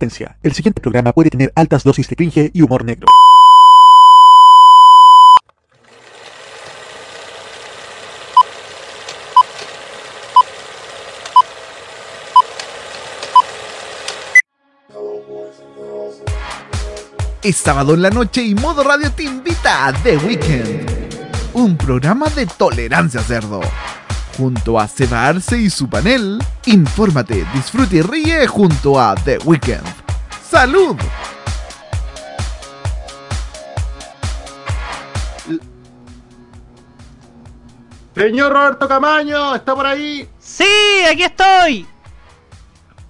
El siguiente programa puede tener altas dosis de cringe y humor negro. Es sábado en la noche y Modo Radio te invita a The Weekend, un programa de tolerancia cerdo. Junto a Seba Arce y su panel, infórmate, disfrute y ríe junto a The Weekend. ¡Salud! Señor Roberto Camaño, ¿está por ahí? ¡Sí! ¡Aquí estoy!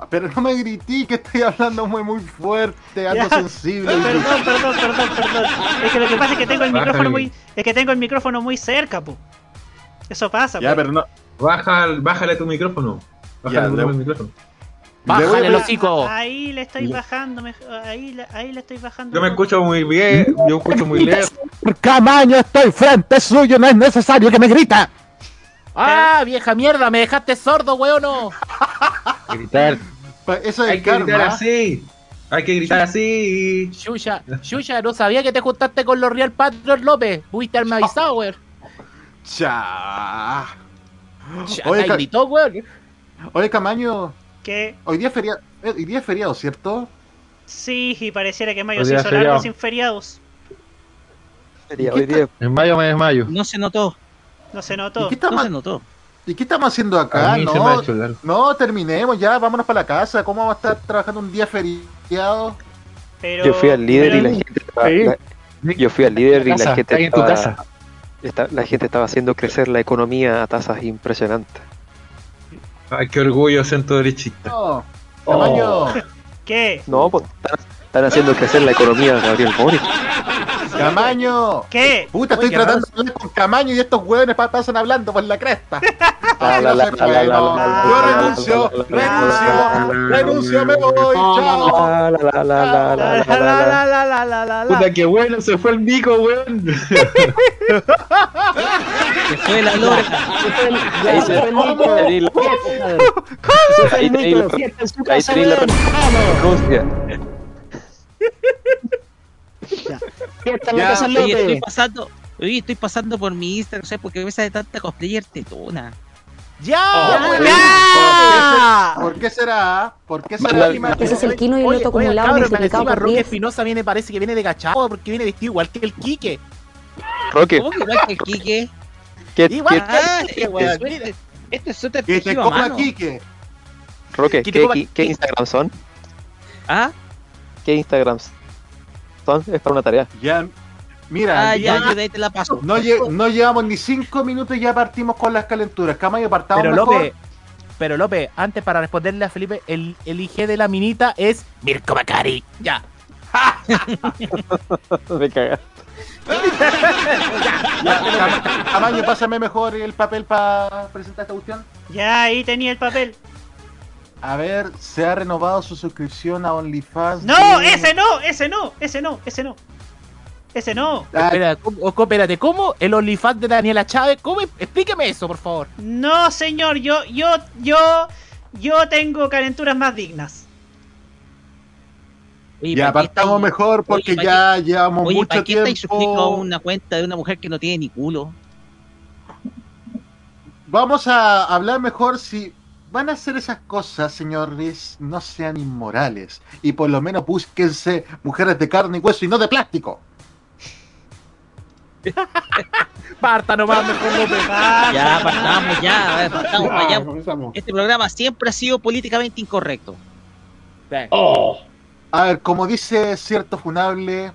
Pero no me grití que estoy hablando muy muy fuerte, ando Ya. sensible. Perdón, perdón, perdón, perdón. Es que lo que pasa es que tengo el micrófono muy. Es que tengo el micrófono muy cerca, po. Eso pasa, Ya, po. pero no. Baja, bájale tu micrófono. Bájale Ya, le- del micrófono. Bájale el pedir- hocico. Ahí le estoy bajando, me- ahí, le- ahí le estoy bajando. Yo me escucho muy bien, yo escucho muy lejos. Camaño, estoy frente suyo, no es necesario que me grita. ¡Ah, vieja mierda! ¡Me dejaste sordo, weón! no. Gritar. Eso es Hay que gritar así. Hay que gritar así. Xuxa, Xuxa, no sabía que te juntaste con los Real Patriot López. Pudiste haberme avisado, weón. Cha. Oye, ca- gritó, weón. Oye, Camaño, Que hoy día es feriado, hoy día es feriado, ¿cierto? sí, y pareciera que mayo Hoy se hizo es feriado. largo sin feriados. Hoy día. En mayo, de mayo. No se notó, No se ¿Y notó. qué, no estamos, se notó. ¿Y qué estamos haciendo A acá? mí se me ha No, hecho largo. no, terminemos ya, vámonos para la casa. ¿Cómo va a estar trabajando un día feriado? Pero, Yo fui al líder y la gente estaba, Sí. la- yo fui al líder y la gente ahí en tu estaba, casa. Esta- la gente estaba haciendo crecer la economía a tasas impresionantes. Ay, qué orgullo, centro derechista. No, Camaño, ¿Qué? No, pues están, están haciendo crecer la economía Gabriel Boric. ¡Camaño! ¿Qué? Puta, estoy tratando de hablar con Camaño y estos hueones pasan hablando por la cresta. Yo renuncio, renuncio, renuncio, me voy, chao. Puta, qué bueno, se fue el mico, weón. Se fue la lora. Se fue el mico. Se fue el mico. Se fue la renuncia. Ya, Oye, estoy pasando, oye, estoy pasando por mi Instagram, no sé por qué me sale tanta cosplayer tetona. ¡Ya! Oh, ¡Ya! ¿Por qué será? ¿Por qué será? Ese es el Kino y el Oye, Loto acumulado multiplicado por Roque 10. Espinosa viene, parece que viene de gachado porque viene vestido igual que el Quique. Roque, ¿Cómo que igual que el Quique? ¿qué, Igual qué- que Ah, el Quique, este suéter, este suéter Que te coma mano. Quique. Roque, ¿Qué te ¿qué, coma- qué- qué Instagram son? Ah, ¿Qué Instagrams son? Es para una tarea. Ya, mira, ah, ya, ya- yo de ahí te la paso. no, lle- no llevamos ni cinco minutos y ya partimos con las calenturas. Camayo, partamos Pero mejor. López, pero López, antes para responderle a Felipe, el, el IG de la minita es Mirko Macari. Ya. Me cagas. Ya, Cam- Camayo, pásame mejor el papel para presentar esta cuestión. Ya, ahí tenía el papel. A ver, se ha renovado su suscripción a OnlyFans. ¡No! de- ¡Ese no! ¡Ese no! ¡Ese no! ¡Ese no! ¡Ese no! Ah, Espera, ¿cómo, o- espérate, ¿cómo? ¿El OnlyFans de Daniela Chávez? ¿Cómo? Explíqueme eso, por favor. No, señor, yo, yo, yo, yo tengo calenturas más dignas. Oye, ya, ¿para qué partamos estáis- mejor porque oye, ¿para ya llevamos Oye, mucho ¿para qué estáis suscritos a tiempo. una cuenta de una mujer que no tiene ni culo? Vamos a hablar mejor si van a hacer esas cosas, señores, no sean inmorales. Y por lo menos búsquense mujeres de carne y hueso y no de plástico. Parta nomás, mejor López. Ya, partamos, ya, a ver, partamos para allá. Este programa siempre ha sido políticamente incorrecto. A ver, como dice cierto funable,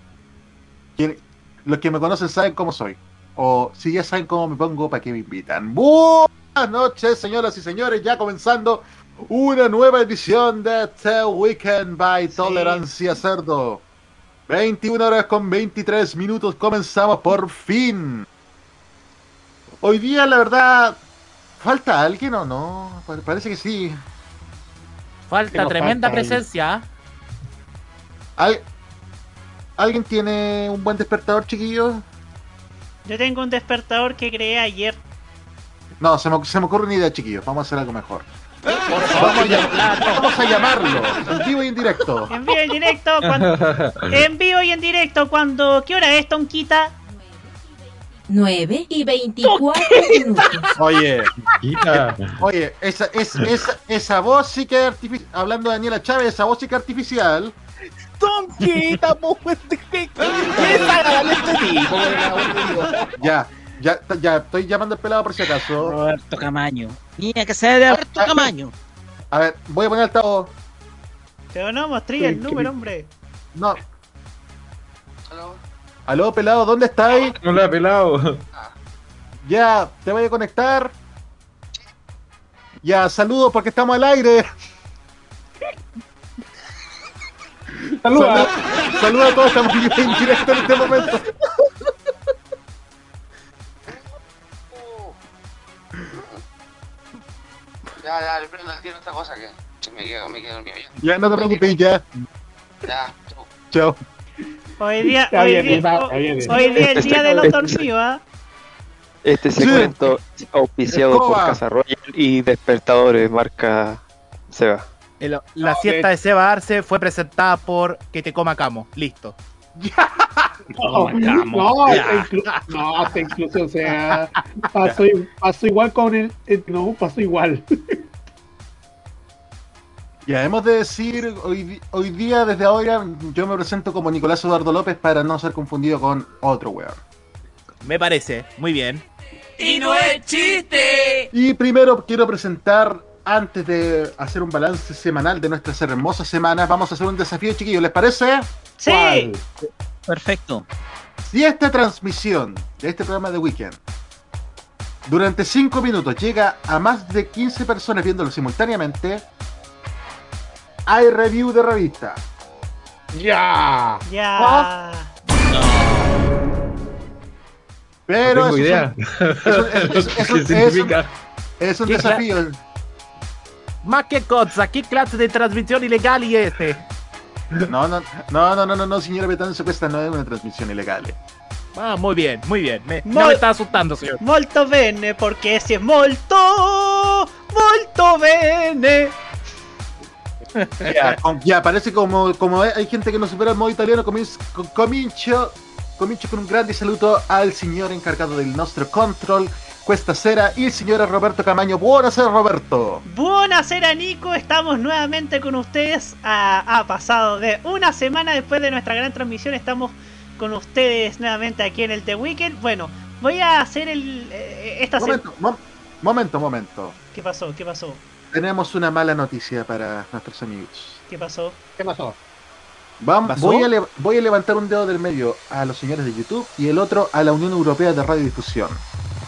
los que me conocen saben cómo soy. O si ya saben cómo me pongo, ¿para qué me invitan? Buenas noches, señoras y señores, ya comenzando una nueva edición de The Weekend by Tolerancia Cerdo. 21 horas con 23 minutos, comenzamos por fin. Hoy día, la verdad, ¿falta alguien o no? Pa- Parece que sí. Falta tremenda falta presencia. ¿Al- ¿Alguien tiene un buen despertador, chiquillos? Yo tengo un despertador que creé ayer. No, se me, se me ocurre una idea, chiquillos. Vamos a hacer algo mejor. Vamos a, llam- vamos a llamarlo. En vivo y en directo. En vivo y en directo. cuando- en vivo y en directo. Cuando. ¿Qué hora es, Tonquita? 9 y 24 minutos. Oye, oye, esa, es, esa, esa voz sí que es artificial. Hablando de Daniela Chávez, esa voz sí que es artificial. Tonquita, po, ¿qué, es este tipo? Ya, ya, ya, estoy llamando al pelado por si acaso. Roberto Camaño. Mira que sea de Roberto Camaño. A ver, voy a poner altavoz. Pero no mostré el número, hombre. No. Aló, pelado, ¿dónde estáis? No lo ha pelado. Ya, ¿te voy a conectar? Ya, saludos porque estamos al aire. Saludos. Saludos a todos, estamos en directo en este momento. Ya, ya, le prendo al tiro otra cosa que me queda, me queda dormido ya. Ya, no te preocupes, ya. Ya, chau. Chao. Hoy día, hoy bien, día, hoy día el día de los dormidos, ¿ah? Este segmento auspiciado por. Casa Royal y Despertadores, marca Seba. El- la siesta de Seba Arce fue presentada por Que te coma Camo. Listo. No, no, hasta inclu- no, hasta incluso, o sea, pasó, pasó igual con el, no, pasó igual. Ya, hemos de decir, hoy, hoy día, desde ahora, yo me presento como Nicolás Eduardo López para no ser confundido con otro weón. Me parece. Muy bien. Y primero quiero presentar, antes de hacer un balance semanal de nuestras hermosas semanas, vamos a hacer un desafío, chiquillos, ¿les parece? Sí. Perfecto. Si esta transmisión de este programa de Weekend durante 5 minutos llega a más de 15 personas viéndolo simultáneamente, hay review de revista. Ya. Ya. Pero no tengo eso es idea. un- es- es- es- es ¿Qué un- significa? es un ¿Qué desafío. Más que cosa, ¿qué clase de transmisión ilegal y este? No, no, no, no, no, no, no señora Betanzo, que esta no es una transmisión ilegal. Ah, muy bien, muy bien. Me, Muy- no me está asustando, señor. Molto bene, porque si es molto, molto bene. Ya, ya, parece como, como hay gente que no supera el modo italiano, comienzo, com- comincio, comincio con un grande saludo al señor encargado del nostro control, Cuesta Cera, y el señor Roberto Camaño. Buonasera, Roberto. Buonasera Nico, estamos nuevamente con ustedes. Ha, ha pasado de una semana después de nuestra gran transmisión, estamos con ustedes nuevamente aquí en el The Weekend. Bueno, voy a hacer el... eh, esta se- Momento, mom- momento, momento. ¿Qué pasó? ¿Qué pasó? Tenemos una mala noticia para nuestros amigos. ¿Qué pasó? ¿Qué pasó? Vam- ¿Pasó? voy, a le- voy a levantar un dedo del medio a los señores de YouTube y el otro a la Unión Europea de Radiodifusión.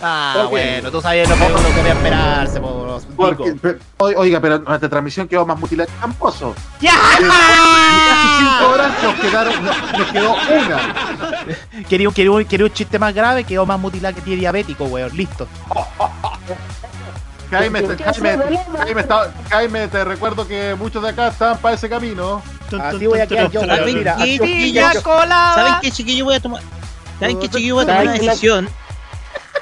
Ah, ¿Por qué? bueno, tú sabías lo que uno quería esperarse, por Porque, pe- o- oiga, pero nuestra transmisión quedó más mutilada que camposo. ¡Ya! Casi cinco horas nos, quedaron, nos, nos quedó una. Quería, quería, quería un chiste más grave, quedó más mutilado que tiene diabético, weón. Listo. Jaime, te- Jaime, Jaime, está- Jaime, te recuerdo que muchos de acá estaban para ese camino. Así voy a quedar yo. ¿Saben Mira, qué, chiquillo? Voy a tomar. ¿Saben qué, chiquillo? Voy a tomar una decisión.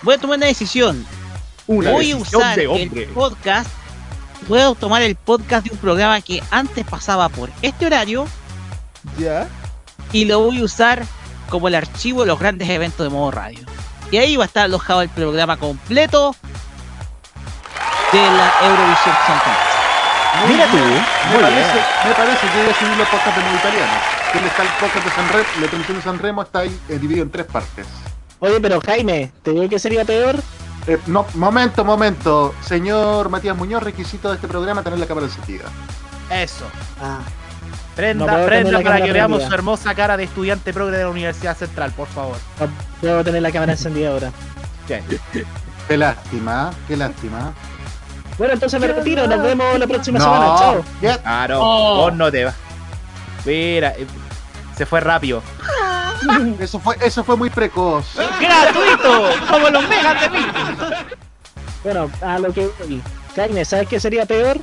Voy a tomar una decisión. Una voy a usar de el podcast. Voy a tomar el podcast de un programa que antes pasaba por este horario Ya. y lo voy a usar como el archivo de los grandes eventos de modo radio. Y ahí va a estar alojado el programa completo de la Eurovisión Song. Mira tú. Me parece, me parece que a subir los podcasts de modo italiano. Donde está el podcast de San Remo, la transmisión de San Remo está ahí eh, dividido en tres partes. Oye, pero Jaime, ¿te digo que sería peor? Eh, no, momento, momento. Señor Matías Muñoz, requisito de este programa tener la cámara encendida. Eso. Ah, Prenda, No prenda para que veamos su hermosa cara de estudiante progre de la Universidad Central, por favor. no puedo tener la cámara encendida ahora. Qué lástima, qué lástima. Bueno, entonces me retiro, nos vemos la próxima No, semana, chao. ya- Ah, no. Oh. Vos no te vas. Mira, eh, se fue rápido. eso fue, eso fue muy precoz. ¡Gratuito! ¡Como los megas de mí! Bueno, a lo que voy. Jaime, ¿sabes qué sería peor?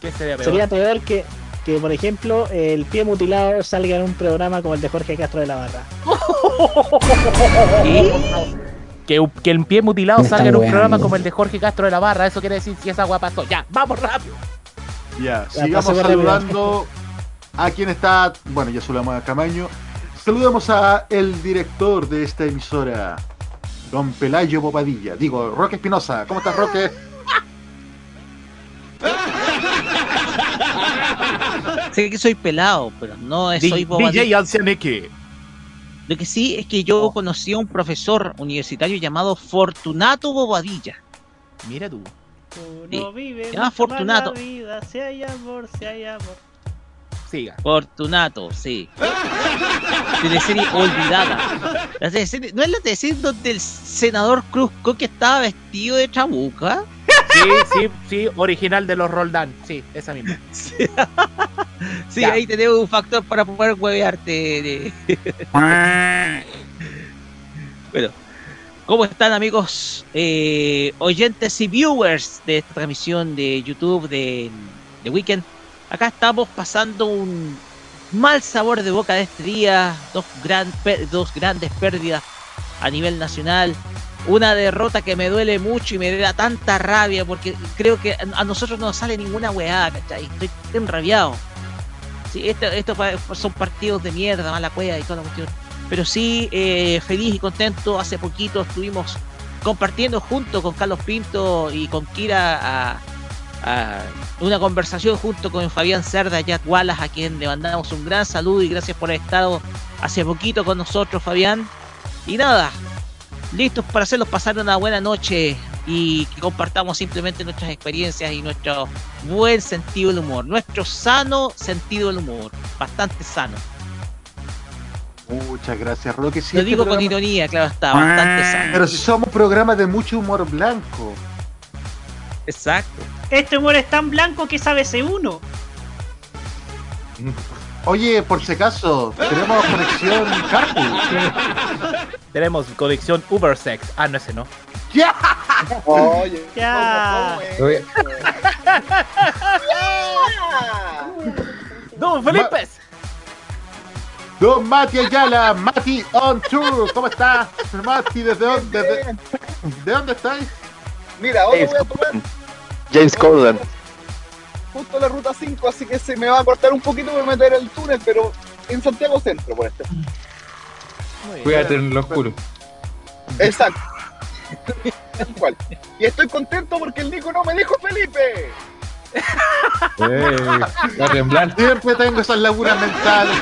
¿Qué sería peor? Sería peor que, que, por ejemplo, el pie mutilado salga en un programa como el de Jorge Castro de la Barra. Que, que el pie mutilado Me salga en un programa como el de Jorge Castro de la Barra. Eso quiere decir si esa agua pasó. Ya, vamos rápido. Ya, Ya, sigamos saludando a quien está. Bueno, ya saludamos a Camaño. Saludamos a el director de esta emisora, don Pelayo Bobadilla. Digo, Roque Espinosa. ¿Cómo estás, Roque? Sé que soy pelado, pero no soy bobadilla. DJ Ancianeque. Lo que sí es que yo conocí a un profesor universitario llamado Fortunato Bobadilla. Mira tú. Uno vive Se llama Fortunato. la vida, si hay amor, si hay amor. Siga. Fortunato, sí. Teleserie olvidada. La teleserie- ¿No es la teleserie donde el senador Cruzco que estaba vestido de chabuca? Sí, sí, sí, original de los Roldán. Sí, esa misma. Sí, ahí tenemos un factor para poder huevearte. bueno, ¿cómo están amigos eh, oyentes y viewers de esta transmisión de YouTube de, de Weekend? Acá estamos pasando un mal sabor de boca de este día, dos, gran, dos grandes pérdidas a nivel nacional, una derrota que me duele mucho y me da tanta rabia porque creo que a nosotros no sale ninguna weá, ¿cachai? Estoy enrabiado. Sí, esto, esto son partidos de mierda, mala cueva y toda la cuestión. Pero sí, eh, feliz y contento. Hace poquito estuvimos compartiendo junto con Carlos Pinto y con Kira una conversación junto con Fabián Cerda Jack Wallace, a quien le mandamos un gran saludo y gracias por haber estado hace poquito con nosotros, Fabián. Y nada, listos para hacerlos pasar una buena noche y que compartamos simplemente nuestras experiencias y nuestro buen sentido del humor, nuestro sano sentido del humor, bastante sano. Muchas gracias, Roque. Sí, Lo este digo con ironía, claro está, bastante sano. Pero si somos un programa de mucho humor blanco. Exacto. Este humor es tan blanco que sabe C1. Oye, por si acaso, tenemos conexión Carpool. Tenemos conexión Ubersex. Ah, no, ese no. ¡Ya! Oye, Ya. ¿cómo, cómo es? ¡Don Felipe! Don Mati Ayala, Mati on tour. ¿Cómo estás, Mati? ¿Desde dónde, desde- ¿De dónde estáis? Mira, ahora voy a tomar James Corden. Justo la ruta 5, así que se me va a cortar un poquito por meter el túnel, pero en Santiago Centro, por este. Cuídate en lo oscuro. Exacto. Tal cual. Y estoy contento porque el Nico no me dijo Felipe. Eh, va a temblar. Siempre tengo esas lagunas mentales.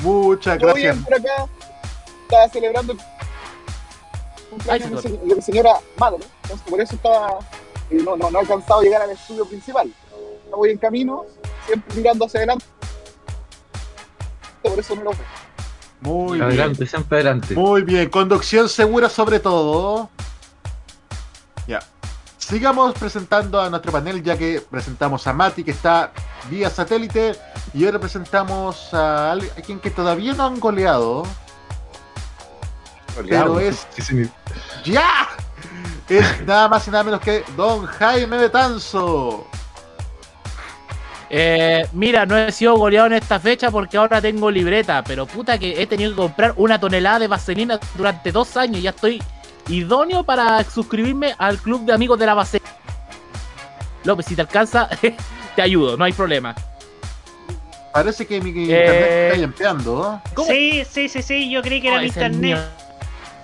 Muchas gracias. bien por acá. Estaba celebrando el cumpleaños de mi se- de mi señora madre. Entonces por eso estaba. y no, no, no he alcanzado a llegar al estudio principal. No voy en camino, siempre mirando hacia adelante. Por eso no lo veo. Muy bien. Adelante, siempre adelante. Muy bien, conducción segura sobre todo. Ya. Sigamos presentando a nuestro panel, ya que presentamos a Mati, que está vía satélite, y ahora presentamos a alguien a quien que todavía no han goleado. Pero es. ¡Ya! Es nada más y nada menos que Don Jaime Betanzo. Eh, mira, no he sido goleado en esta fecha porque ahora tengo libreta, pero puta que he tenido que comprar una tonelada de vaselina durante dos años y ya estoy idóneo para suscribirme al club de amigos de la vaselina. López, si te alcanza, te ayudo, no hay problema. Parece que mi internet Eh, está yampeando. Sí, sí, sí, sí, yo creí que era Oh, mi internet.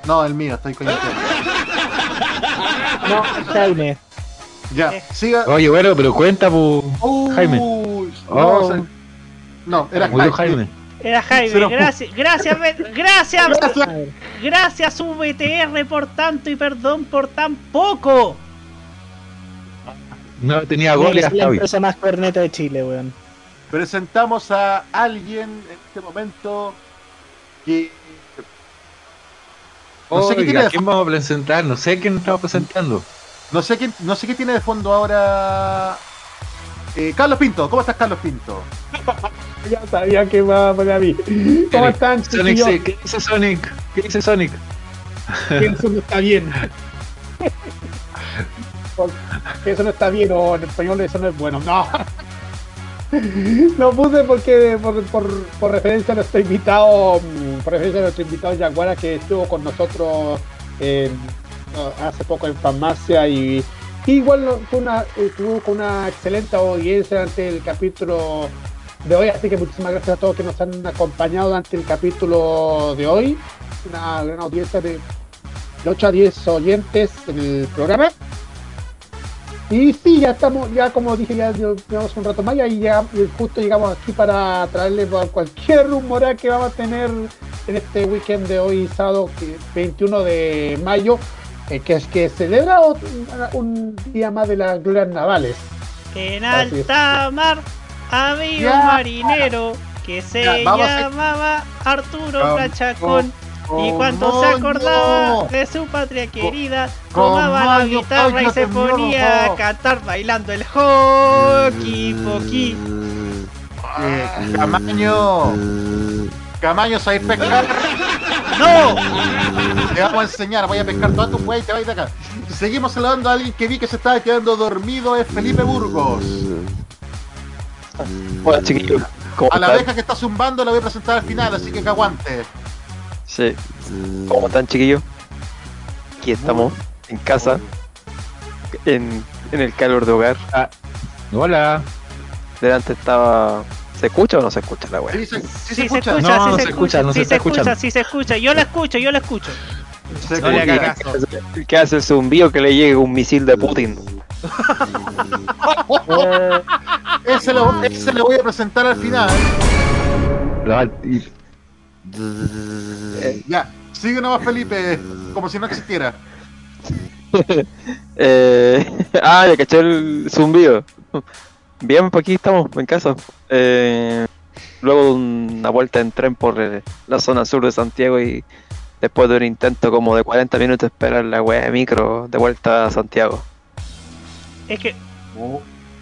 No, el mío, estoy yampeando. No, Jaime. Ya, siga. Oye, bueno, pero cuenta, pu. Jaime. Uy, no, Oh. o sea, no, era Jaime. Jaime. Era Jaime, gracias, gracias, gracias, Gracias. gracias VTR por tanto y perdón por tan poco. No tenía goles ser la hasta hoy. empresa más corneta de Chile, weón. Presentamos a alguien en este momento que no sé qué Oiga, tiene de ¿quién vamos a presentar? No sé quién estamos presentando. no sé quién, no sé qué tiene de fondo ahora. Eh, Carlos Pinto, ¿cómo estás Carlos Pinto? Ya sabía que iba para mí. ¿Cómo están, Sonic, sí, ¿qué dice Sonic? ¿Qué dice Sonic? Que Eso no está bien. Que Eso no está bien, o en español eso no es bueno. No. Lo puse porque por, referencia a nuestro invitado, mm, por referencia a nuestro invitado Yaguara que estuvo con nosotros no, hace poco en farmacia y, y igual fue una, estuvo con una excelente audiencia ante el capítulo de hoy, así que muchísimas gracias a todos que nos han acompañado durante el capítulo de hoy. Una gran audiencia de 8 a 10 oyentes en el programa. Y sí, ya estamos, ya como dije, ya llevamos un rato más y ya y justo llegamos aquí para traerles cualquier rumor que vamos a tener en este weekend de hoy, sábado que- 21 de mayo, eh, que es que celebra otro- un día más de las glorias navales. En Así es. alta mar había Ya. un marinero que se Ya, vamos a- llamaba Arturo Plachacón. Y cuando se acordaba de su patria querida, tomaba la guitarra y se ponía a cantar bailando el hockey poqui. Camaño. Camaño, ¿sabes pescar? ¡No! Te vamos a enseñar, voy a pescar toda tu wey y te vais de acá. Seguimos saludando a alguien que vi que se estaba quedando dormido, es Felipe Burgos. Hola chiquillos, ¿cómo A la abeja que está zumbando la voy a presentar al final, así que que aguante. Sí. ¿Cómo están chiquillos? Aquí estamos, en casa, en, en el calor de hogar. Hola. Delante estaba... ¿Se escucha o no se escucha la wea? Sí, se, sí Sí, se escucha. No, se escucha, no se sí está se escucha, sí se escucha. Yo la escucho, yo la escucho. Se No le escucha. haga caso. ¿Qué hace el zumbido que le llegue un misil de Putin? Ese lo, ese lo voy a presentar al final. Eh, ya, sigue nomás Felipe, como si no existiera. Eh, ah, ya caché el zumbido. Bien, pues aquí estamos, en casa. Eh, luego de una vuelta en tren por la zona sur de Santiago y después de un intento como de 40 minutos esperar la wea de micro de vuelta a Santiago. Es que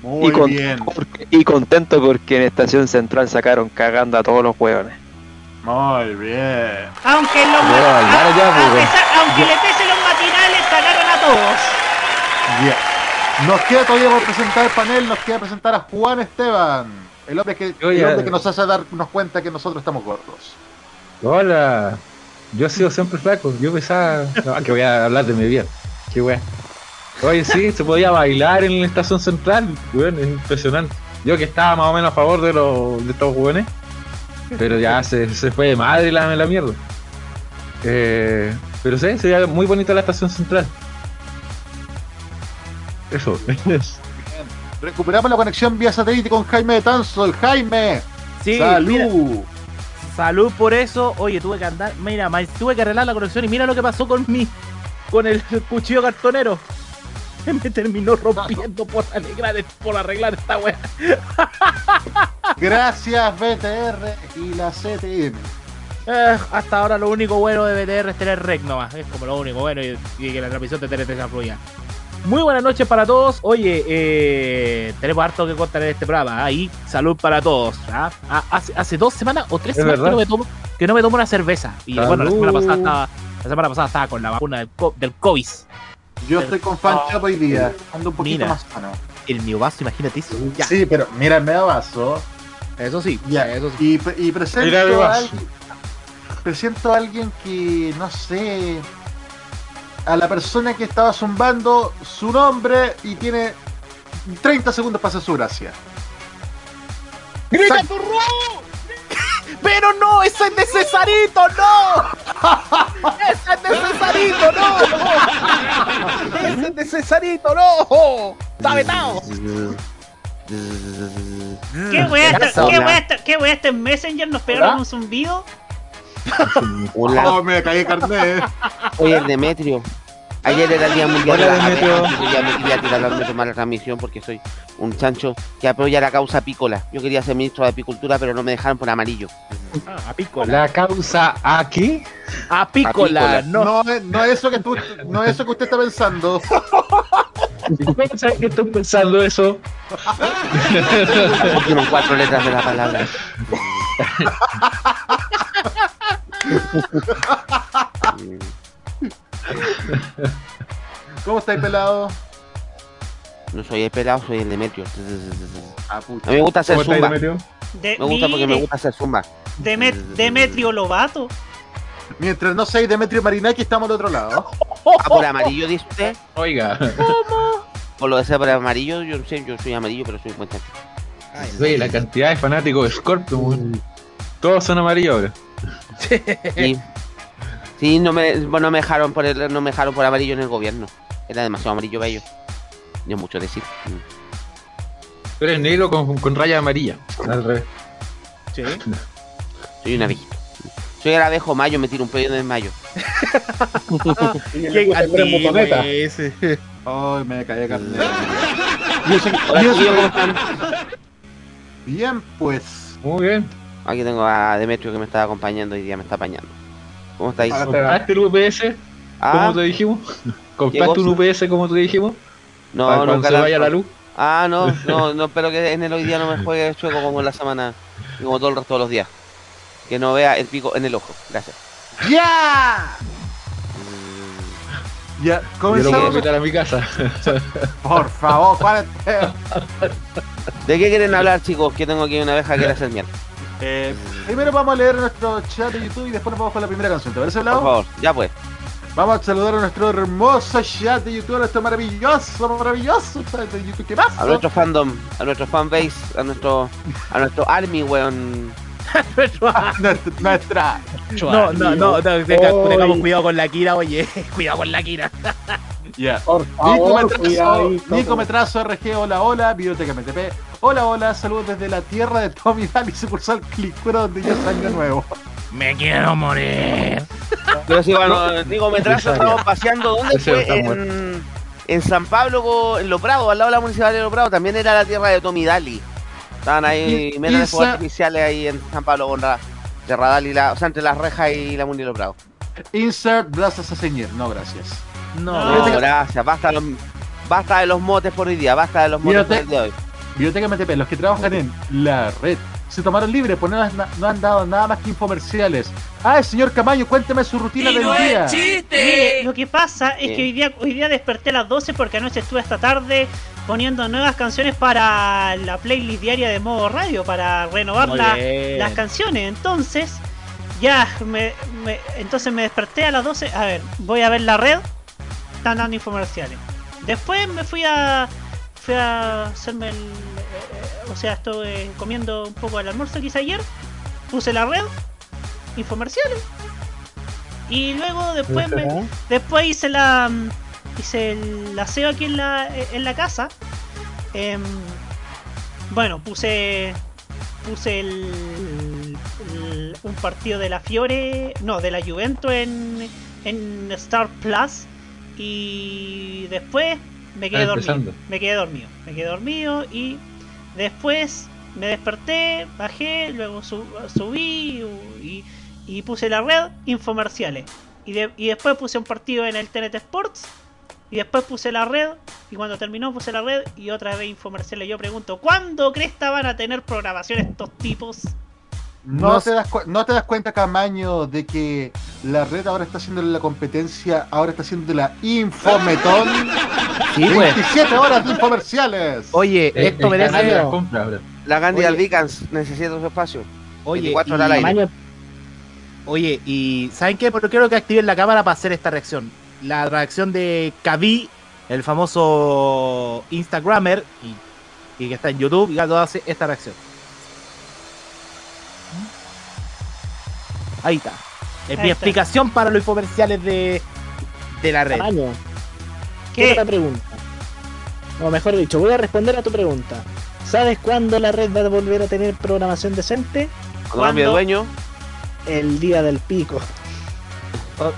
Muy, y, con- bien, porque- y contento porque en Estación Central sacaron cagando a todos los hueones. Muy bien. aunque los Voy a ma- bailar a- ya, a pesar- aunque le pese los matinales, sacaron a todos. Ya. Nos queda todavía por presentar el panel, nos queda presentar a Juan Esteban, el hombre que, el hombre que nos hace darnos cuenta que nosotros estamos gordos. Hola. Yo he sido siempre flaco. Yo pensaba no, que voy a hablar de mi vida. Qué wea. Oye, sí, se podía bailar en la estación central. Bueno, es impresionante. Yo que estaba más o menos a favor de, los de estos jóvenes. Pero ya se, se fue de madre la, la mierda. Eh, pero sí, sería muy bonita la estación central. Eso. Recuperamos la conexión vía satélite con Jaime de Tanzo. El Jaime, Sí, salud. mira, salud por eso. Oye, tuve que andar, mira, tuve que arreglar la conexión y mira lo que pasó con mi, con el cuchillo cartonero. Me terminó rompiendo por arreglar, por arreglar esta wea. Gracias BTR y la CTM. Eh, hasta ahora lo único bueno de BTR es tener rec nomás. Es como lo único bueno y, y que la transmisión de TNT se fluya. Muy buenas noches para todos. Oye, eh, tenemos harto que contar en este programa. Ahí, salud para todos. ¿ah? Ah, hace, hace dos semanas o tres Es semanas que no, me tomo, que no me tomo una cerveza. Y Salud. bueno, la semana pasada estaba, la semana pasada estaba con la vacuna del COVID. Yo estoy con Fan Shop hoy día, ando un poquito Mira. más sano. El mío vaso, imagínate eso. Ya, Sí, pero mira el medio vaso. eso sí. Ya, Eso sí. y, y presento, a alguien, presento a alguien que, no sé, a la persona que estaba zumbando su nombre y tiene 30 segundos para hacer su gracia. ¡Grita tu robo! ¡Pero no! ¡Eso es de Cesarito! ¡No! ¡Eso es de Cesarito! ¡No! ¡Ese es de Cesarito! ¡No! ¡Está vetado! ¿Qué wea Ya esta- habla. qué wea esta- qué wea este Messenger nos pegaron un zumbido? Hola. Oh, me caí carnet. Oye, el Demetrio. Ayer era el Día Mundial Hola, de la. Abeja. Yo ya me quería tirar la de tomar la transmisión porque soy un chancho que apoya la causa apícola. Yo quería ser ministro de Apicultura, pero no me dejaron por amarillo. Ah, apícola. La causa aquí. Apícola, Apícola. no. No, es- no es eso que tú, no es eso que usted está pensando. ¿Cómo sabes que estoy pensando eso? Pusieron cuatro letras de la palabra. ¿Cómo estáis pelado? No soy el pelado, soy el Demetrio. Ah, puta. A mí me gusta hacer ¿Cómo estáis, zumba. De- Me gusta porque me gusta hacer zumba. Demet- Demetrio Lobato. Mientras no seáis Demetrio Marinaki, estamos al otro lado. Ah, por amarillo, dice usted. Oiga, Por lo de ser por amarillo, yo no sé, yo soy amarillo, pero soy buen chancho. oye, la cantidad de fanáticos de Scorpion. Todos son amarillos ahora. Sí. Sí, no me, bueno, no me dejaron por el, no me dejaron por amarillo en el gobierno. Era demasiado amarillo ellos. No es mucho decir. Tú eres negro con, con raya amarilla. Al revés. Sí. Soy un abejo. Soy el abejo mayo, me tiro un en el mayo. Qué antiguo ese. Ay, me caí de carne. Hola, chiquillos, ¿cómo están? Bien, pues. Muy bien. Aquí tengo a Demetrio que me está acompañando hoy día, me está apañando. ¿Cómo estáis? ¿Compraste el UPS? Ah. Como te dijimos. ¿Compraste un UPS como te dijimos? No, Para nunca se tanto. vaya la luz. Ah, no, no, no, espero que en el hoy día no me juegue chueco como en la semana y como todo el resto de los días. Que no vea el pico en el ojo. Gracias. ¡Ya! Ya, Yo lo comenzamos. meter a mi casa. Por favor, párate. ¿De qué quieren hablar, chicos? Que tengo aquí una abeja que quiere hacer miel. Eh, primero vamos a leer nuestro chat de YouTube y después nos vamos con la primera canción. ¿Te parece, Por Blau? favor, ya pues. Vamos a saludar a nuestro hermoso chat de YouTube, a nuestro maravilloso, maravilloso chat de YouTube. ¿Qué más? A nuestro fandom, a nuestro fanbase, a nuestro, a nuestro army, weón. nuestra, nuestra. No, no, no, no, tenga- tengamos cuidado con la Kira, oye. Cuidado con la Kira. Ya. Nico Metrazo. Nico Metrazo, RG, hola, hola, Biblioteca MTP. Hola, hola, saludos desde la tierra de Tommy Daly, sucursal Clicura, donde ya año nuevo. Me quiero morir. Pero sí, bueno, digo, me trazo, Necesario. estamos paseando. ¿Dónde fue? En, en San Pablo, en Lo Prado, al lado de la municipalidad de Lo Prado. También era la tierra de Tommy Daly. Estaban ahí, menos de fuegos artificiales ahí en San Pablo con la, de Radal y la, o sea, entre las rejas y la Muni de Lo Prado. Insert Brazos a Señor, no, gracias. No, No. gracias, basta, los- basta de los motes por hoy día, basta de los motes por Biblioteca- el día de hoy. Biblioteca MTP, los que trabajan en la red se tomaron libre, pues no, han- no han dado nada más que infomerciales. Ah, señor Camaño, cuénteme su rutina del día. Mire, lo que pasa es que hoy día, hoy día desperté a las 12 porque anoche estuve hasta tarde poniendo nuevas canciones para la playlist diaria de modo radio, para renovar la- las canciones. Entonces, ya, me, me- entonces me desperté a las 12. A ver, voy a ver la red. Están dando infomerciales. Después me fui a. Fui a hacerme el. eh, o sea, estuve comiendo un poco del almuerzo que hice ayer. Puse la red. Infomerciales. Y luego después me, Después hice la mm, hice el aseo aquí en la, en la casa. Em, bueno, puse puse el, el- un partido de la Fiore, no, de la Juventus en, en Star Plus y después me quedé Está dormido. Me quedé dormido, me quedé dormido y después me desperté, bajé, luego su- subí y, y puse la red infomerciales. Y, de- y después puse un partido en el TNT Sports. Y después puse la red. Y cuando terminó puse la red. Y otra vez infomerciales. Yo pregunto, ¿cuándo cresta van a tener programación estos tipos? ¿No, No te das ¿No te das cuenta, Camaño, de que la red ahora está haciendo la competencia, ahora está haciendo la Infometón? Sí, pues. 27 horas de infomerciales. Oye, El- esto el merece. las compras ahora. La Gandhi. Albicans necesita su espacio. Oye, 24 y- al aire. Oye, y ¿saben qué? Porque quiero que activen la cámara para hacer esta reacción. La reacción de Kavi, el famoso Instagramer, y, y que está en YouTube, y que hace esta reacción. Ahí está. Es Ahí mi está. explicación para los comerciales de, de la red. Tamaño. ¿Qué? ¿Qué otra pregunta? O mejor dicho, voy a responder a tu pregunta. ¿Sabes cuándo la red va a volver a tener programación decente? Cuando cambie de dueño. El día del pico.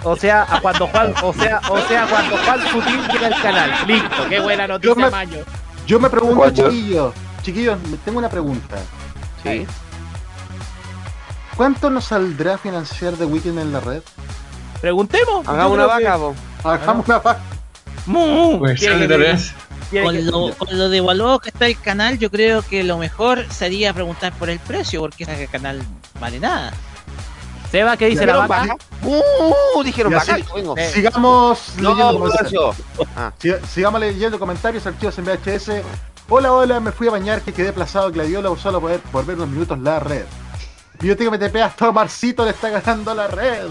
O, o sea, a cuando Juan, o sea, o sea, cuando Juan Sutil llega al canal. Listo, qué buena noticia, Yo me- Maño. Yo me pregunto, chiquillos, chiquillos, me- tengo una pregunta. Sí. ¿Cuánto nos saldrá financiar de Weekend en la red? Preguntemos. Hagamos una vaca, po. Hagamos una vaca. Mu, Pues Con lo, con lo devaluado que está el canal, yo creo que lo mejor sería preguntar por el precio, porque ese canal vale nada. Seba, ¿qué dice la ¿Dijeron vaca? vaca? Uh, dijeron vaca. vengo. Sigamos No, leyendo comentarios. Ah, Siga- Sigamos leyendo comentarios, archivos en VHS. Hola, hola, me fui a bañar que quedé aplazado Gladiola solo por, por ver unos minutos la red. Biblioteca MTP hasta Marcito le está ganando la red.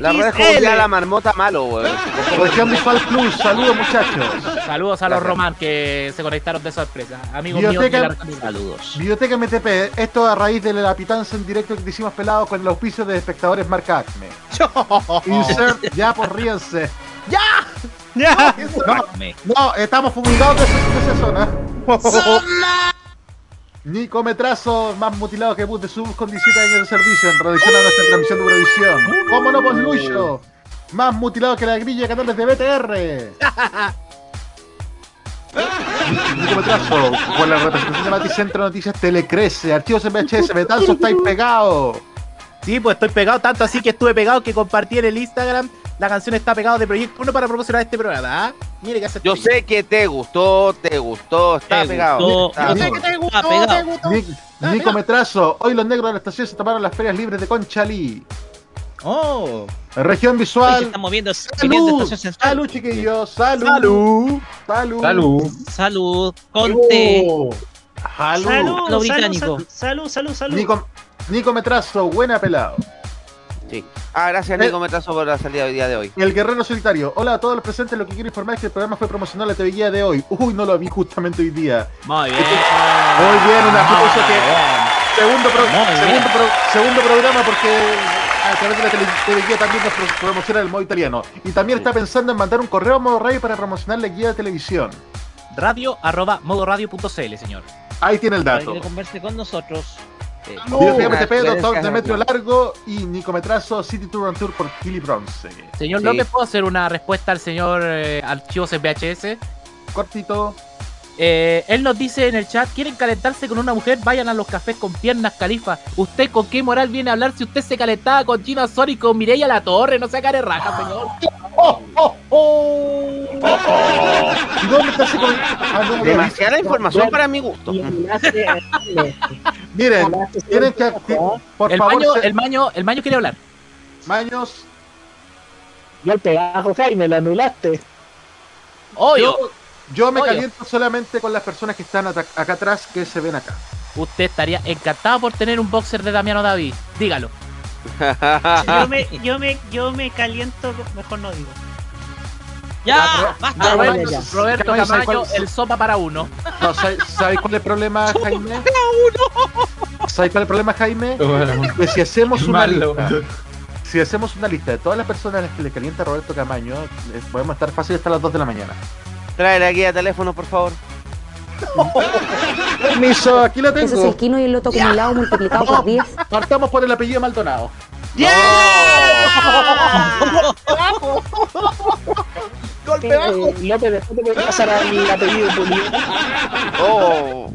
la red XXL. jugó la marmota malo, weón. Región Visual Plus, saludos muchachos. Saludos a los. Román que se conectaron de sorpresa. Amigos míos Biblioteca- de la. Saludos. Biblioteca MTP, esto a raíz de la pitanza en directo que te hicimos pelado con el auspicio de espectadores marca Acme. Insert, ya por ríense. ¡Ya! No, no, estamos fumigados de, esa- de esa zona. Nico Metrazo, más mutilado que bus de sub con 17 años de servicio en relación a nuestra transmisión de Eurovisión. ¿Cómo no, pues Lucho? Más mutilado que la grilla de canales de BTR. Nico Metrazo, con la representación de Mati Centro Noticias Telecrece, archivos en VHS, Betanzo estáis pegados. Sí, pues estoy pegado tanto así que estuve pegado que compartí en el Instagram. La canción está pegado de Proyecto 1 para promocionar este programa. ¿ah? Mire que hace Yo sé que te gustó, te gustó, está Te pegado. gustó, Está yo sé que te gustó, Está pegado. te gustó. Nic- Nico Metrazo, hoy los negros de la estación se tomaron las ferias libres de Conchalí. Oh. Región Hoy se visual. están moviendo Salud, salud chiquillos, salud. Salud. Salud. Salud. Salud. Conte. Oh, salud. Lo Salud, salud, salud, salud, salud. Nico, Nico Metrazo, buena pelado. Sí. Ah, gracias Nico Metrazo por la salida del día de hoy. El guerrero solitario. Hola a todos los presentes, lo que quiero informar es que el programa fue promocionado en la TV Guía de hoy. Uy, no lo vi justamente hoy día. Muy bien. Muy bien, un aplauso que. Segundo, pro- segundo, pro- segundo programa porque a través de la tele- TV Guía también nos pro- promociona el modo italiano. Y también está pensando en mandar un correo a modo radio para promocionar la guía de televisión. Radio arroba modoradio.cl, señor. Ahí tiene el Para dato. que converse con nosotros. Eh, Biblioteca Una MTP, Doctor Demetrio. Largo y Nico Metrazo, City Tour and Tour por Kili Bronze. Señor Sí. López, ¿puedo hacer una respuesta al señor eh, Archivos en VHS? Cortito. Eh, él nos dice en el chat, ¿quieren calentarse con una mujer? Vayan a los cafés con piernas califa. ¿Usted con qué moral viene a hablar si usted se calentaba con Gina Sor y con Mireia La Torre? No se haga de raja, señor. ¡Oh, oh, oh! ¿Y dónde está ese comen- no, no, Demasiada información para mi gusto. Miren, tienen que. Por el, favor, maño, se- el, maño, el maño quiere hablar. Maños. Yo el pegajo, Jaime, lo anulaste. Obvio. Yo, yo me Obvio. caliento solamente con las personas que están acá atrás que se ven acá. Usted estaría encantado por tener un boxer de Damiano David. Dígalo. Yo me, yo me, yo me caliento, mejor no digo. Ya, basta. Roberto, ya. Roberto Camayo, ¿sabes Camayo, cuál- el sopa para uno. No, ¿sabes, sabes cuál es el problema, Jaime? ¿Sabes cuál es el problema, Jaime? Que si hacemos una Malo. lista, si hacemos una lista de todas las personas a las que le calienta Roberto Camaño, eh, podemos estar fácil hasta las 2 de la mañana. Trae la guía de teléfono, por favor. Permiso, aquí la Ese es tengo. el quino y el loto acumulado multiplicado por 10. Partamos por el apellido Maldonado. Eh, López, después te voy a pasar al apellido pulido. Oh.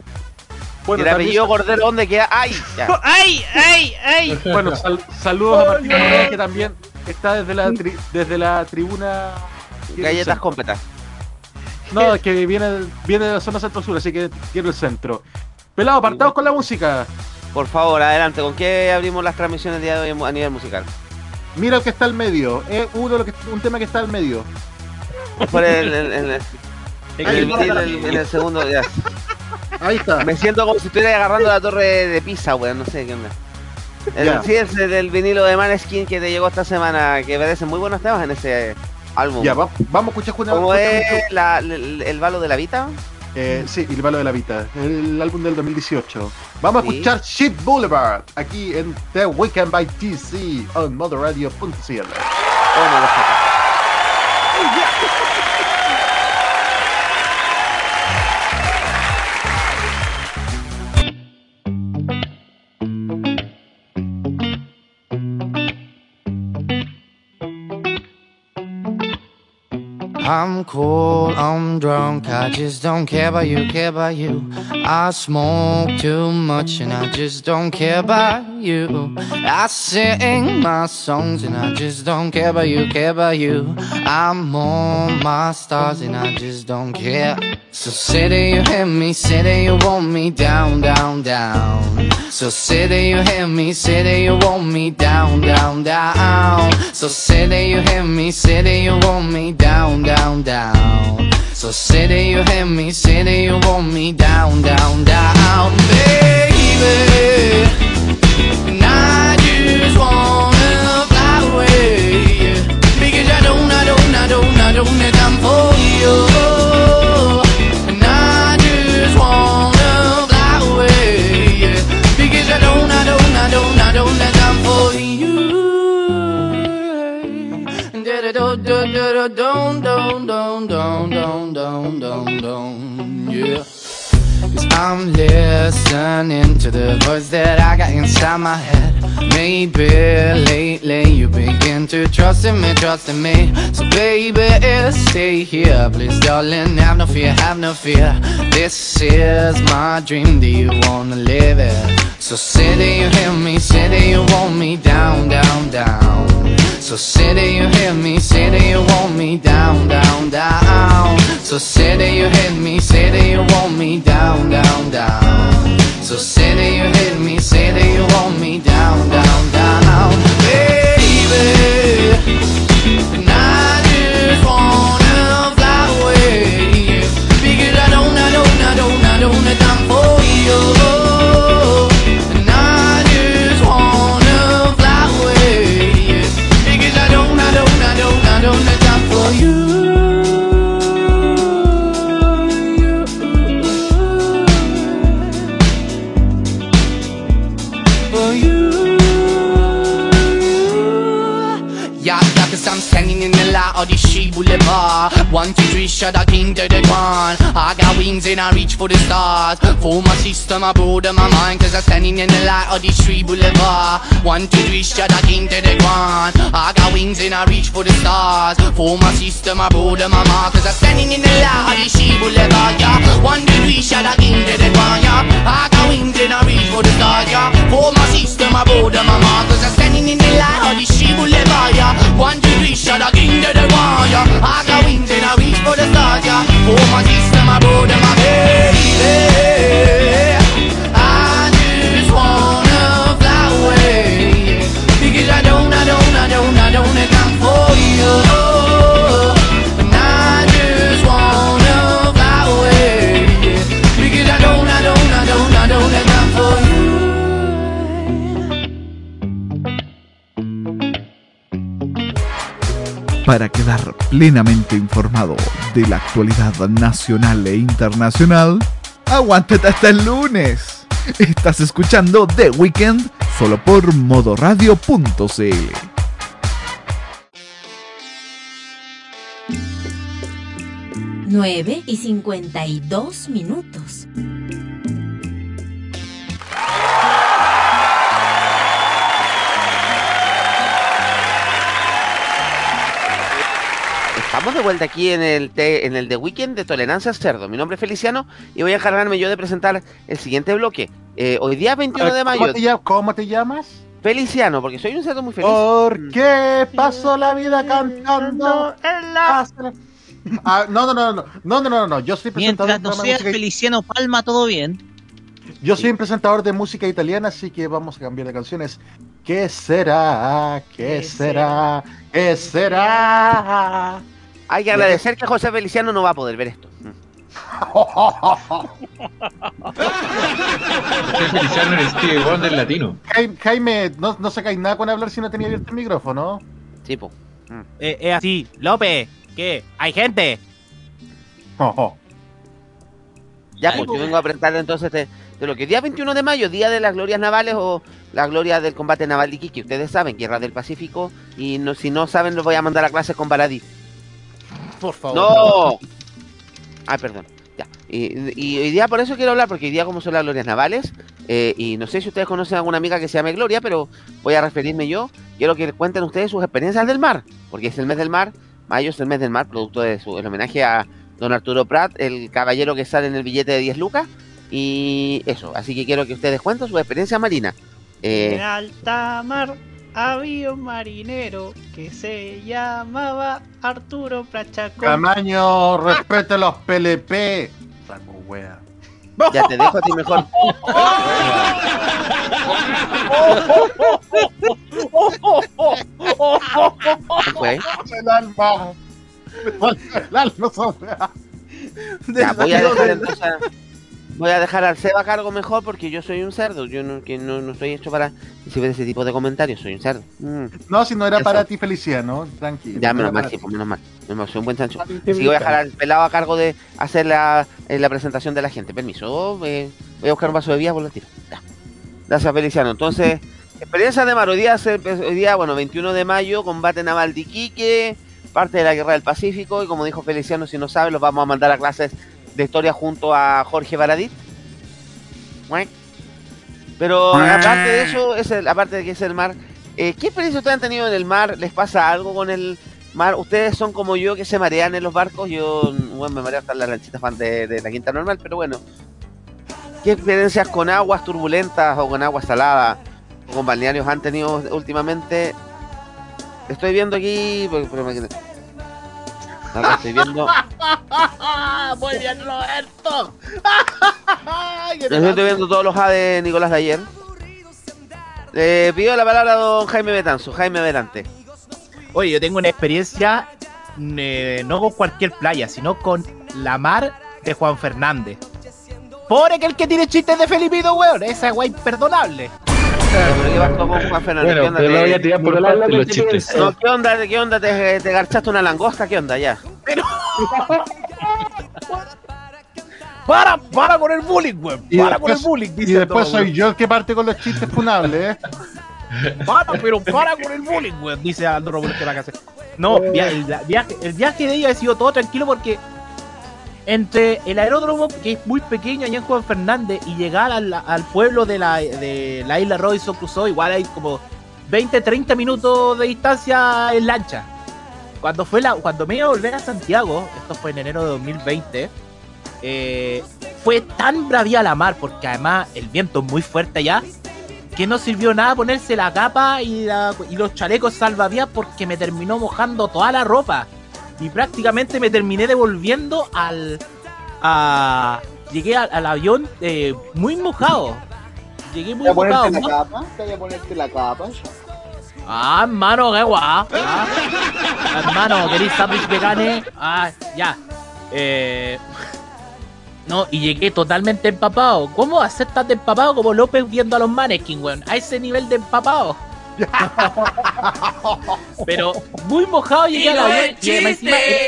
Bueno, ¿Y el apellido Cordero dónde queda? ¡Ay! Ya. ¡Ay, ay, ay! Bueno, sal- saludos a Martín Morales, que también está desde la, tri- desde la tribuna. Galletas completas. No, es que viene, viene de la zona centro-sur, así que quiero el centro. Pelado, apartados con la música. Por favor, adelante. ¿Con qué abrimos las transmisiones de hoy a nivel musical? Mira el que está al medio. Es uno que, un tema que está al medio. Por el, el- el- el- en el vinil, el- en el segundo. ya. Ahí está. Me siento como si estuviera agarrando la torre de Pisa, weón. No sé qué onda. El, sí, es el del vinilo de Maneskin que te llegó esta semana, que parecen muy buenos temas en ese álbum. Ya, va- vamos a escuchar ¿Cómo es la- el, el balo de la Vita? Eh, sí, El Palo de la Vita, el álbum del 2018. Vamos a escuchar Shit Boulevard aquí en The Weekend by TC on. Oh, I'm cold, I'm drunk, I just don't care about you, care about you. I smoke too much and I just don't care about you. I sing my songs and I just don't care about you, care about you. I'm on my stars and I just don't care. So say that you hear me, say that you want me down, down, down. So say that you hear me, say that you want me down, down, down. So say that you hear me, say that you want me down, down, down. So say that you hear me, say that you want me down, down, down, I'm listening to the voice that I got inside my head. Maybe lately you begin to trust in me, trust in me. So baby, stay here, please, darling. Have no fear, have no fear. This is my dream. Do you wanna live it? So say that you hear me, say that you want me down, down, down. So say that you hate me, say that you want me down, down, down. So say that you hit me, say that you want me down, down, down. So say that you hit me, say that you want me down, down, down, One, two, three, shut a king to the ground. I got wings and I reach for the stars. For my sister, I broaden my mind. Cause I'm standing in the light of the street boulevard. One, two, three, shut a king to the ground. I got wings and I reach for the stars. For my sister, I broaden my mind. Cause I'm standing in the light of the street boulevard. Yeah, one, two, three, shut a king to the ground. Yeah, I got wings and I reach for the stars. Yeah, for my system, I broaden my mind. Cause I'm standing in the light of the boulevard. Yeah, one, two, three, shut a king to the. Yeah, I got wings and I reach for the stars. Yeah, for my system, I broaden my baby. Para quedar plenamente informado de la actualidad nacional e internacional, aguántate hasta el lunes. Estás escuchando The Weekend solo por modoradio.cl. Nueve y 52 minutos. Estamos de vuelta aquí en el, te- en el The Weekend de Tolerancia Cerdo. Mi nombre es Feliciano y voy a encargarme yo de presentar el siguiente bloque. Eh, hoy día 21 de mayo. ¿Cómo te, llamas? ¿Cómo te llamas? Feliciano, porque soy un cerdo muy feliz. ¿Por qué paso la vida cantando? Ah, no, no, no, no, no, no, no, no, yo soy presentador Mientras de no seas música- Feliciano Palma, todo bien. Yo soy un presentador de música italiana, así que vamos a cambiar de canciones. ¿Qué será? ¿Qué será? ¿Qué será? Hay que agradecer que José Feliciano no va a poder ver esto. Feliciano eres Steve Wonder latino. Jaime, Jaime, no, no sacáis nada con hablar si no tenía abierto el micrófono. Sí, po. Eh, es así, López, ¿qué? ¿Hay gente? Ya, pues yo vengo a presentar entonces de, de lo que día 21 de mayo, día de las glorias navales o la gloria del combate naval de Iquique. Ustedes saben, guerra del Pacífico. Y no, si no saben, los voy a mandar a clases con Baradí. Por favor. ¡No! Ay, perdón. Ya. Y, y hoy día por eso quiero hablar, porque hoy día como son las glorias navales, eh, y no sé si ustedes conocen a alguna amiga que se llame Gloria, pero voy a referirme yo. Quiero que cuenten ustedes sus experiencias del mar, porque es el mes del mar, mayo es el mes del mar, producto de su el homenaje a don Arturo Prat, el caballero que sale en el billete de 10 lucas, y eso. Así que quiero que ustedes cuenten su experiencia marina. Eh, En alta mar había un marinero que se llamaba Arturo Prachacón. Camaño, respete los PLP. Saco wea. ya te dejo a ti mejor. ¿Qué fue? El alma. El alma. Ya, voy a dejar entonces voy a dejar al Seba a cargo mejor porque yo soy un cerdo. Yo no, que no, no estoy hecho para recibir ese tipo de comentarios. Soy un cerdo. Mm. No, si no era Eso. para ti, Feliciano. Tranquilo. Ya, no menos mal, sí, pues, menos mal. Menos mal, soy un buen chancho. Así que voy a dejar al pelado a cargo de hacer la, eh, la presentación de la gente. Permiso, eh, voy a buscar un vaso de vía por la tiro. Ya. Gracias, Feliciano. Entonces, experiencia de mar. Hoy día, se- hoy día, bueno, 21 de mayo, combate naval de Iquique, parte de la guerra del Pacífico. Y como dijo Feliciano, si no sabe, los vamos a mandar a clases de historia junto a Jorge. Muec. Pero aparte de eso, es el- aparte de que es el mar, eh, ¿qué experiencia ustedes han tenido en el mar? ¿Les pasa algo con el mar? ¿Ustedes son como yo que se marean en los barcos? Yo bueno, me mareo hasta en las lanchitas fan de, de la quinta normal, pero bueno. ¿Qué experiencias con aguas turbulentas o con agua salada o con balnearios han tenido últimamente? Estoy viendo aquí. pero- pero me- Acá estoy viendo. Muy bien, Roberto. ¿Qué te Estoy viendo todos los A de Nicolás de ayer. Le pido la palabra a don Jaime Betanzo. Jaime Berante. Oye, yo tengo una experiencia eh, no con cualquier playa, sino con la mar de Juan Fernández. Por aquel que tiene chistes de Felipito, weón. Esa weá imperdonable. No, ¿Qué onda? ¿Qué onda? ¿Te, te garchaste una langosta? ¿Qué onda? Ya. Para, para con el bullying, weón. Y Para con el después, bullying, y dice después todo, soy yo el que parte con los chistes funables, ¿eh? Para, pero para con el bullying, weón, dice Aldo Robles que va a hacer. No, via- el, la- viaje, el viaje de ella ha sido todo tranquilo porque entre el aeródromo, que es muy pequeño allá en Juan Fernández, y llegar al, pueblo de la, de la isla Robinson Crusoe, igual hay como 20, 30 minutos de distancia en lancha. Cuando fue la, cuando me iba a volver a Santiago, esto fue en enero de 2020, eh, fue tan bravía la mar, porque además el viento es muy fuerte allá, que no sirvió nada ponerse la capa y, la- y los chalecos salvavidas porque me terminó mojando toda la ropa. Y prácticamente me terminé devolviendo al. A, llegué al, al avión eh, muy mojado. Llegué muy ¿Te voy a mojado. la capa? ¿Te voy a ponerte la capa? Ah, hermano, qué guau. Ah. hermano, ¿queréis sándwich vegane? Ah, ya. Eh, no, y llegué totalmente empapado. ¿Cómo hacer tan empapado como López viendo a los mannequin, weón? A ese nivel de empapado. Pero muy mojado llegué ¡Tiro al avión el y además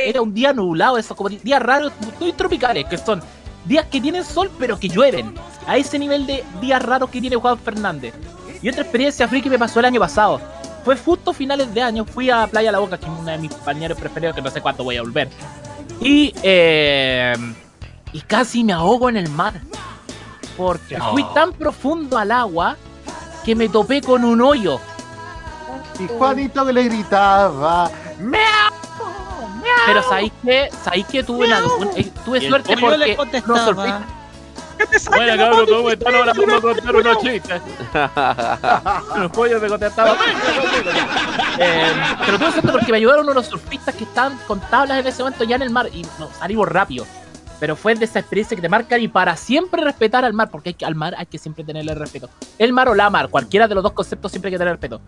era, un día nublado, esos como días raros, muy tropicales, que son días que tienen sol pero que llueven. A ese nivel de días raros que tiene Juan Fernández. Y otra experiencia friki me pasó el año pasado. Fue justo finales de año, fui a Playa La Boca, que es una de mis balnearios preferidos, que no sé cuándo voy a volver. Y, eh, y casi me ahogo en el mar. Porque fui tan profundo al agua que me topé con un hoyo. Y Juanito que le gritaba. Pero sabéis que, sabéis que tuve, una, un- eh, tuve suerte le porque no sorprendí. Bueno, cabrón, ¿cómo están? Ahora vamos a contar unos chistes. Los pollos me contestaban. Eh, pero tuve suerte porque me ayudaron unos surfistas que estaban con tablas en ese momento ya en el mar y nos salimos rápido. Pero fue de esa experiencia que te marcan y para siempre respetar al mar, porque hay que, al mar hay que siempre tenerle respeto. El mar o la mar, cualquiera de los dos conceptos siempre hay que tener respeto.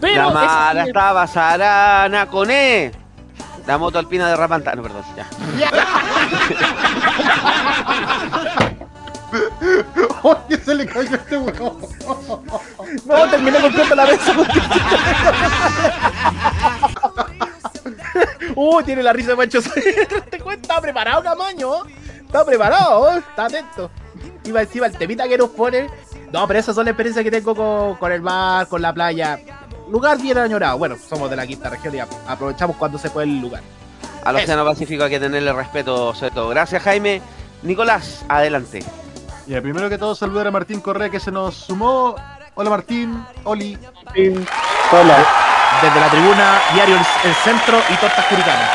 Pero la mar ese- estaba sarana con E. La moto alpina de Rapanta. No, perdón, ya. Oye, se le cayó este huevo. No, terminé completo la vez. Uh, tiene la risa de Mancho Te cuenta, está preparado, Camaño. Está preparado, está atento. Iba encima el temita que nos pone. No, pero esas son las experiencias que tengo con, con el mar, con la playa. Lugar bien añorado. Bueno, somos de la quinta región y aprovechamos cuando se puede el lugar. Al Océano Pacífico hay que tenerle respeto sobre todo. Gracias, Jaime. Nicolás, adelante. Y el primero que todo saludar a Martín Correa que se nos sumó. Hola Martín, Oli. Hola. Desde la tribuna, Diario El, Centro y Tortas Curicanas.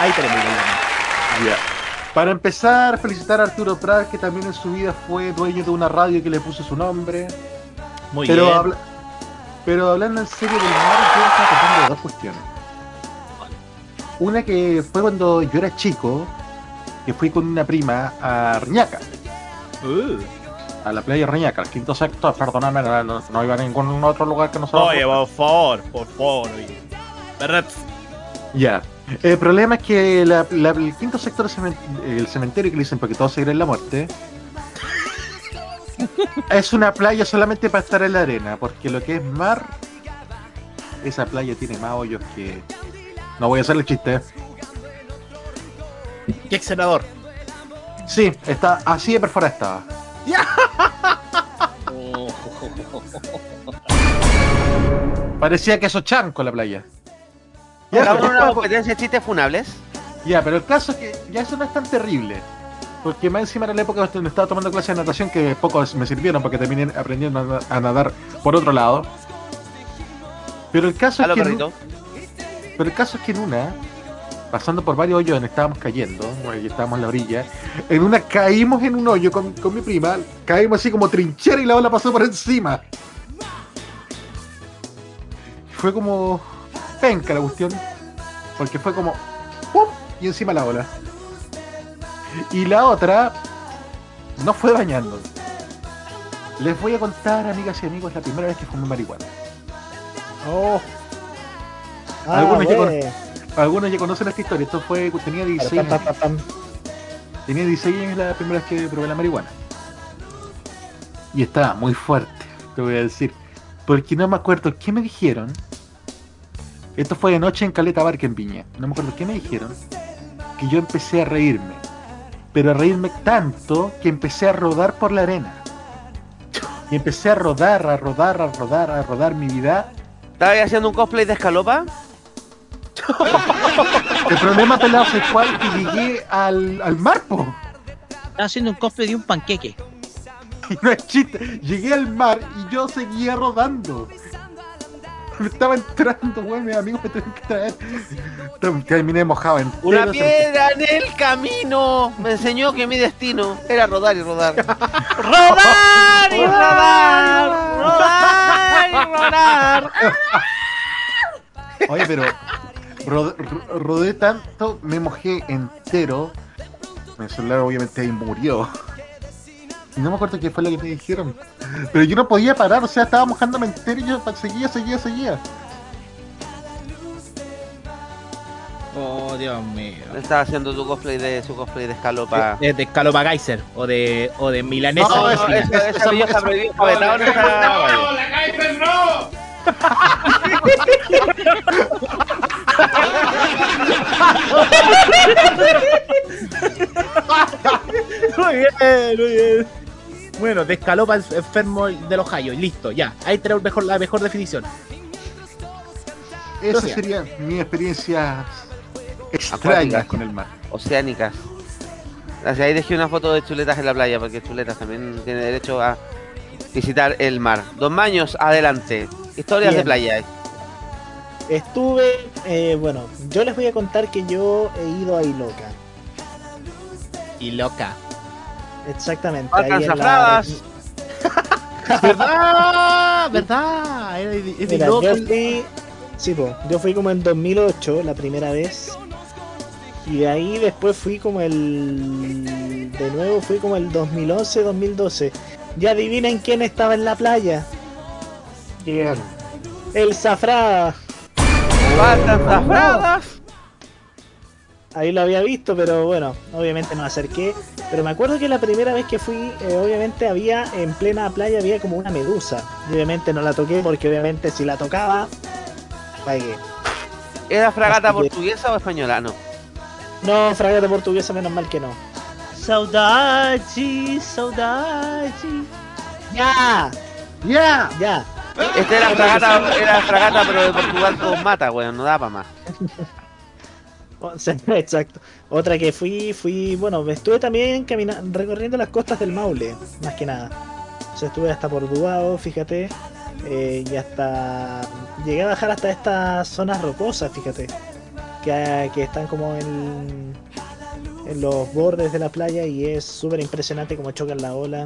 Ahí tenemos el programa. Ya. Para empezar, felicitar a Arturo Prat, que también en su vida fue dueño de una radio que le puso su nombre. Muy pero, bien. habla- pero hablando en serio del mar, yo estaba contando de dos cuestiones. Una que fue cuando yo era chico, que fui con una prima a Reñaca. A la playa Reñaca, al quinto sector, perdóname, no, no- no iba a ningún otro lugar que no sea. Oye, por favor, por favor, oye. Ya. El problema es que la- la- el quinto sector, el cementerio que le dicen porque todos se creen la muerte, es una playa solamente para estar en la arena, porque lo que es mar, esa playa tiene más hoyos que... No voy a hacer el chiste. ¿Qué ex senador? Sí, está así de perforada estaba. Parecía queso chanco la playa. Hagamos una competencia de chistes funables. Ya, pero el caso es que ya eso no es tan terrible. Porque más encima era la época donde estaba tomando clases de natación que pocos me sirvieron porque terminé aprendiendo a na- a nadar por otro lado. Pero el caso es que. en- pero el caso es que en una, pasando por varios hoyos donde estábamos cayendo, y estábamos en la orilla, en una caímos en un hoyo con, con mi prima, caímos así como trinchera y la ola pasó por encima. Fue como penca la cuestión, porque fue como ¡pum! y encima la ola. Y la otra no fue bañando. Les voy a contar, amigas y amigos, la primera vez que fumé marihuana. Oh. Ah, algunos, ya con- algunos ya conocen esta historia. Esto fue tenía 16 Pa, pa, años. Tenía 16 años la primera vez que probé la marihuana. Y estaba muy fuerte, te voy a decir. Porque no me acuerdo qué me dijeron. Esto fue de noche en Caleta Barca en Viña. No me acuerdo qué me dijeron. Que yo empecé a reírme. Pero a reírme tanto que empecé a rodar por la arena. Y empecé a rodar, a rodar, a rodar, a rodar mi vida. ¿Estabas haciendo un cosplay de escalopa? El problema pelado es cual que llegué al, al mar, po. Estaba haciendo un cosplay de un panqueque. Y no es chiste. Llegué al mar y yo seguía rodando. Me estaba entrando, weón. Mis amigos me tenían que traer. Terminé mojado en Una piedra en el camino me enseñó que mi destino era rodar y rodar. ¡Rodar y rodar! ¡Rodar y rodar! Oye, pero ro- ro- rodé tanto, me mojé entero. Mi celular obviamente ahí murió. No me acuerdo qué fue lo que me dijeron. Pero yo no podía parar, o sea, estaba mojándome entero y yo seguía, seguía, seguía. Oh, Dios mío. Estaba haciendo tu cosplay de su cosplay de escalopa. Es de Scalopa Geyser o de, o de Milanesa. No, de eso- eso- vieja está prohibida, está vetada en esta radio. Muy bien, muy bien. Bueno, de Scalopa el enfermo del Ohio, y listo, ya. Ahí tenemos mejor, la mejor definición. Esa sería mi experiencia extraña con el mar. Oceánicas. Así, ahí dejé una foto de chuletas en la playa, porque chuletas también tiene derecho a visitar el mar. Dos Maños, adelante. Historias de playa. Estuve, eh, bueno, yo les voy a contar que yo he ido a Iloca. Y loca. Exactamente. Ahí en la-. ¿Verdad? ¿Verdad? Era Mira, yo fui, sí, po, yo fui como en 2008 la primera vez. Y de ahí después fui como el... De nuevo fui como el 2011, 2012. Ya adivinen quién estaba en la playa. ¿Quién? El Zafrada. Faltan zafradas. Ahí lo había visto, pero bueno, obviamente no me acerqué. Pero me acuerdo que la primera vez que fui, eh, obviamente había en plena playa había como una medusa. Y obviamente no la toqué porque obviamente si la tocaba, pagué. ¿Era fragata Así que- portuguesa o española? No. No, fragata portuguesa, menos mal que no. Saudade, saudade. ¡Ya! ¡Ya! ¡Ya! Este era fragata, era fragata pero de Portugal con mata, weón, no da para más. Exacto. Otra que fui, fui, bueno, estuve también caminando, recorriendo las costas del Maule, más que nada. O sea, estuve hasta por Dubao, fíjate, eh, y hasta llegué a bajar hasta estas zonas rocosas, fíjate, que, que están como en, en los bordes de la playa y es súper impresionante como chocan la ola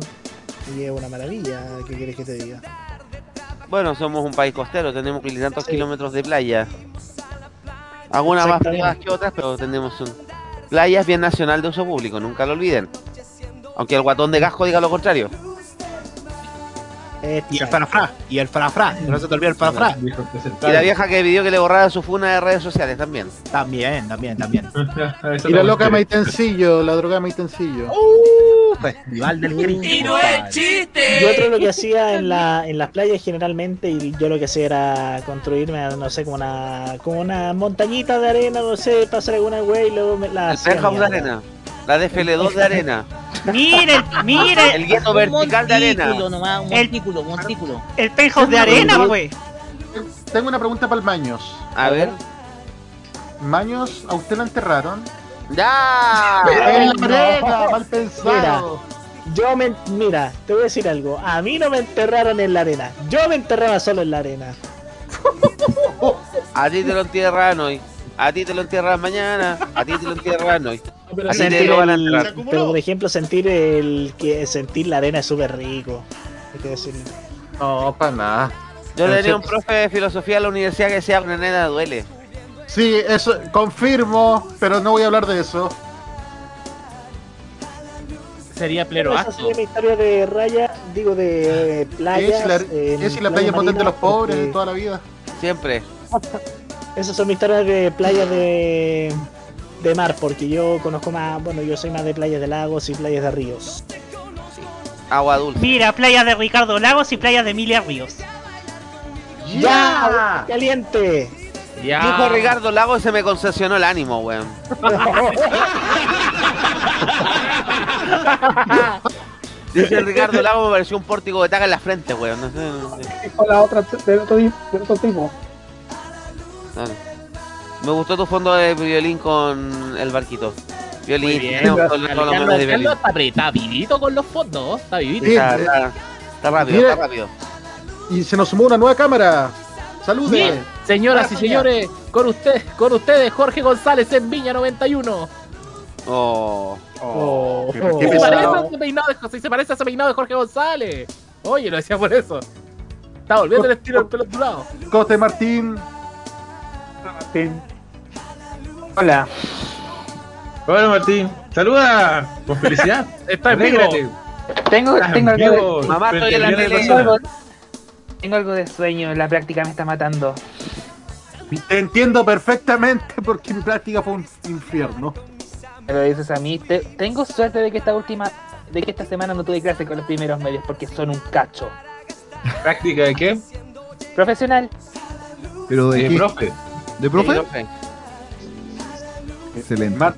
y es una maravilla, ¿qué quieres que te diga? Bueno, somos un país costero, tenemos tantos kilómetros de playa. Algunas más privadas que otras, pero tenemos un... Playa es bien nacional de uso público, nunca lo olviden. Aunque el guatón de casco diga lo contrario. Y el farafra, y el farafra, no se te olvide el farafra. Y la vieja que pidió que le borrara su funa de redes sociales también. También, también, también. Y la loca Maitencillo, la droga Maitencillo. Festival del Y no es chiste. Yo otro lo que hacía en, la, en las playas generalmente, y yo lo que hacía era construirme, no sé, como una, como una montañita de arena, no sé, pasar alguna wey y luego me la El hacía penthouse de arena. La DFL2 de arena. Mire, mire. El gueto vertical de arena. Montículo nomás, un El- montículo, montículo. El penthouse de arena, güey. Tengo una pregunta para el Maños. A ver. Maños, ¿a usted la enterraron? ¡Ya! ¡En la No. arena! ¡Mal pensado! Yo me, mira, te voy a decir algo. A mí no me enterraron en la arena. Yo me enterraba solo en la arena. A ti te lo entierran hoy. A ti te lo entierran mañana. A ti te lo entierran hoy. Pero, A sentir a el- por ejemplo, sentir el que sentir la arena es súper rico. Hay que decirlo. No, para nada. Yo tenía un profe de filosofía en la universidad que decía una nena duele. Sí, eso, confirmo, pero no voy a hablar de eso. Sería Esa pleroacto. sería mi historia de raya, digo de eh, playas. Es la, en es y la playa potente de los pobres de toda la vida. Siempre. Esas son mis historias de playas de, de mar, porque yo conozco más, bueno, yo soy más de playas de lagos y playas de ríos. Agua dulce. Mira, playas de Ricardo Lagos y playas de Emilia Ríos. ¡Ya! ¡Caliente! Dijo Ricardo Lago y se me concesionó el ánimo, weón. Dice Ricardo Lago me pareció un pórtico de taca en la frente, weón. No sé, no sé. Con la otra del otro, del otro tipo. Dale. Me gustó tu fondo de violín con el barquito. Violín, Muy bien. tenemos todos los de violín. Está, está vivito con los fondos. Está vivito. Está, está- está rápido, Mira. está rápido. Y se nos sumó una nueva cámara. ¡Salude! Bien, señoras y señores, con usted, con ustedes Jorge González en Viña 91. Oh. Oh, qué- Oh. qué Se pesado. parece, a ese peinado de, José- se parece a ese peinado de Jorge González. Oye, lo decía por eso. Está volviendo el estilo del pelo ondulado. Coste Martín. Hola. Hola Martín. Saluda. Con felicidad. Está en vivo. Tengo, Estás tengo en algo de, Mamá, estoy en la tengo, algo, personas. tengo algo de sueño, la práctica me está matando. Te entiendo perfectamente porque mi práctica fue un infierno. Me lo dices a mí. Te- tengo suerte de que esta última, de que esta semana no tuve clase con los primeros medios porque son un cacho. ¿Práctica de qué? Profesional. Pero de De qué? profe. ¿De profe? profe. Excelente. Mar-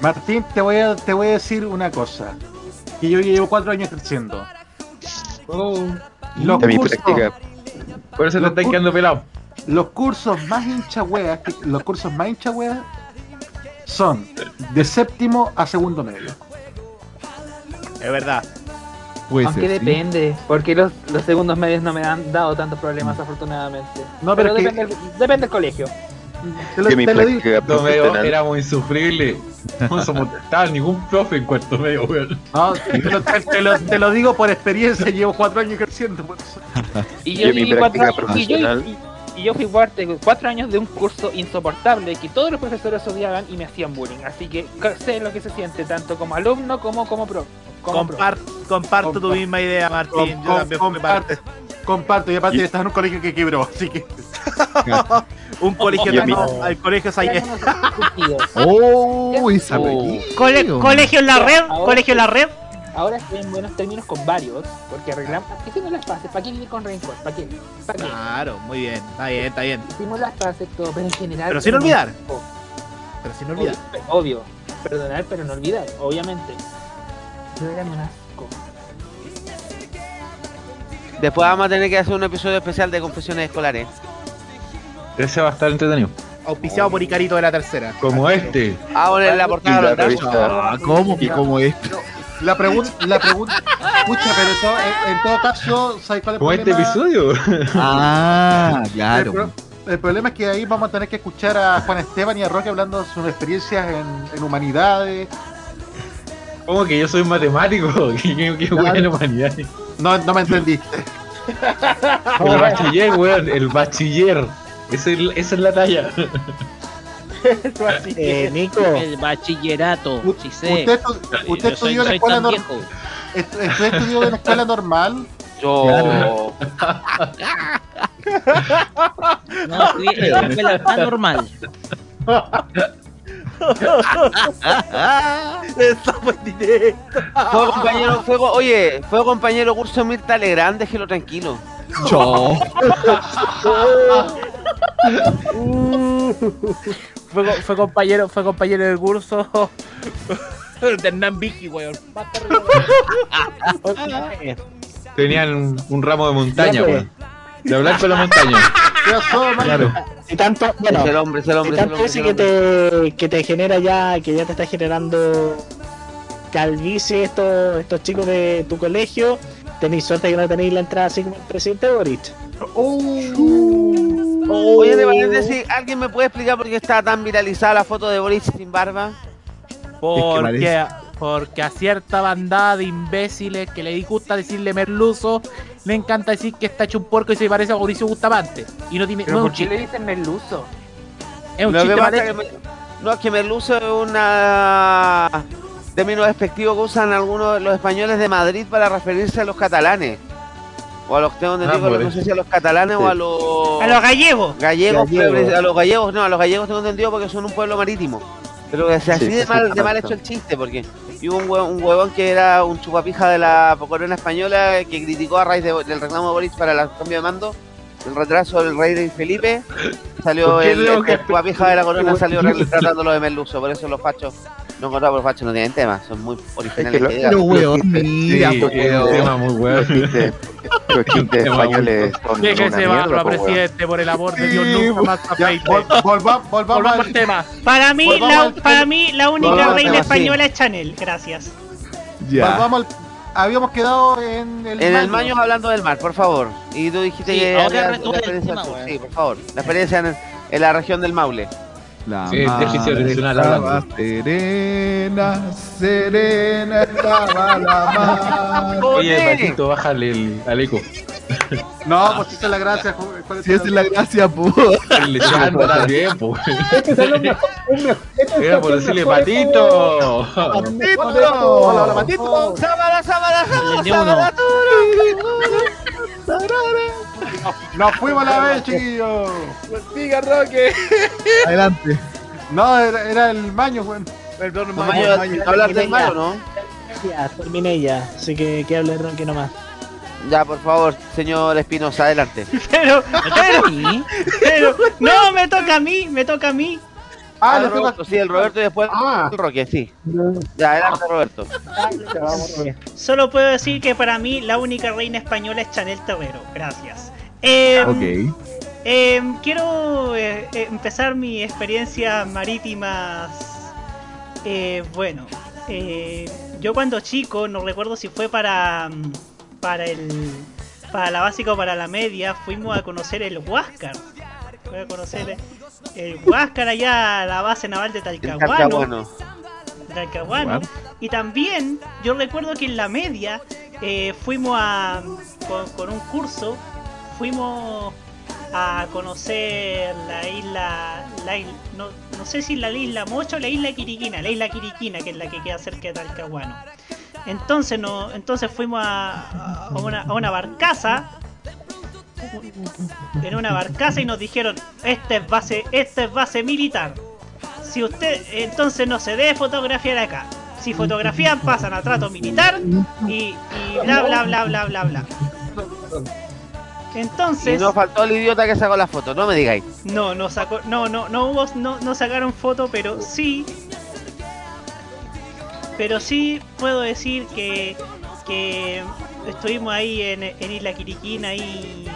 Martín, te voy, a, te voy a decir una cosa. Que yo llevo cuatro años ejerciendo. Oh. Los cursos, práctica. Por eso te Los estás quedando pelado. los cursos más hincha weas, que- los cursos más hincha weas son de séptimo a segundo medio. Es verdad. Puede Aunque ser, ¿sí? depende, porque los, los segundos medios no me han dado tantos problemas afortunadamente. No, pero depende, depende del colegio. Te lo, te lo digo. Cuarto medio éramos insufribles. No soportaba ningún profe en cuarto medio, weón. No, te, lo, te- te lo- te lo digo por experiencia, llevo cuatro años ejerciendo. por eso. Y Yo en mi viví cuatro años- y yo- profesional. y- y yo fui parte de cuatro años de un curso insoportable que todos los profesores odiaban y me hacían bullying. Así que sé lo que se siente tanto como alumno como como pro. Como pro. Compar- comparto tu misma idea, Martín. Com- Yo también com- fui parte. Comparto, y aparte estás en un colegio que quebró, así que. Un colegio mí- no, al colegio. Oh, Cole- colegio en la red, Ahora colegio en la red. Ahora estoy en buenos términos con varios, porque arreglamos, hicimos las paces, ¿para qué vivir con rencor? ¿Para qué? ¿Para qué? Claro, muy bien. Está bien, está bien. Hicimos las paces, todo, pero en general... Pero sin olvidar. Pero sin olvidar. Obvio, obvio. Perdonar, pero no olvidar, obviamente. Yo era Después vamos a tener que hacer un episodio especial de confesiones escolares. Ese va a estar entretenido. Auspiciado por Icarito de la tercera. Como este. Ah, bueno, en la portada Y la revista- Ah, ¿cómo que como esto? La pregunta, la pregunta. Escucha, pero en, en todo caso, ¿sabes cuál es el Como este problema? episodio. Ah, El, claro. pro- el problema es que ahí vamos a tener que escuchar a Juan Esteban y a Roque hablando de sus experiencias en, en humanidades, ¿Cómo que yo soy matemático? ¿Qué, qué, qué weón en humanidades? No, no me entendiste. El bachiller, weón, el bachiller. Esa es, esa es la talla. Eh, Nico. El bachillerato. sé. ¿Usted, usted estudió en escuela normal? ¿Usted estudió en escuela normal? Yo. No, estudié en la escuela tan normal. Eso fue directo. Fue compañero, fue, oye, fue compañero curso Mirta Legrand, déjelo tranquilo. Yo. Fue, fue compañero, fue compañero del curso de Hernán Vicky, weón. Tenían un, un ramo de montaña, weón. De hablar con la montaña. Claro. Y tanto, bueno, Es el hombre, es el hombre, y es el tanto hombre, ese es que te, que te genera ya, que ya te está generando calvicie estos, estos chicos de tu colegio, tenéis suerte que no tenéis la entrada así como el presidente Boric. Oye, de paréntesis, ¿alguien me puede explicar por qué está tan viralizada la foto de Boris sin barba? Porque, porque a cierta bandada de imbéciles que le gusta decirle merluzo, le encanta decir que está hecho un puerco y se parece a Mauricio Bustamante. Y no tiene ¿Pero no es por un qué le dicen merluzo? Es un que chiste mal hecho. que me- no, es que merluzo es una término despectivo que usan algunos de los españoles de Madrid para referirse a los catalanes. O a los tengo entendido, Ah, que por no sé si a los catalanes o a los A los gallegos. gallegos, a los gallegos, no, a los gallegos tengo entendido porque son un pueblo marítimo. Pero que sea así Sí, de mal, de mal hecho el chiste, porque y un huevón, un huevón que era un chupapija de la corona española que criticó a raíz de- del reclamo de Boris para el cambio de mando, el retraso del rey de Felipe, salió ¿Por qué el, el chupapija de la corona salió tratándolo de merluzo, por eso los fachos, no por fachos no tienen tema, son muy originales. lo- que. Pero weón, Sí, mira, es weón. tema muy Los chistes, los chistes españoles son Déjese barba, weón. presidente, por el amor de Dios, Sí, nunca más volvamos al- tema. Para mí, la, para mí, la única reina tema, española es Chanel. Gracias. Ya. volvamos al- Habíamos quedado en el. En el. Maños hablando del mar, por favor. Y tú dijiste Sí, que ahora la experiencia tema. Sí, por favor. La experiencia en, en la región del Maule. La Sí, estaba serena, serena estaba la mar. Oye, Patito, bájale el, al eco. No, pues esa es la gracia. ¿cuál Si esa es la gracia, po. El echando también, po. Este es el mejor. un mejor- este es Era por el decirle Patito. Patito. Hola, hola, Patito. ¡Sábala, sábala, sábala, El de uno. sábala! Nos fuimos a la vez, chiquillos. Diga Roque. Adelante. No, era, era el maño, weón. Perdón, No, Maño, hablar del Mayo, ya. ¿no? Ya, terminé ya. Así que que hable Roque nomás. Ya, por favor, señor Espinosa, adelante. Pero, pero, pero, no, me toca a mí, me toca a mí. Ah, Ah, el Roberto, toca. sí, el Roberto y después Ah. el Roque, sí. Ya, adelante, Roberto. Solo puedo decir que para mí la única reina española es Chanel Terrero. Gracias. Eh, Ok. eh, quiero eh, empezar mi experiencia marítimas. Eh, bueno, eh, yo cuando chico, no recuerdo si fue para mm, para el para la básica o para la media, fuimos a conocer el Huáscar. Fui a conocer el Huáscar allá a la base naval de Talcahuano. Talcahuano. Talcahuano. Y también yo recuerdo que en la media fuimos a con, con un curso fuimos a conocer la isla, la isla- no, no sé si la isla Mocho o la isla Quiriquina, la isla Quiriquina que es la que queda cerca de Talcahuano. Entonces no, entonces fuimos a, una barcaza en una barcaza y nos dijeron esta es base, esta es base militar. Si usted entonces no se debe fotografiar acá. Si fotografían pasan a trato militar y, y bla bla bla bla bla bla. Y Entonces no faltó el idiota que sacó la foto, no me digáis. no, no sacó, no, no, no hubo, no, no sacaron foto, pero sí, pero sí puedo decir que, que estuvimos ahí en, en Isla Quiriquina, ahí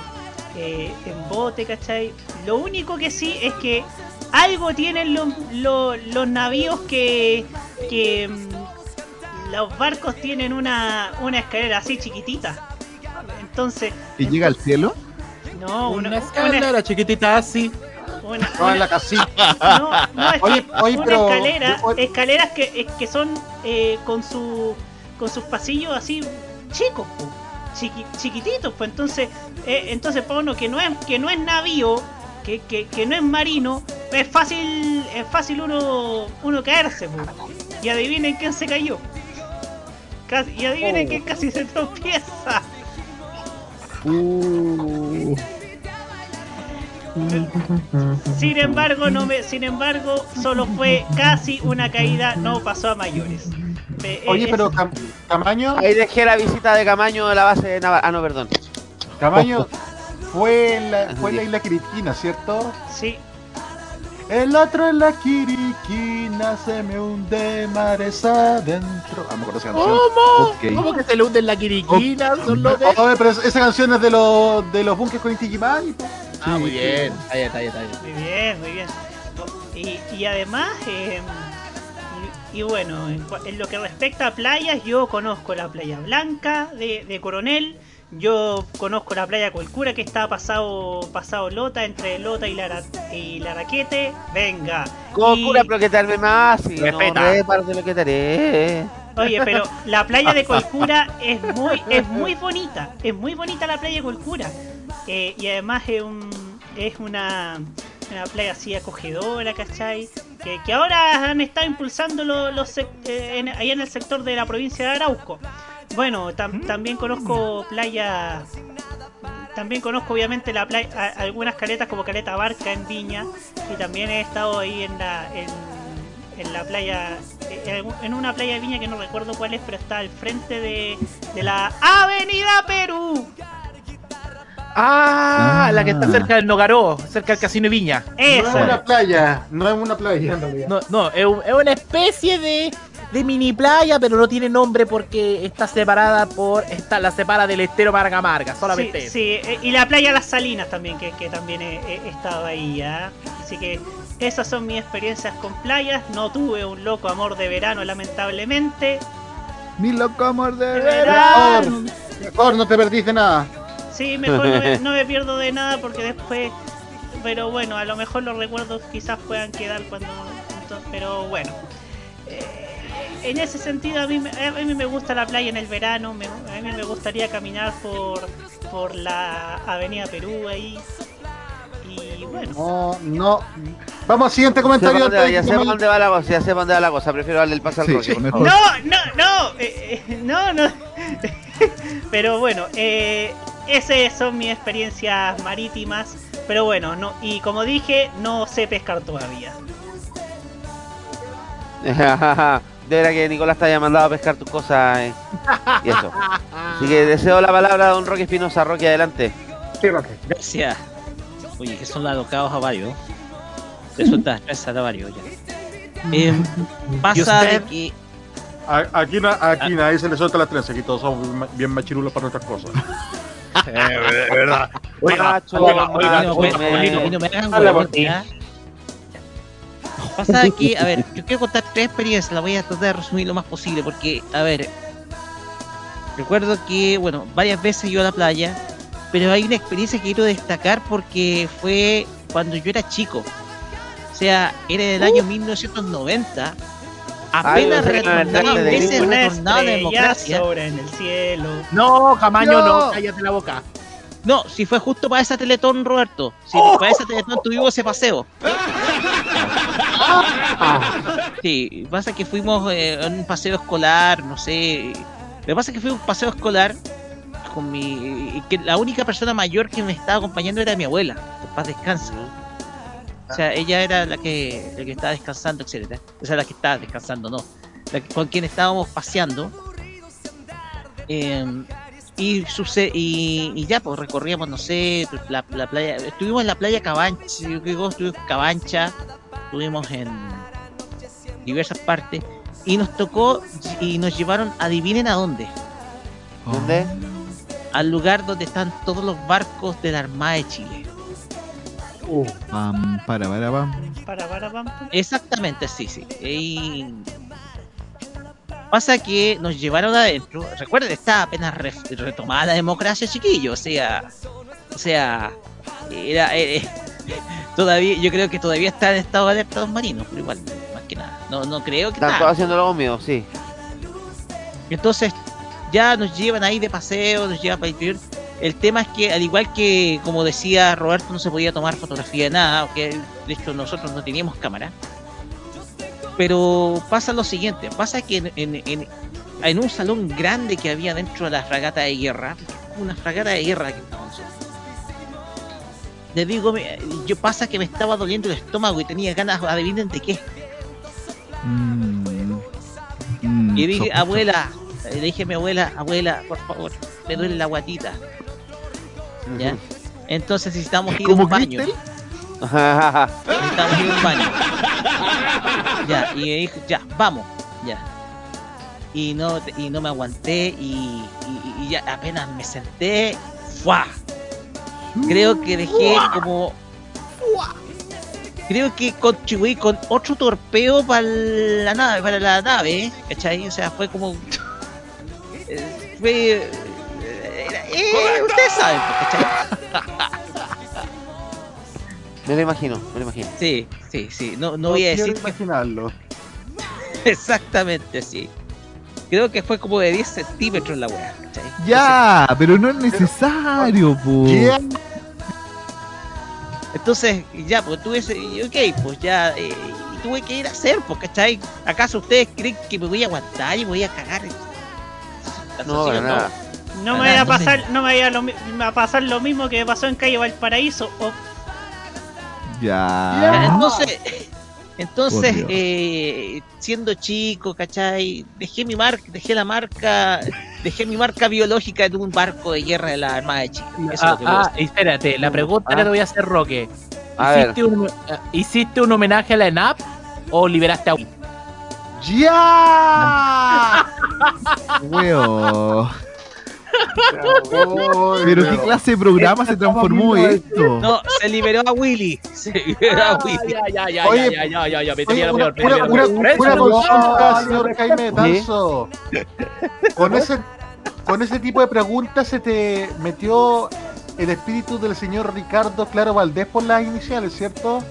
eh, en bote, ¿cachai? Lo único que sí es que algo tienen los, los, los navíos que, que mm, los barcos tienen una, una escalera así chiquitita. Entonces, ¿Y llega al cielo? no, una, Una una- escalera chiquitita así. una, No, en la casita. no, no, es Oye, que oye, una pero- escalera, oye- escaleras que, eh, que son eh, con su con sus pasillos así chicos, chiqui- chiquititos, pues entonces, eh, entonces para uno que no es que no es navío, que, que, que no es marino, es fácil es fácil uno uno caerse, po. y adivinen quién se cayó. Casi- y adivinen Oh. quién casi se tropieza. Uh. Sin embargo, no me, sin embargo, solo fue casi una caída, no pasó a mayores. Oye, pero Cam- Camaño, Ahí dejé la visita de Camaño de la base de Navarra. Ah, no, perdón. Camaño fue en la, fue en la isla Quiriquina, ¿cierto? Sí. El otro en la Quiriquina se me hunde mares adentro. Ah, me acuerdo esa canción. ¿Cómo? Ok. ¿Cómo que se le hunde en la quiriquina? Son los de- Oye, pero esa canción es de los de los bunkers con Inti Gimani, po. Ah, muy bien. Está bien, está bien, está bien. Muy bien, muy bien. Y, y además, eh, y, y bueno, en, en lo que respecta a playas, yo conozco la playa Blanca de, de Coronel. Yo conozco la playa Colcura que está pasado pasado Lota, entre Lota y la, y la Raquete. Venga. Con Y- pero que arme más. Y no, Respeta. lo que. Oye, pero la playa de Colcura es muy, es muy bonita. Es muy bonita la playa de Colcura. Eh, y además es, un, es una, una playa así acogedora, ¿cachai? Que, que ahora han estado impulsando lo- los, eh, en- allá en el sector de la provincia de Arauco. Bueno, tam- también conozco playa. También conozco obviamente la playa, a- algunas caletas como Caleta Barca en Viña. Y también he estado ahí en la, en, en la playa, en, en una playa de Viña que no recuerdo cuál es, pero está al frente de, de la Avenida Perú. Ah, la que está cerca del Nogaró, cerca del Casino de Viña. No es una playa, no es una playa en realidad. No, no, es, un- es una especie de, de mini playa, pero no tiene nombre porque está separada por. Está, la separa del estero Marga Marga, solamente Sí, sí, eh, y la playa Las Salinas también, que, que también he, he estado ahí, ¿ya? Así que esas son mis experiencias con playas. No tuve un loco amor de verano, lamentablemente. Mi loco amor de verano. Mejor, mejor no te perdiste nada. Sí, mejor no me, no me pierdo de nada porque después. Pero bueno, a lo mejor los recuerdos quizás puedan quedar cuando. Pero bueno. Eh, en ese sentido, a mí, me- a mí me gusta la playa en el verano. me- a mí me gustaría caminar por, por la Avenida Perú ahí. Y bueno. No, no. Vamos al siguiente Ya sé comentario. de ya sé dónde va la cosa, ya sé dónde va la cosa. Prefiero darle el paso al Sí, Roque. sí, mejor. No, no, no, eh, eh, no, no. Pero bueno, eh, esas son mis experiencias marítimas. Pero bueno, no, y como dije, no sé pescar todavía. De verdad que Nicolás te haya mandado a pescar tus cosas eh, y eso. Así que deseo la palabra a don Roque Espinosa. Roque, adelante. Sí, Roque. Gracias. Oye, que son alocados a varios. Resulta tres a varios ya. Eh, pasa de que. Aquí, aquí nadie se le suelta las trenzas, aquí todos somos bien ma- bien machirulos para nuestras cosas. verdad. Oiga, oiga, oiga, oiga, ti. ¿ya? Pasa de que, a ver, yo quiero contar tres experiencias, las voy a tratar de resumir lo más posible, porque, a ver, recuerdo que, bueno, varias veces yo a la playa, pero hay una experiencia que quiero destacar porque fue cuando yo era chico. O sea, era del año 1990. Apenas Ay, retornaba, no, veces retornaba la democracia. sobra en el cielo. No, Camaño, no, No. cállate la boca. No, si fue justo para esa Teletón, Roberto. Si para esa Teletón tuvimos ese paseo. Sí, pasa que fuimos eh, en un paseo escolar, no sé. Lo que pasa es que fue un paseo escolar con mi. que la única persona mayor que me estaba acompañando era mi abuela. Paz descanse. O sea, ella era la que, la que estaba descansando, etcétera. O sea, la que estaba descansando, no. La que- con quien estábamos paseando. Eh, y, y, y ya, pues recorríamos, no sé, la, la playa. Estuvimos en la playa Cabancha, yo creo estuvimos en Cabancha, estuvimos en diversas partes. Y nos tocó y nos llevaron, adivinen a dónde. ¿Dónde? Al lugar donde están todos los barcos de la Armada de Chile. Pam, para, para. Para, para. Exactamente, sí, sí. Y pasa que nos llevaron adentro. Recuerden, está apenas re- retomada la democracia, chiquillo. O sea, o sea, era, eh, Todavía, yo creo que todavía está en estado de alerta los marinos, pero igual, más que nada. No, no creo que Están todos haciendo lo mío, sí. Entonces, ya nos llevan ahí de paseo, nos llevan para el interior. El tema es que, al igual que, como decía Roberto, no se podía tomar fotografía de nada, aunque de hecho nosotros no teníamos cámara. Pero pasa lo siguiente, pasa que en, en- en- en un salón grande que había dentro de la fragata de guerra, una fragata de guerra que les digo, yo pasa que me estaba doliendo el estómago y tenía ganas, adivinen de qué. Y dije, abuela, le dije a mi abuela, abuela, por favor, me duele la guatita. ¿Ya? Entonces necesitamos ir a un baño. Necesitamos ir a un baño. Ya, y me dijo, ya, vamos, ya. Y no, y no me aguanté y, y- y ya apenas me senté, ¡fua! Creo que dejé como. Creo que contribuí con otro torpeo para la nave, para la nave, ¿cachai? O sea, fue como. eh, Fue. eh, eh, ustedes saben, ¿cachai? Me lo imagino, me lo imagino. Sí, sí, sí. No, no voy a decir. imaginarlo. Exactamente, sí. Creo que fue como de 10 centímetros la weá, ¿cachai? Ya, pero no es necesario, po. Entonces, ya, pues tuve ese. Ok, pues ya. eh, tuve que ir a hacer, pues, ¿cachai? ¿Acaso ustedes creen que me voy a aguantar y me voy a cagar? No, para nada. No me vaya a pasar, no me vaya a, lo mi- a pasar lo mismo que pasó en calle Valparaíso. o- Ya. Entonces, entonces eh, siendo chico, ¿cachai? Dejé mi marca, dejé la marca, dejé mi marca biológica en un barco de guerra de la Armada de Chile. Eso es Ah, lo que ah, hacer. espérate, la pregunta que te voy a hacer, Roque. A ver. ¿Hiciste un, eh, ¿Hiciste un homenaje a la ENAP o liberaste a Wii? ¡Ya! Weo. Pero qué clase de programa se transformó esto. No, se liberó a Willy. Se liberó a Willy. Ya, ya, ya, Oye, ya, ya, ya, ya, me Oye, tenía lo una, una, una, una consulta, señor Jaime Tanzo. Con ese, con ese tipo de preguntas se te metió el espíritu del señor Ricardo Claro Valdés por las iniciales, ¿cierto?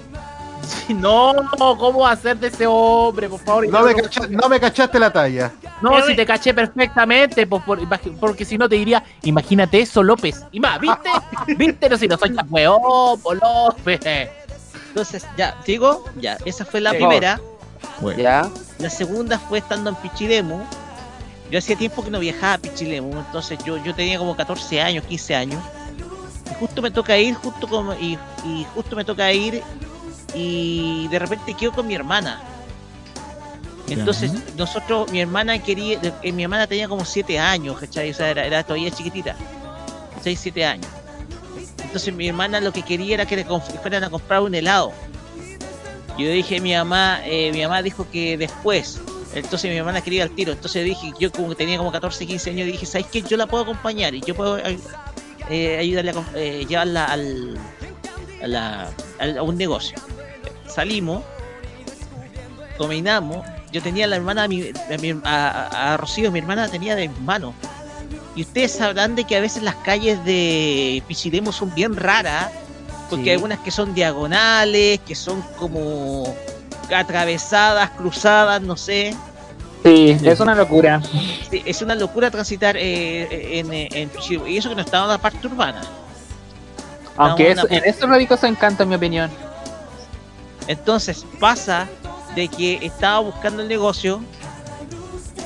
No, ¿cómo hacer de ese hombre, por favor? No me, cacha- no me cachaste la talla. No, si te caché perfectamente, pues, por- porque si no te diría, imagínate eso, López. Y más, ¿viste? ¿Viste? No, si no soy tan weón, López. Entonces, ya, digo, ya, esa fue la Sí. primera. Bueno. Ya. La segunda fue estando en Pichilemu. Yo hacía tiempo que no viajaba a Pichilemu, entonces yo, yo tenía como 14 años, 15 años. Y justo me toca ir, justo como, y, y justo me toca ir y de repente quedo con mi hermana. Entonces, nosotros, mi hermana quería, eh, mi hermana tenía como 7 años, ¿cachai? O sea, era, era todavía chiquitita, 6, 7 años. Entonces mi hermana lo que quería era que le fueran a comprar un helado. Yo dije, mi mamá, eh, mi mamá dijo que después. Entonces mi hermana quería ir al tiro. Entonces dije, yo como que tenía como 14, 15 años, dije, ¿sabes qué? Yo la puedo acompañar y yo puedo eh, ayudarle a eh, llevarla al, a, la- al- a un negocio. Salimos, caminamos. Yo tenía a la hermana, a, mi- a, Rocío, mi hermana tenía de mis manos. Y ustedes sabrán de que a veces las calles de Pichilemu son bien raras, porque Sí. hay algunas que son diagonales, que son como atravesadas, cruzadas, no sé. Sí, es una locura. Sí, es una locura transitar eh, en, en Pichilemu. Y eso que no estaba en la parte urbana. Aunque eso, en en eso radica su encanto, en mi opinión. Entonces pasa de que estaba buscando el negocio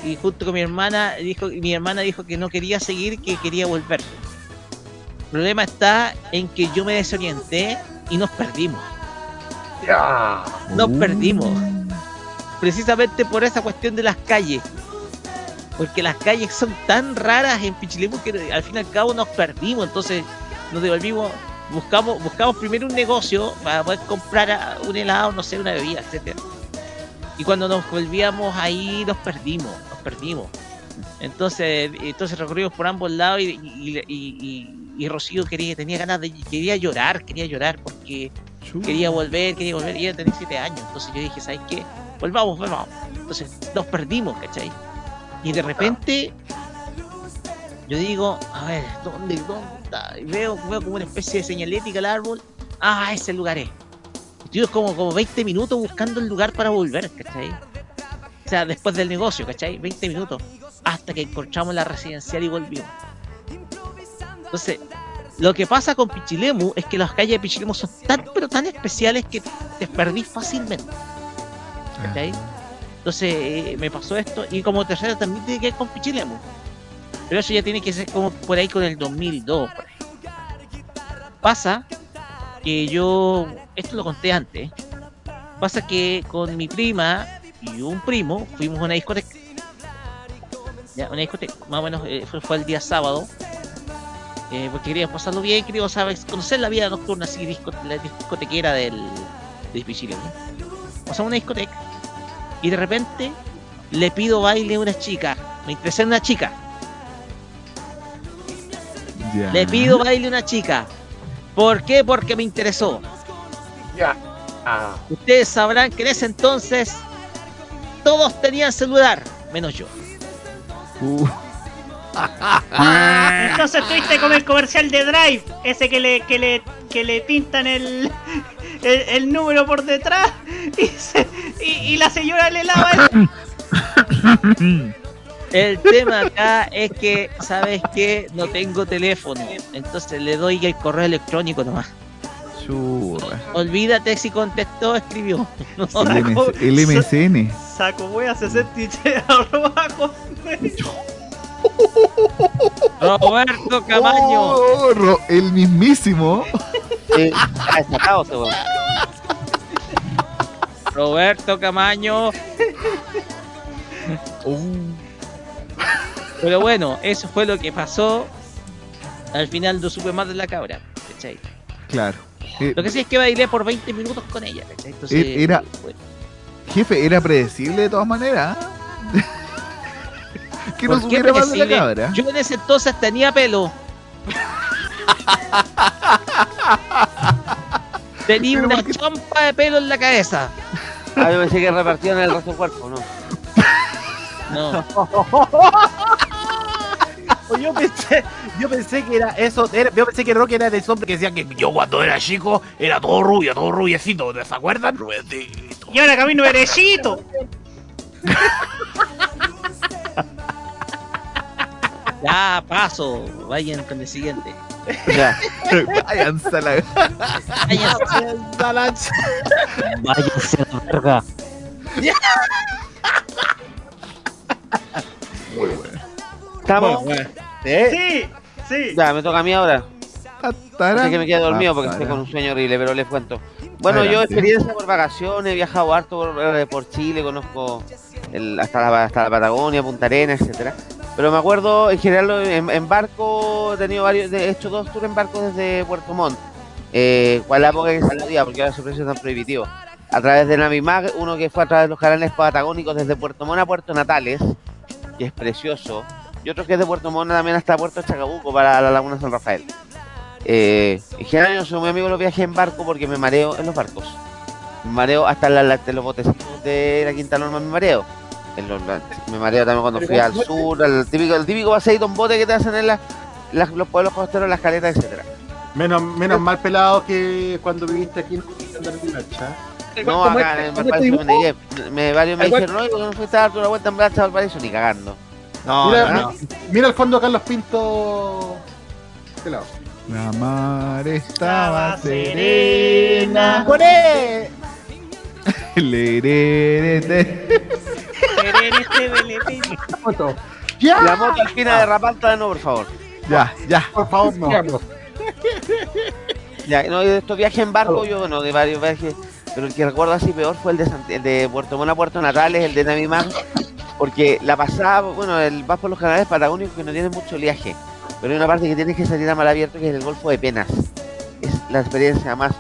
y junto con mi hermana dijo, mi hermana dijo que no quería seguir, que quería volver. El problema está en que yo me desorienté y nos perdimos. Nos perdimos. Precisamente por esa cuestión de las calles. Porque las calles son tan raras en Pichilemu que al fin y al cabo nos perdimos. Entonces nos devolvimos. Buscamos, buscamos primero un negocio para poder comprar un helado, no sé, una bebida, etcétera. Y cuando nos volvíamos ahí nos perdimos, nos perdimos. Entonces, entonces recorrimos por ambos lados y, y, y- y- Rocío quería, tenía ganas de, quería llorar, quería llorar porque quería volver, quería volver, y ella tenía 7 años. Entonces yo dije, ¿sabes qué? Volvamos, volvamos. Entonces nos perdimos, ¿cachai? Y de repente yo digo, a ver, ¿dónde, dónde está? Y veo, veo como una especie de señalética al árbol. Ah, ese lugar es. Estuvimos como, como 20 minutos buscando el lugar para volver, ¿cachai? O sea, después del negocio, ¿cachai? 20 minutos. Hasta que encontramos la residencial y volvimos. Entonces, lo que pasa con Pichilemu es que las calles de Pichilemu son tan, pero tan especiales que te perdís fácilmente. ¿Cachai? Entonces, eh, me pasó esto. Y como tercero también tiene que ver con Pichilemu. Pero eso ya tiene que ser como por ahí con el 2002. por ahí. Pasa que yo, esto lo conté antes, pasa que con mi prima y un primo fuimos a una discoteca. Ya, una discoteca, más o menos eh, fue, el día sábado, eh, porque queríamos pasarlo bien, queríamos saber, conocer la vida nocturna, así, disco- la discotequera del, de Pichilemu. Pasamos a una discoteca y de repente le pido baile a una chica, me interesé en una chica, Ya. le pido baile a una chica. ¿Por qué? Porque me interesó. Ya. Ah. Ustedes sabrán que en ese entonces todos tenían celular, menos yo. Uh, Entonces fuiste como el comercial de Drive, ese que le, que le, que le pintan el, el, el número por detrás y, se- y, y la señora le lava el... El tema acá es que, ¿sabes qué? No tengo teléfono. Entonces le doy el correo electrónico nomás. churra. Olvídate si contestó, escribió. No, El, MC el MSN. Saco wea 63 arroba. Roberto Camaño. Oh, Ro- el mismísimo. ese weón. Roberto Camaño. Pero bueno, eso fue lo que pasó. Al final no supe más de la cabra. ¿cachai? Claro. Eh, Lo que sí es que bailé por 20 minutos con ella. ¿cachai? Entonces, Eh, era- bueno, jefe, era predecible de todas maneras. que no ¿por qué supiera más de la cabra. Yo en ese entonces tenía pelo. tenía una champa de pelo en la cabeza. Ah, yo pensé que repartían el resto del cuerpo, ¿no? No. O yo pensé, yo pensé que era eso, era- yo pensé que Rocky era de esos hombres que decían que yo cuando era chico era todo rubio, todo rubiecito, ¿se acuerdan? Rubiecito. Y ahora camino derechito. Ya, paso. Vayan con el siguiente. Ya. Váyanse a la. Váyanse. Váyanse a la verga. Muy bueno. ¿Estamos? Sí, sí. Ya, me toca a mí ahora. Así que me quedé dormido porque estoy con un sueño horrible, pero les cuento. Bueno, yo experiencia por vacaciones, he viajado harto por, eh, por Chile, conozco el- hasta, la, hasta la Patagonia, Punta Arenas, etcétera. Pero me acuerdo, en general, en, en barco, he tenido varios, he hecho dos tours en barco desde Puerto Montt. Eh, ¿Cuál es la época que podía? Porque ahora su precio es tan prohibitivo. A través de Navimag, uno que fue a través de los canales patagónicos desde Puerto Montt a Puerto Natales, que es precioso. Y otro que es de Puerto Montt también hasta Puerto Chacabuco para la Laguna San Rafael. Eh, en general yo soy muy amigo de los viajes en barco porque me mareo en los barcos. Me mareo hasta en, la- los botecitos de la Quinta Norma me mareo. En los- la- me mareo también cuando fui al sur, al típico, el típico paseíto en bote que te hacen en la- las- los pueblos costeros, las caletas, etcétera. Menos, menos mal pelado que cuando viviste aquí en Lancha. No, acá en Valparaíso me negué. Me, varios me dijeron, oye, ¿por qué no fuiste a darte una vuelta en Blancha Valparaíso? Ni cagando. No, Mira, no. mira el fondo de Carlos Pinto. Pelado. La mar estaba serena. ¡Poné! Lererete. La moto alpina de Rapalta de nuevo, por favor. Ya, ya. Por favor, no. Ya, no, de estos viajes en barco, yo, bueno, de varios viajes, pero el que recuerdo así peor fue el de, Sant- el de Puerto Montt a Puerto Natales, el de Navimán, porque la pasada, bueno, el, vas por los canales patagónicos que no tienen mucho oleaje, pero hay una parte que tienes que salir a mar abierto que es el Golfo de Penas. Es la experiencia más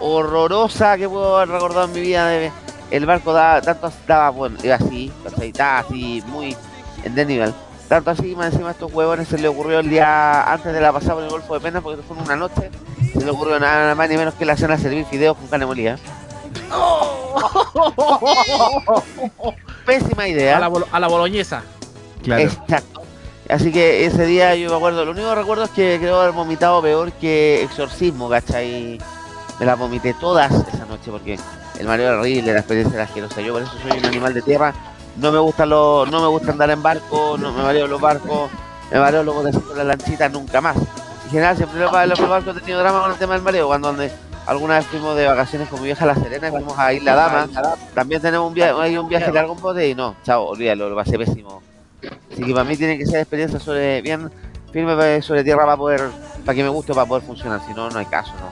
horrorosa que puedo haber recordado en mi vida. de- el barco daba, tanto daba, bueno, iba así, estaba así, muy en desnivel. Tanto así, más encima a estos huevones se le ocurrió el día antes de la pasada por el Golfo de Penas, porque fue una noche, se le ocurrió nada más ni menos que la cena servir fideos con carne molida. Pésima idea. A la, a la boloñesa. Claro. Exacto. Así que ese día yo me acuerdo, lo único que recuerdo es que creo haber vomitado peor que exorcismo, ¿cachai? Me las vomité todas esa noche porque el mareo era horrible, la experiencia era asquerosa. Yo por eso soy un animal de tierra. No me gusta lo, no me gusta andar en barco, no me mareo los barcos, me mareo los botecitos la lanchita nunca más. En general siempre los, los barcos he tenido drama con el tema del mareo. Cuando donde alguna vez fuimos de vacaciones con mi vieja a La Serena y fuimos a Isla Dama, también tenemos un viaje, hay un viaje largo en bote y no, chao, olvídalo, lo pasé pésimo. Así que para mí tiene que ser experiencia sobre bien firme sobre tierra para poder, para que me guste, para poder funcionar, si no, no hay caso, no.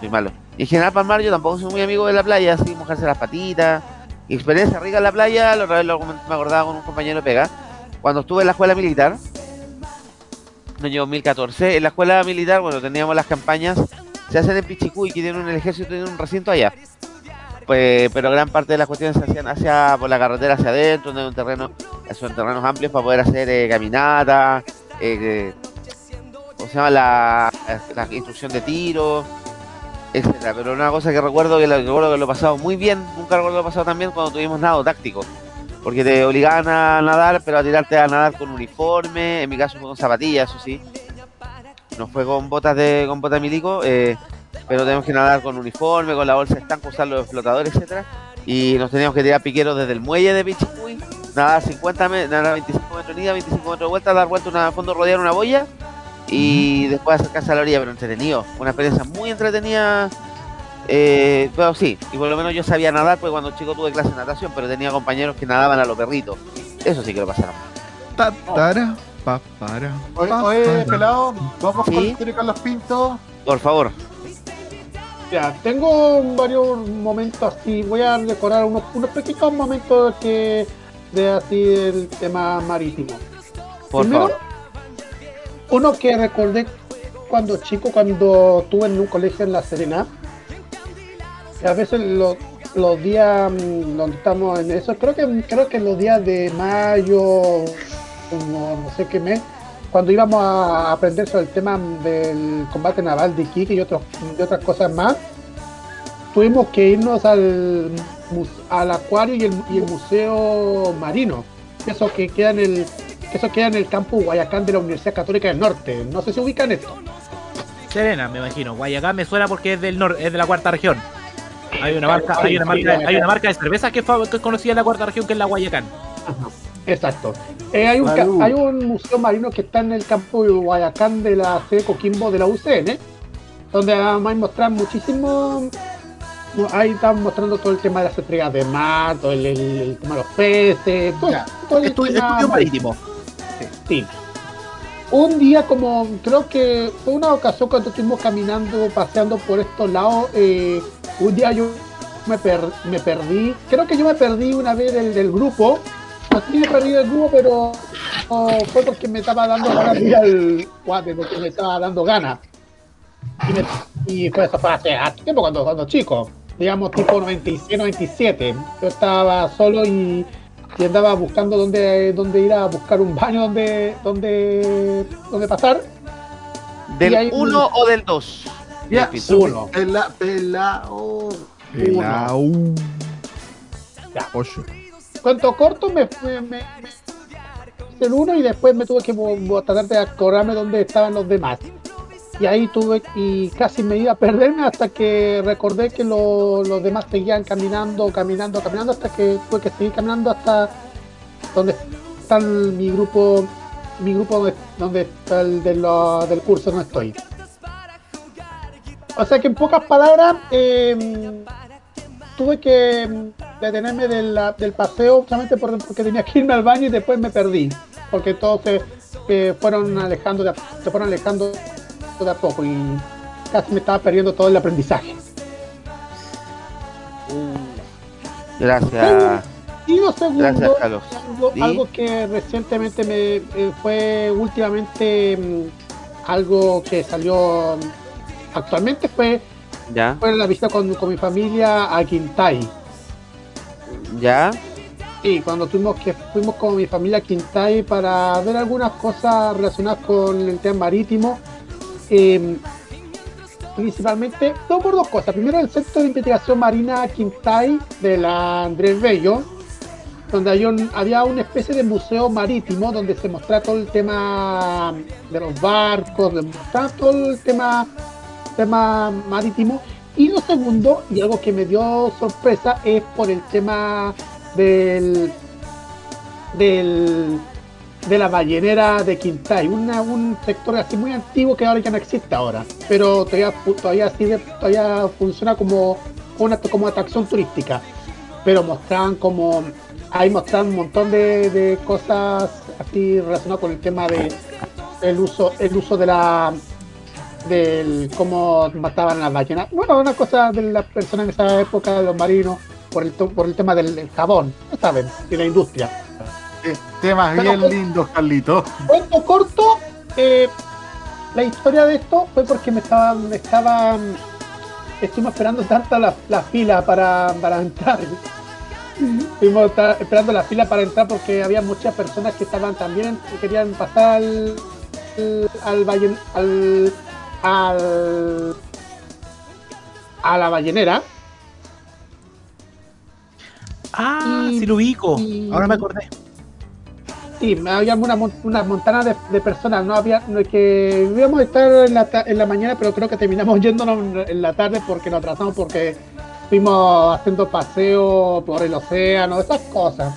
Soy malo. Y en general para el mar yo tampoco soy muy amigo de la playa, así mojarse las patitas. Y experiencia rica en la playa, la otra vez lo me acordaba con un compañero pega. Cuando estuve en la escuela militar, en el año 2014, en la escuela militar, bueno, teníamos las campañas, se hacen en Pichicuy, que tienen un ejército tiene un recinto allá. Pues, pero gran parte de las cuestiones se hacían hacia por la carretera hacia adentro, donde un terreno, son terrenos amplios para poder hacer eh, caminatas, eh, ¿cómo se llama? La, instrucción de tiro, etcétera. Pero una cosa que recuerdo que lo, recuerdo que lo he pasado muy bien, nunca recuerdo lo pasado tan bien cuando tuvimos nado táctico. Porque te obligaban a nadar, pero a tirarte a nadar con uniforme, en mi caso con zapatillas, eso sí. No fue con botas de con botas milico, eh, pero tenemos que nadar con uniforme, con la bolsa estanco, usar los flotadores, etcétera. Y nos teníamos que tirar piqueros desde el muelle de Pichicuy, nadar 50 metros, nadar 25 metros de ida, 25 metros de vuelta, dar vuelta una, a fondo, rodear una boya y después acercarse a la orilla, pero entretenido. Una experiencia muy entretenida. Eh, pero sí, y por lo menos yo sabía nadar, porque cuando chico tuve clase de natación, pero tenía compañeros que nadaban a los perritos. Eso sí que lo pasaron. Tatara, Oye, oye, pelado, vamos con el tío Carlos Pinto. Por favor. Ya, tengo varios momentos así, voy a decorar unos, unos pequeños momentos que de así del tema marítimo. Por Primero, favor. Uno que recordé cuando chico, cuando estuve en un colegio en La Serena, que a veces los, los días mm, donde estamos en eso, creo que creo que los días de mayo, como no sé qué mes, cuando íbamos a aprender sobre el tema del combate naval de Iquique y, otros, y otras cosas más, tuvimos que irnos al, al acuario y el, y el museo marino, eso que queda en el eso queda en el campus Guayacán de la Universidad Católica del Norte. No sé si ubican esto. Serena, me imagino. Guayacán me suena porque es del norte, es de la cuarta región. Hay una marca, hay una marca, hay una marca de cerveza que es conocida en la cuarta región que es la Guayacán. Exacto. Eh, hay, un, hay museo marino que está en el campo de Guayacán de la sede Coquimbo de la UCN, donde además mostrar muchísimo. Ahí están mostrando todo el tema de las estrellas de mar, todo el, el- el tema de los peces, todo, todo el tema estudio marítimo. Sí. Un día como, creo que fue una ocasión cuando estuvimos caminando, paseando por estos lados, eh, un día yo me, per- me perdí, creo que yo me perdí una vez del, del grupo, así me perdí del grupo, pero no, fue porque me estaba dando ganas de ir al guate, porque me estaba dando ganas. Y, me- y fue eso fue hace, hace tiempo cuando, cuando chico, digamos tipo 96, 97. Yo estaba solo y, y andaba buscando dónde, dónde ir a buscar un baño donde, donde, donde pasar. ¿Del hay 1 o del 2? Ya, uno. Pela, pelao. Pelao. Ya. Cuento corto, me, me, el uno y después me tuve que tratar de acordarme dónde estaban los demás. Y ahí tuve y casi me iba a perderme hasta que recordé que lo- los demás seguían caminando, caminando, caminando hasta que tuve que seguir caminando hasta donde está mi grupo, mi grupo donde, donde está el de del curso no estoy. O sea que en pocas palabras, eh, tuve que mm, detenerme de la- del paseo solamente por- porque tenía que irme al baño y después me perdí. Porque todos se, se fueron alejando de se fueron alejando de a poco y casi me estaba perdiendo todo el aprendizaje. Gracias. Y lo segundo, Gracias, Carlos. algo, ¿Sí? algo que recientemente me eh, fue últimamente mm, algo que salió mm, actualmente fue, ¿Ya? fue la visita con, con mi familia a Quintay. ¿Ya? Sí, cuando tuvimos que fuimos con mi familia a Quintay para ver algunas cosas relacionadas con el tema marítimo. eh, principalmente, todo por dos cosas. Primero, el Centro de Investigación Marina Quintay de la Andrés Bello, donde había, un- había una especie de museo marítimo donde se mostraba todo el tema de los barcos, de mostrar todo el tema, tema marítimo. Y lo segundo, y algo que me dio sorpresa, es por el tema del. del de la ballenera de Quintay, una, un sector así muy antiguo que ahora ya no existe ahora, pero todavía, todavía, todavía funciona como una como atracción turística. Pero mostraban como, ahí mostraban un montón de, de cosas así relacionadas con el tema de el uso, el uso de la del cómo mataban a las ballenas. Bueno, una cosa de las personas en esa época, de los marinos, por el, to- por el tema del jabón, no saben, de la industria. Eh, Temas Pero- bien lindos, Carlito. Cuento corto, eh, la historia de esto fue porque me estaba, me estaba, estuvimos esperando tanta la, la fila para, para entrar. Estuvimos esperando la fila para entrar porque había muchas personas que estaban también, que querían pasar al, al, al, al, al- a la ballenera. Ah, sí lo ubico. Ahora me acordé. Sí, había una, mon- una montana de, de personas, no había no, que íbamos a estar en la, en la mañana, pero creo que terminamos yéndonos en- en la tarde porque nos atrasamos porque fuimos haciendo paseo por el océano, esas cosas.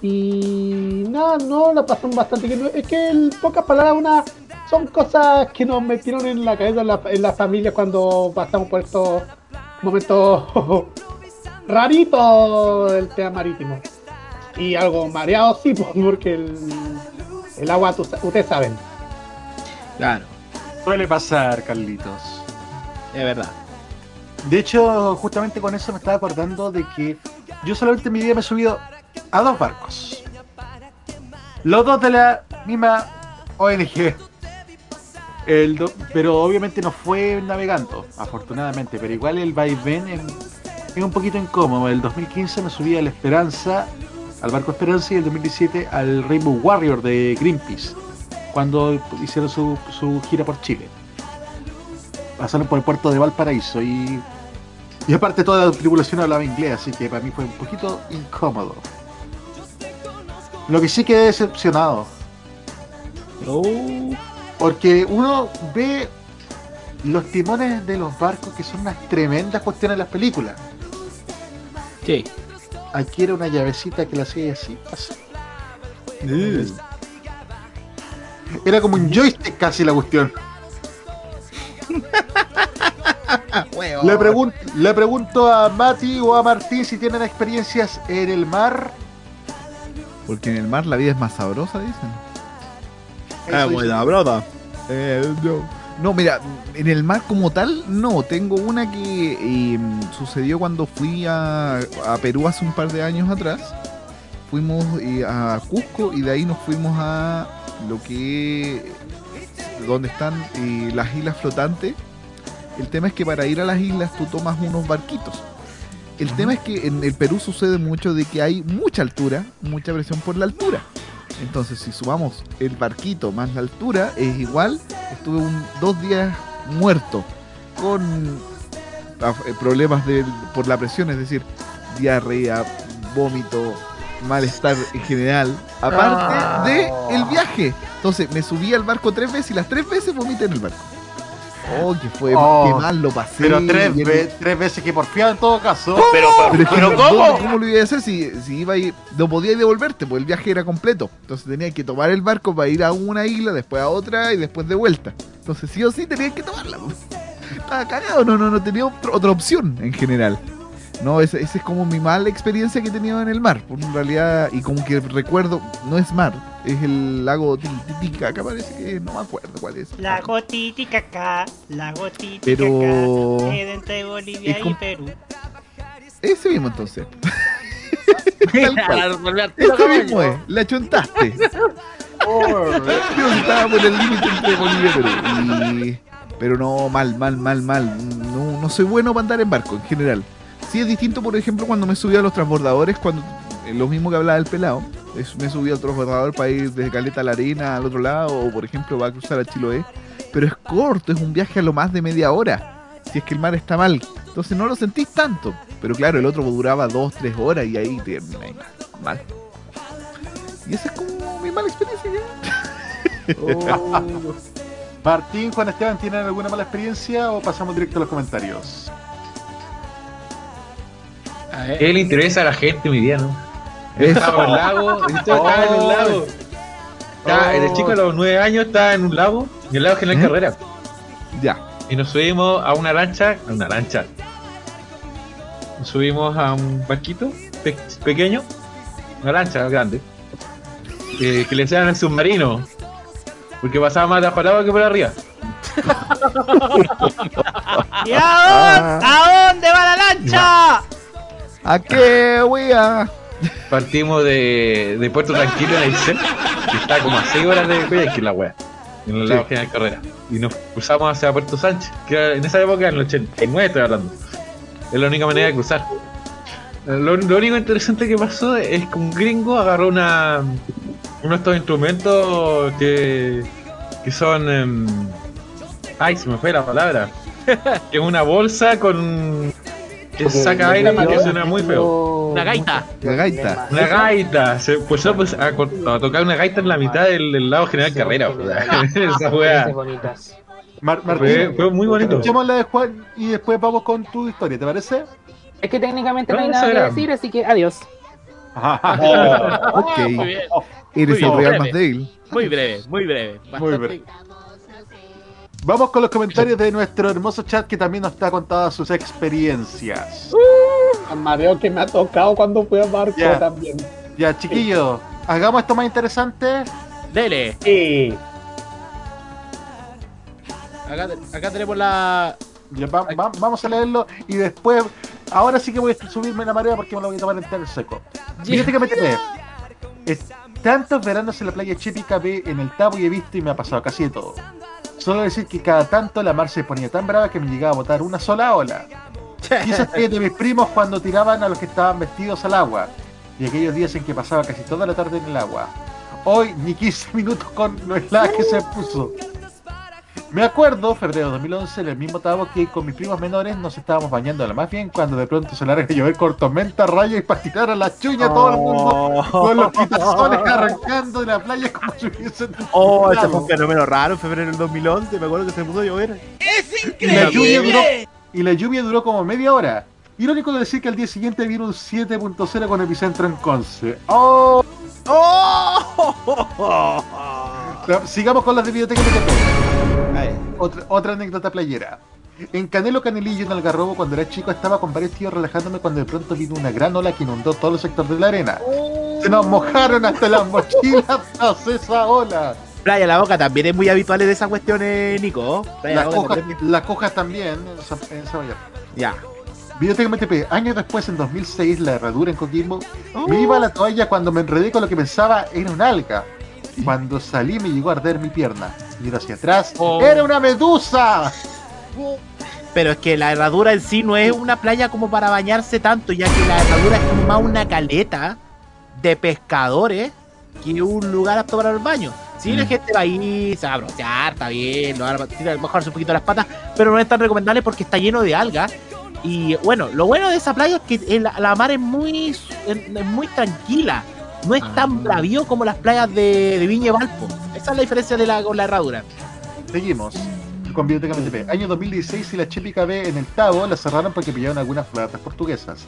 Y nada, no, la pasamos bastante bien. Es que en pocas palabras, una, son cosas que nos metieron en la cabeza en la, en la familia cuando pasamos por estos momentos raritos del tema marítimo. Y algo mareado, sí, pues, porque el, el agua, ustedes saben. Claro. Suele pasar, Carlitos. Es verdad. De hecho, justamente con eso me estaba acordando de que yo solamente en mi vida me he subido a dos barcos. Los dos de la misma ONG. Pero obviamente no fue navegando, afortunadamente. Pero igual el vaivén es, es un poquito incómodo. El 2015 me subí a la Esperanza, al barco Esperanza, y el 2017 al Rainbow Warrior de Greenpeace, cuando hicieron su, gira por Chile. Pasaron por el puerto de Valparaíso y y aparte toda la tripulación hablaba inglés, así que para mí fue un poquito incómodo. Lo que sí quedé decepcionado. Porque uno ve los timones de los barcos que son unas tremendas cuestiones en las películas. Sí. Aquí era una llavecita que la hacía así. así. Era como un joystick casi la cuestión. Le, pregun- le pregunto a Mati o a Martín si tienen experiencias en el mar. Porque en el mar la vida es más sabrosa, dicen. Ah, buena brota. no. No, mira, en el mar como tal, no. Tengo una que eh, sucedió cuando fui a, a Perú hace un par de años atrás. Fuimos eh, a Cusco y de ahí nos fuimos a lo que. donde están eh, las islas flotantes. El tema es que para ir a las islas tú tomas unos barquitos. El tema es que en el Perú sucede mucho de que hay mucha altura, mucha presión por la altura. Entonces, si sumamos el barquito más la altura, es igual. Estuve un, dos días muerto con ah, eh, problemas de- por la presión, es decir, diarrea, vómito, malestar en general, aparte Ah. de el viaje. Entonces, me subí al barco tres veces y las tres veces vomité en el barco. Oh, que fue, Oh, qué mal lo pasé. Pero tres, y el- ve- tres veces que porfiado en todo caso. pero, que no- ¿dónde- ¿cómo? lo iba a hacer si, si iba a ir, no podía ir devolverte? Porque el viaje era completo. Entonces tenía que tomar el barco para ir a una isla, después a otra y después de vuelta. Entonces sí o sí tenía que tomarla. pues. Estaba cagado, no, no, no tenía otro- otra opción en general. No, esa esa es como mi mala experiencia que he tenido en el mar. Por en realidad, y como que recuerdo, no es mar, es el lago Titicaca, parece que no me acuerdo cuál es. Lago Titicaca, Lago Titicaca, Pero- es entre Bolivia es y Perú. Ese mismo entonces. Tal La cual. caballo. mismo es, la chuntaste. Yo estaba por el límite entre Bolivia y Perú. Y- Pero no, mal, mal, mal, mal. No, no soy bueno para andar en barco en general. Sí es distinto, por ejemplo, cuando me subí a los transbordadores, cuando eh, lo mismo que hablaba del pelado. es- me subí al transbordador para ir desde Caleta a la Arena al otro lado, o por ejemplo va a cruzar a Chiloé. Pero es corto, es un viaje a lo más de media hora. Si es que el mar está mal. Entonces no lo sentís tanto. Pero claro, el otro duraba dos, tres horas y ahí termina mal. Y esa es como mi mala experiencia. Martín, Juan Esteban, ¿tienen alguna mala experiencia o pasamos directo a los comentarios? ¿Qué le interesa a la gente mi día, no? Yo estaba en un lago, yo estaba en un lago. Estaba- el chico de los nueve años estaba en un lago, en el lago General Carrera. Ya. Y nos subimos a una lancha, a una lancha. Nos subimos a un barquito pe- pequeño, una lancha grande, eh, que le decían el submarino, porque pasaba más de abajo que por arriba. ¿Y a dónde, a dónde va la lancha? ¿A qué, wea? Partimos de, de Puerto Tranquilo en Aysén, que está como a 6 horas de Guayaquil la wea, en el lado General Carrera. Y nos cruzamos hacia Puerto Sánchez, que era- en esa época, en el 89 estoy hablando. Es la única manera de cruzar. Lo, lo único interesante que pasó es que un gringo agarró una uno de estos instrumentos que, que son... em, ay, se me fue la palabra. que es una bolsa con... que saca aire y que suena muy feo. Una gaita. La gaita. Una gaita, se puso pues, a, a tocar una gaita en la mitad del, del lado general carrera. Esa wea. Mar- Fue, Martín, fue muy bonito. escuchemos la de Juan y después vamos con tu historia, ¿te parece? Es que técnicamente no hay No, nada eso que decir, así que adiós. ok. Muy bien. Eres Muy el bien. real débil. Muy breve, muy breve. Muy Bastante- breve. Vamos con los comentarios de nuestro hermoso chat que también nos está contando sus experiencias. El mareo que me ha tocado cuando fui a barco Ya. también. Ya, chiquillos, hagamos esto más interesante. Dele. Sí. Acá, acá tenemos la. Ya, va- va- vamos a leerlo y después, ahora sí que voy a subirme la marea porque me lo voy a tomar entero seco. Fíjate que me Tantos veranos en la playa Chepica ve en el Tabo y he visto y me ha pasado casi de todo. Solo decir que cada tanto la mar se ponía tan brava que me llegaba a botar una sola ola. Y esas de mis primos cuando tiraban a los que estaban vestidos al agua. Y aquellos días en que pasaba casi toda la tarde en el agua. Hoy ni 15 minutos con lo helada que se puso. Me acuerdo, febrero de 2011, en el mismo Tabo que con mis primos menores nos estábamos bañando a la más bien cuando de pronto se larga a llover con tormenta, rayos y para tirar a la chuña a todo el mundo con los quitazones arrancando de la playa como si hubiesen Oh, ese fue un fenómeno raro en febrero del 2011. Me acuerdo que se puso a llover. y la lluvia duró y la lluvia duró como media hora. Irónico de decir que al día siguiente vino un 7.0 con epicentro en Conce. ¡Oh! Ya, Sigamos con las de Videoteca MTP. Otra, otra anécdota playera. En Canelo Canelillo, en Algarrobo, cuando era chico, estaba con varios tíos relajándome cuando de pronto vino una gran ola que inundó todo el sector de la arena. Se nos mojaron hasta las mochilas tras esa ola. Playa La Boca también es muy habitual en esas cuestiones, Nico. Playa Las cojas, también- las cojas también en. Ya. Videoteca MTP, años después, en 2006, la herradura en Coquimbo, me iba a la toalla cuando me enredé con lo que pensaba era un alga. Cuando salí me llegó a arder mi pierna. Miro hacia atrás, ¡era una medusa! Pero es que la herradura en sí no es una playa como para bañarse tanto, ya que la herradura es más una caleta de pescadores que un lugar apto para el baño. Sí, la gente va ahí, se va a broncear, está bien, lo va a mojarse un poquito las patas, pero no es tan recomendable porque está lleno de algas. Y bueno, lo bueno de esa playa es que el- la mar es muy, es muy tranquila, no es tan bravío como las playas de, de Viña y Valpo. Esa es la diferencia de la, con la herradura. Seguimos con Videoteca MTP. Año 2016 y la Chepica B en el Tabo la cerraron porque pillaron algunas flautas portuguesas.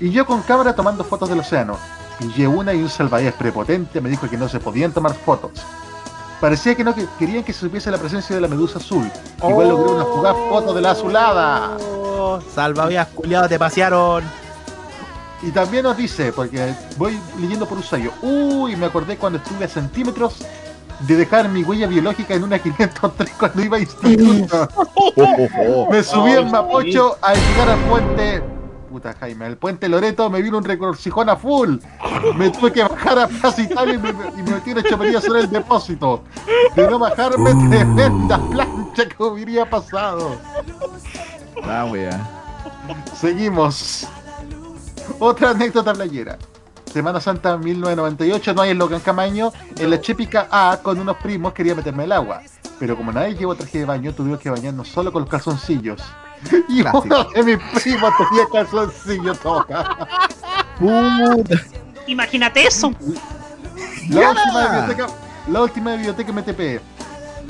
Y yo con cámara tomando fotos del océano. Pillé una y un salvavidas prepotente me dijo que no se podían tomar fotos. Parecía que no que- querían que se supiese la presencia de la medusa azul. Igual logré una fugaz foto de la azulada. Oh, salvavidas culiados te pasearon. Y también nos dice, porque voy leyendo por usuario, uy, me acordé cuando estuve a centímetros de dejar mi huella biológica en una 503 cuando iba a instituto. me subí en Mapocho al llegar al puente. Puta Jaime, al puente Loreto me vino un recorcijón a full. Me tuve que bajar a Plaza Italia y me, y me metí una chopería sobre el depósito. De no bajarme, tremenda plancha que hubiera pasado. Ah, wea. Seguimos. Otra anécdota playera. Semana Santa 1998, no hay en Logan Camaño. En la Chepica A, con unos primos, quería meterme al agua. Pero como nadie llevó traje de baño, tuvimos que bañarnos solo con los calzoncillos. Y uno de mis primos tenía calzoncillos toca. Imagínate eso. La última, biblioteca, la última biblioteca MTP.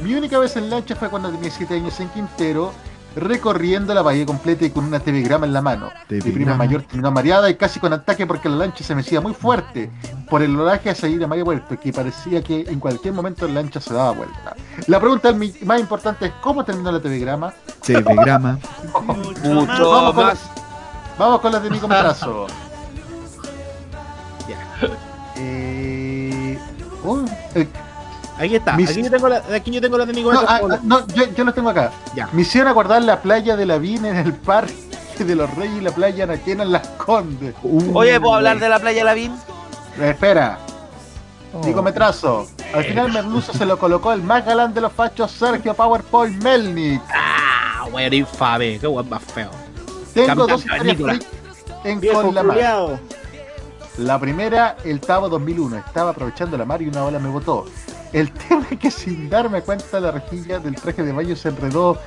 Mi única vez en lancha fue cuando tenía 7 años en Quintero recorriendo la bahía completa y con una telegrama en la mano. Mi prima mayor terminó mareada y casi con ataque porque la lancha se mecía muy fuerte por el oraje a salir a Mario Puerto, que parecía que en cualquier momento la lancha se daba vuelta. La pregunta más importante es ¿cómo terminó la telegrama? Telegrama. Mucho vamos, con más. las, vamos con las de Nicometrazo. Eh, oh, eh, Aquí está. Mis- Aquí yo tengo la, aquí yo tengo la de mi no, ah, no, yo, yo los tengo acá. Ya. Me hicieron acordar la playa de la Vina en el parque de los Reyes y la playa Anaquena en Las Condes. Oye, ¿puedo hablar de la playa Lavín? Eh, Espera. Nicometrazo. Al final Merluzo se lo colocó el más galán de los fachos, Sergio PowerPoint Melnik. Ah, weón, infame. Qué weón más feo. Tengo dos historias en Con la Mar. La primera, el Tavo 2001. Estaba aprovechando la mar y una ola me botó. El tema es que sin darme cuenta la rejilla del traje de baño se enredó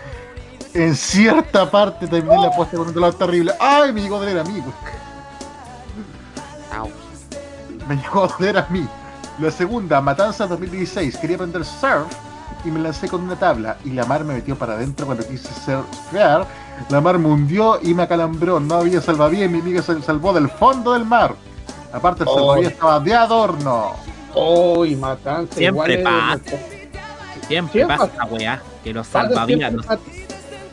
en cierta parte. Terminé la posta con un dolor terrible. ¡Ay, me llegó a doler a mí! Me llegó a doler a mí. La segunda, Matanza 2016. Quería aprender surf y me lancé con una tabla. Y la mar me metió para adentro cuando quise surfear. La mar me hundió y me acalambró. No había salvavidas. Mi amiga se salvó del fondo del mar. Aparte, el Oh. salvavidas estaba de adorno. Uy, matanza. Siempre igual pasa. Siempre Siempre pasa weá. Que los salvavidas. no-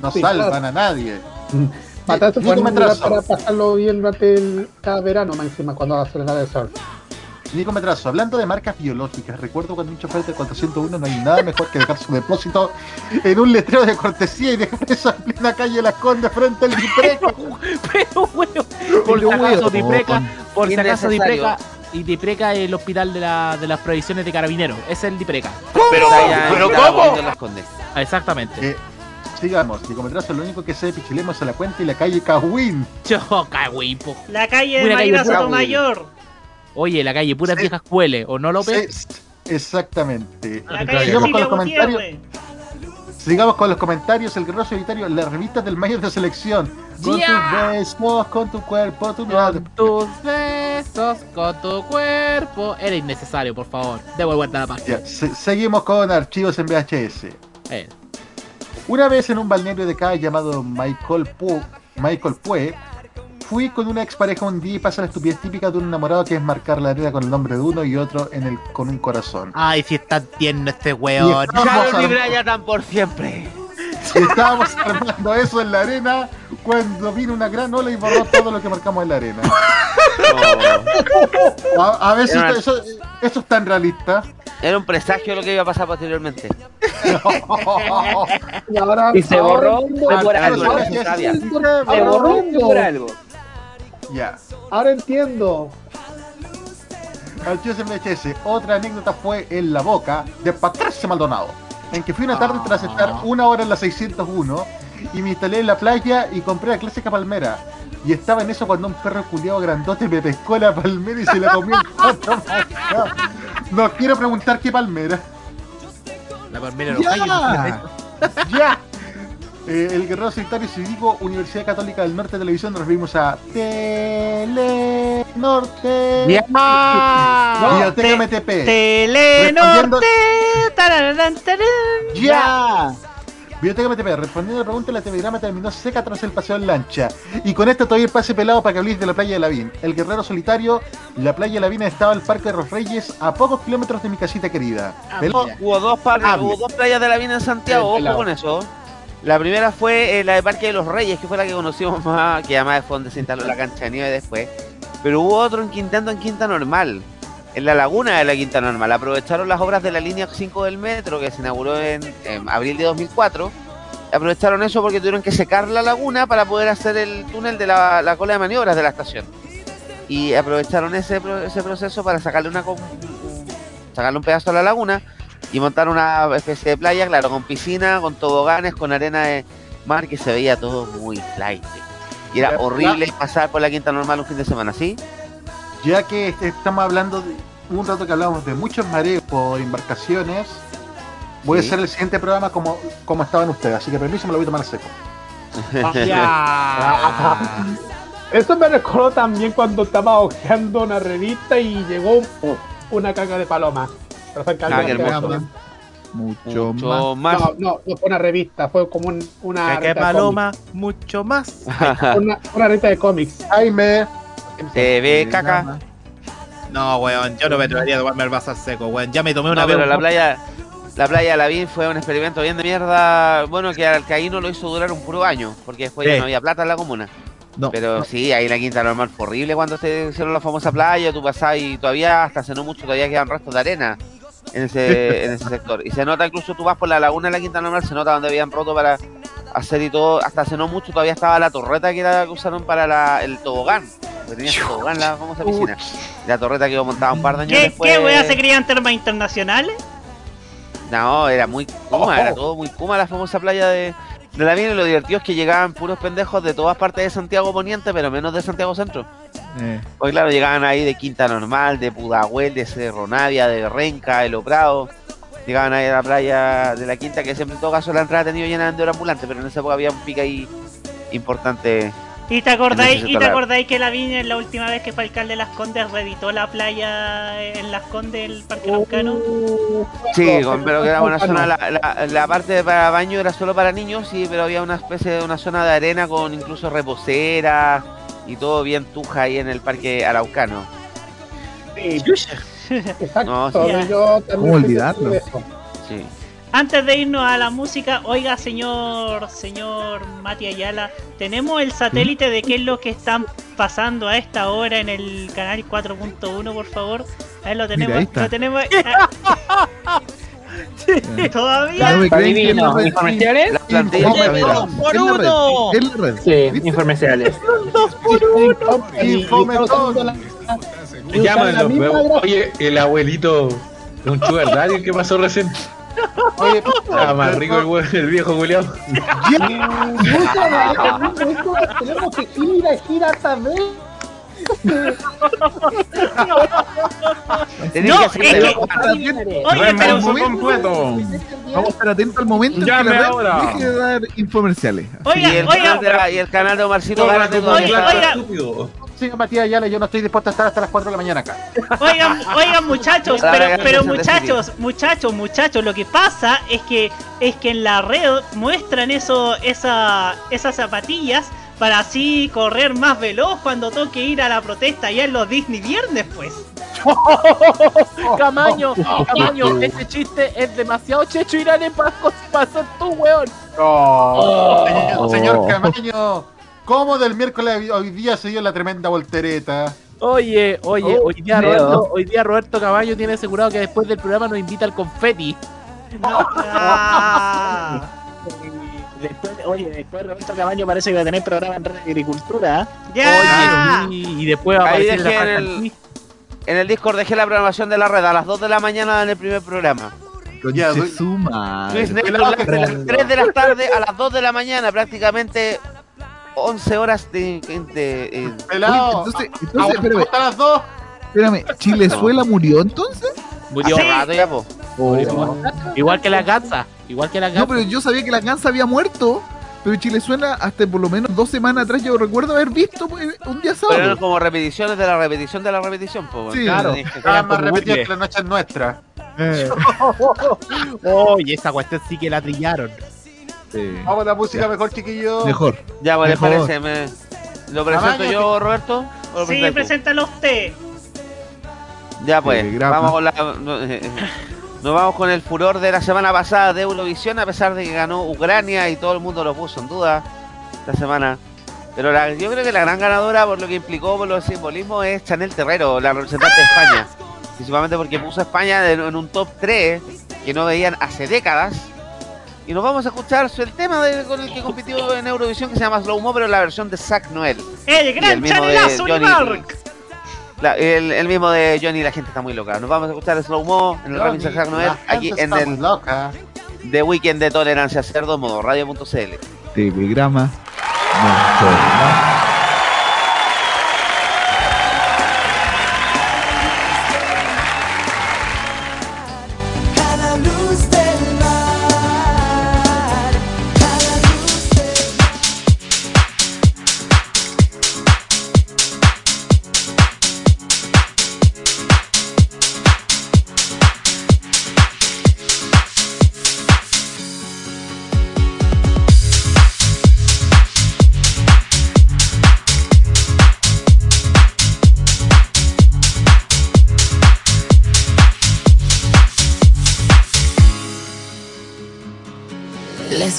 No Sí, salvan claro. a nadie. Matanza Nico fue un lugar para pasarlo bien durante el, cada verano, más encima, cuando hace la de surf. Nico Metrazo, hablando de marcas biológicas, recuerdo cuando un chofer del 401 no hay nada mejor que dejar su depósito en un letrero de cortesía y dejar eso en plena calle Las Condes frente al Dipreco. Pero weón. Por si acaso Dipreca. Por si acaso. Dipreca. Y Dipreca es el hospital de, la, de las provisiones de carabineros. Ese es el Dipreca. Pero, ¿Pero estaba cómo? poniendo las Condes. Ah, Exactamente. Eh, sigamos, Nico Metrazo, lo único que sé de Pichilemo es a la cuenta y la calle Cahuín. Yo, cagüipo. La calle de calle pura Sotomayor. Oye, la calle puras Sí. viejas cuele, ¿o no, López? Sí, exactamente. La calle de Sigamos con Chile los comentarios. Gutiérrez. Sigamos con los comentarios. El guerrero solitario, las revistas del mayor de selección. Con tus besos, con tu cuerpo, tu mirada. Con tus besos, con tu cuerpo. Era innecesario, por favor. Debo guardar la página. Se- seguimos con archivos en VHS. Eh, Una vez en un balneario de acá llamado Michael Pue, Michael Pue, fui con una expareja un día y pasa la estupidez típica de un enamorado que es marcar la arena con el nombre de uno y otro en el, con un corazón. Ay, si está tierno este Y weón. estamos, Carlos y Brian tan por siempre. y estábamos armando eso en la arena cuando vino una gran ola y borró todo lo que marcamos en la arena. A, a esto- eso, eso es tan realista. Era un presagio lo que iba a pasar posteriormente. Y, ahora, Y se borró por algo. Se borró por algo. Ya. Ahora entiendo. Archivos en VHS. Otra anécdota fue en la boca de Patricio Maldonado, en que fui una tarde tras estar una hora en la 601 y me instalé en la playa y compré la clásica palmera. Y estaba en eso cuando un perro culiado grandote me pescó la palmera y se la comió en cuatro. No quiero preguntar qué palmera. La palmera de los gallos. ¡Ya! ¡Ya! Eh, el Guerrero Solitario Cívico, Universidad Católica del Norte Televisión, nos vimos a Telenorte. Ya. Biblioteca MTP. Telenorte. ¡Ya! Biblioteca MTP, respondiendo a la pregunta, la telegrama terminó seca tras el paseo en lancha. Y con esto todavía el pase pelado para que habléis de la playa de Lavín. El guerrero solitario, la playa de Lavín estaba el Parque de los Reyes, a pocos kilómetros de mi casita querida. Pelado, Hubo dos, par- Hable. hubo dos playas de la Vina en Santiago, ojo con eso. La primera fue eh, la de Parque de los Reyes, que fue la que conocimos más, que además donde se instaló la cancha de nieve después. Pero hubo otro en Quintando en Quinta Normal, en la laguna de la Quinta Normal. Aprovecharon las obras de la línea 5 del metro que se inauguró en, abril de 2004. Aprovecharon eso porque tuvieron que secar la laguna para poder hacer el túnel de la, la cola de maniobras de la estación. Y aprovecharon ese, ese proceso para sacarle una sacarle un pedazo a la laguna y montar una especie de playa, claro, con piscina, con toboganes, con arena de mar que se veía todo muy flight. Y era Ya, horrible pasar por la quinta normal un fin de semana, ¿sí? ya que este- estamos hablando de un rato que hablamos de muchos mareos por embarcaciones, voy Sí. a hacer el siguiente programa como, como estaban ustedes. Así que permiso, me lo voy a tomar a seco. Eso me recordó también cuando estaba hojeando una revista y llegó un- una caca de paloma. Pero fue qué hermoso. también. Mucho, Mucho más. más. No, no, no fue una revista, fue como un- una Que paloma, mucho más. Una, una revista de cómics. Jaime. Te ve caca. No, weón, yo no me atrevería a tomarme el vaso al seco, weón. Ya me tomé una No, vez. pero un la playa, la playa de Lavín fue un experimento bien de mierda. Bueno, que al Caíno lo hizo durar un puro año, porque después ya Sí. no había plata en la comuna. No, Pero sí, ahí la quinta normal fue horrible cuando se hicieron la famosa playa, tú pasabas y todavía, hasta hace no mucho, todavía quedan restos de arena en ese, en ese sector. Y se nota incluso, tú vas por la laguna de la quinta normal, se nota donde habían roto para hacer y todo, hasta hace no mucho todavía estaba la torreta que era que usaron para la- el tobogán. Tenía ese tobogán la famosa piscina. La torreta que montada un par de años ¿Qué, después. ¿Qué weá se creían termas internacionales? No, era muy Kuma, Oh. era todo muy Kuma la famosa playa de, de la mina y lo divertido es que llegaban puros pendejos de todas partes de Santiago Poniente, pero menos de Santiago Centro. Eh, Pues claro, llegaban ahí de Quinta Normal, de Pudahuel, de Cerro Navia, de Renca, de Lo Prado. Llegaban ahí a la playa de la Quinta, que siempre en todo caso la entrada ha tenido llena de ambulantes, pero en esa época había un pica ahí importante. ¿Y te acordáis, y te acordáis que la viña la última vez que fue alcalde de Las Condes reeditó la playa en Las Condes del Parque Araucano? Sí, con- pero que era una zona, la, la, la parte de para baño era solo para niños, sí, pero había una especie de una zona de arena con incluso reposera y todo bien tuja ahí en el Parque Araucano. Sí, exacto. No, sí. yo también ¿Cómo estoy olvidarlo? Sí. Antes de irnos a la música, oiga señor, señor Mati Ayala, tenemos el satélite de qué es lo que están pasando a esta hora en el canal 4.1, por favor. Ahí lo tenemos, Mira, ahí lo tenemos. Todavía. No Adivino, es la red. ¿Informerciales? Las plantillas Infome- también. ¡Dos por uno! Es la red. Sí, Infome estamos todo. haciendo la- Llámalo, Oye, el abuelito de un sugar daddy que pasó recién. Oye, Ah, más rico el, weón, el viejo culiao. Tenemos que ir a gira también. Tenés No, que es que- Oye, pero completo. Vamos a estar atentos al momento en que la ahora. deje de dar infomerciales. Oiga, y, el oiga, canal de la- y el canal de Omarcito Oiga, oiga, estúpido. siga Matías Ayala, yo no estoy dispuesto a estar hasta las 4 de la mañana acá. Oigan, oigan muchachos, pero, pero muchachos, muchachos, muchachos, lo que pasa es que es que en la red muestran eso, esa, esas zapatillas para así correr más veloz cuando toque ir a la protesta ya en los Disney viernes, pues. Camaño, Camaño, ese chiste es demasiado checho irane para ser tú, weón. Señor, señor Camaño, ¿cómo del miércoles hoy día se dio la tremenda voltereta? Oye, oye, Oh, hoy día. Roberto, hoy día Roberto Camaño tiene asegurado que después del programa nos invita al confeti. Ah. Después, oye, después Roberto Camaño parece que va a tener programa en Red de Agricultura. ¡Ya! Oye, y, y después va a aparecer en la en el, en el Discord dejé la programación de la red a las 2 de la mañana en el primer programa. Ya, Conche doy- su madre. Luis Néstor, desde las 3 de la tarde a las 2 de la mañana, prácticamente 11 horas de... de- eh, Pelado, Oye, entonces- entonces, a- espérame. hasta las 2. Espérame, ¿Chilezuela murió entonces? Murió. rato ya, po. Igual que la Gatsa, igual que la No, Gatsa. pero yo sabía que la Gansa había muerto. Pero Chilezuela, hasta por lo menos dos semanas atrás, yo recuerdo haber visto pues, un día Pero eran sábado. como repeticiones de la repetición de la repetición, po. Sí. Claro. Dije, Estaba más bucle. que la noche es nuestra. Eh, Oye, esa cuestión sí que la trillaron. sí. Vamos a la música mejor, chiquillo. Mejor. Ya, pues, ¿les Mejor. parece? Me- ¿Lo presento yo, Roberto? ¿O lo Sí, preséntalo usted. Ya pues, Telegrama. vamos con la, no, eh, eh, nos vamos con el furor de la semana pasada de Eurovisión, a pesar de que ganó Ucrania y todo el mundo lo puso en duda esta semana. Pero la- yo creo que la gran ganadora, por lo que implicó, por los simbolismos, es Chanel Terrero, la representante de España. Principalmente porque puso a España en, en un top 3 que no veían hace décadas. Y nos vamos a escuchar el tema de- con el que compitió en Eurovisión, que se llama Slow Mo, pero la versión de Zack Noel. El el gran de chanelazo Johnny-. La- el, el mismo de Johnny, la gente está muy loca. Nos vamos a escuchar Slow Mo en el remix de Noel, aquí en el loca. The Weekend de Tolerancia Cerdo, modo radio.cl. Telegrama.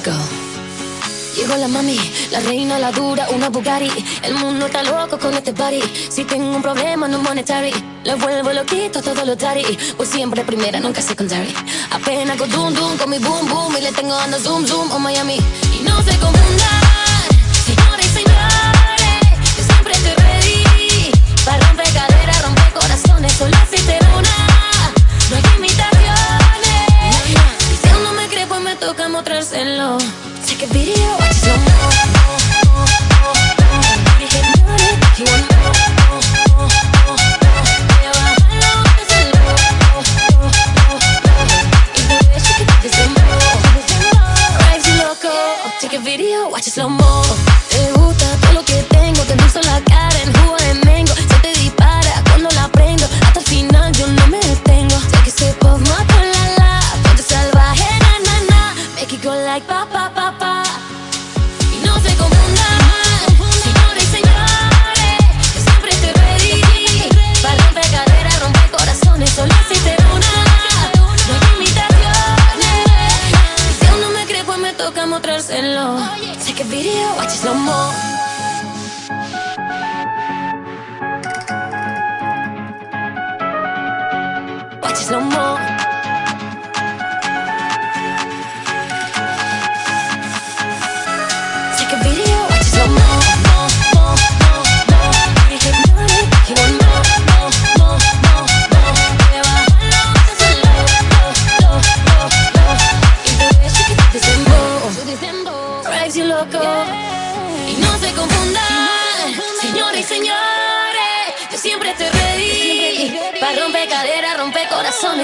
Let's go. Llegó la mami, la reina, la dura, una Bugatti. El mundo está loco con este party. Si tengo un problema no monetary, le vuelvo loquito todo lo tari. Pues siempre primera, nunca secondary. Apenas con dum dum, con mi boom boom. Y le tengo dando zoom zoom a Miami. Y no se ready. Para romper caderas, romper corazones. Solo una. No toca mostrárselo. Take a video, watch it slow mo. Take a video, watch it slow mo. Like pa pa pa pa. Y no se confundan. Solo existe una, no hay imitaciones. Y si aún no me cree, pues me toca mostrárselo. Take a video, watch it slow mo. Watch it slow mo.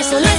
Corazones. Solo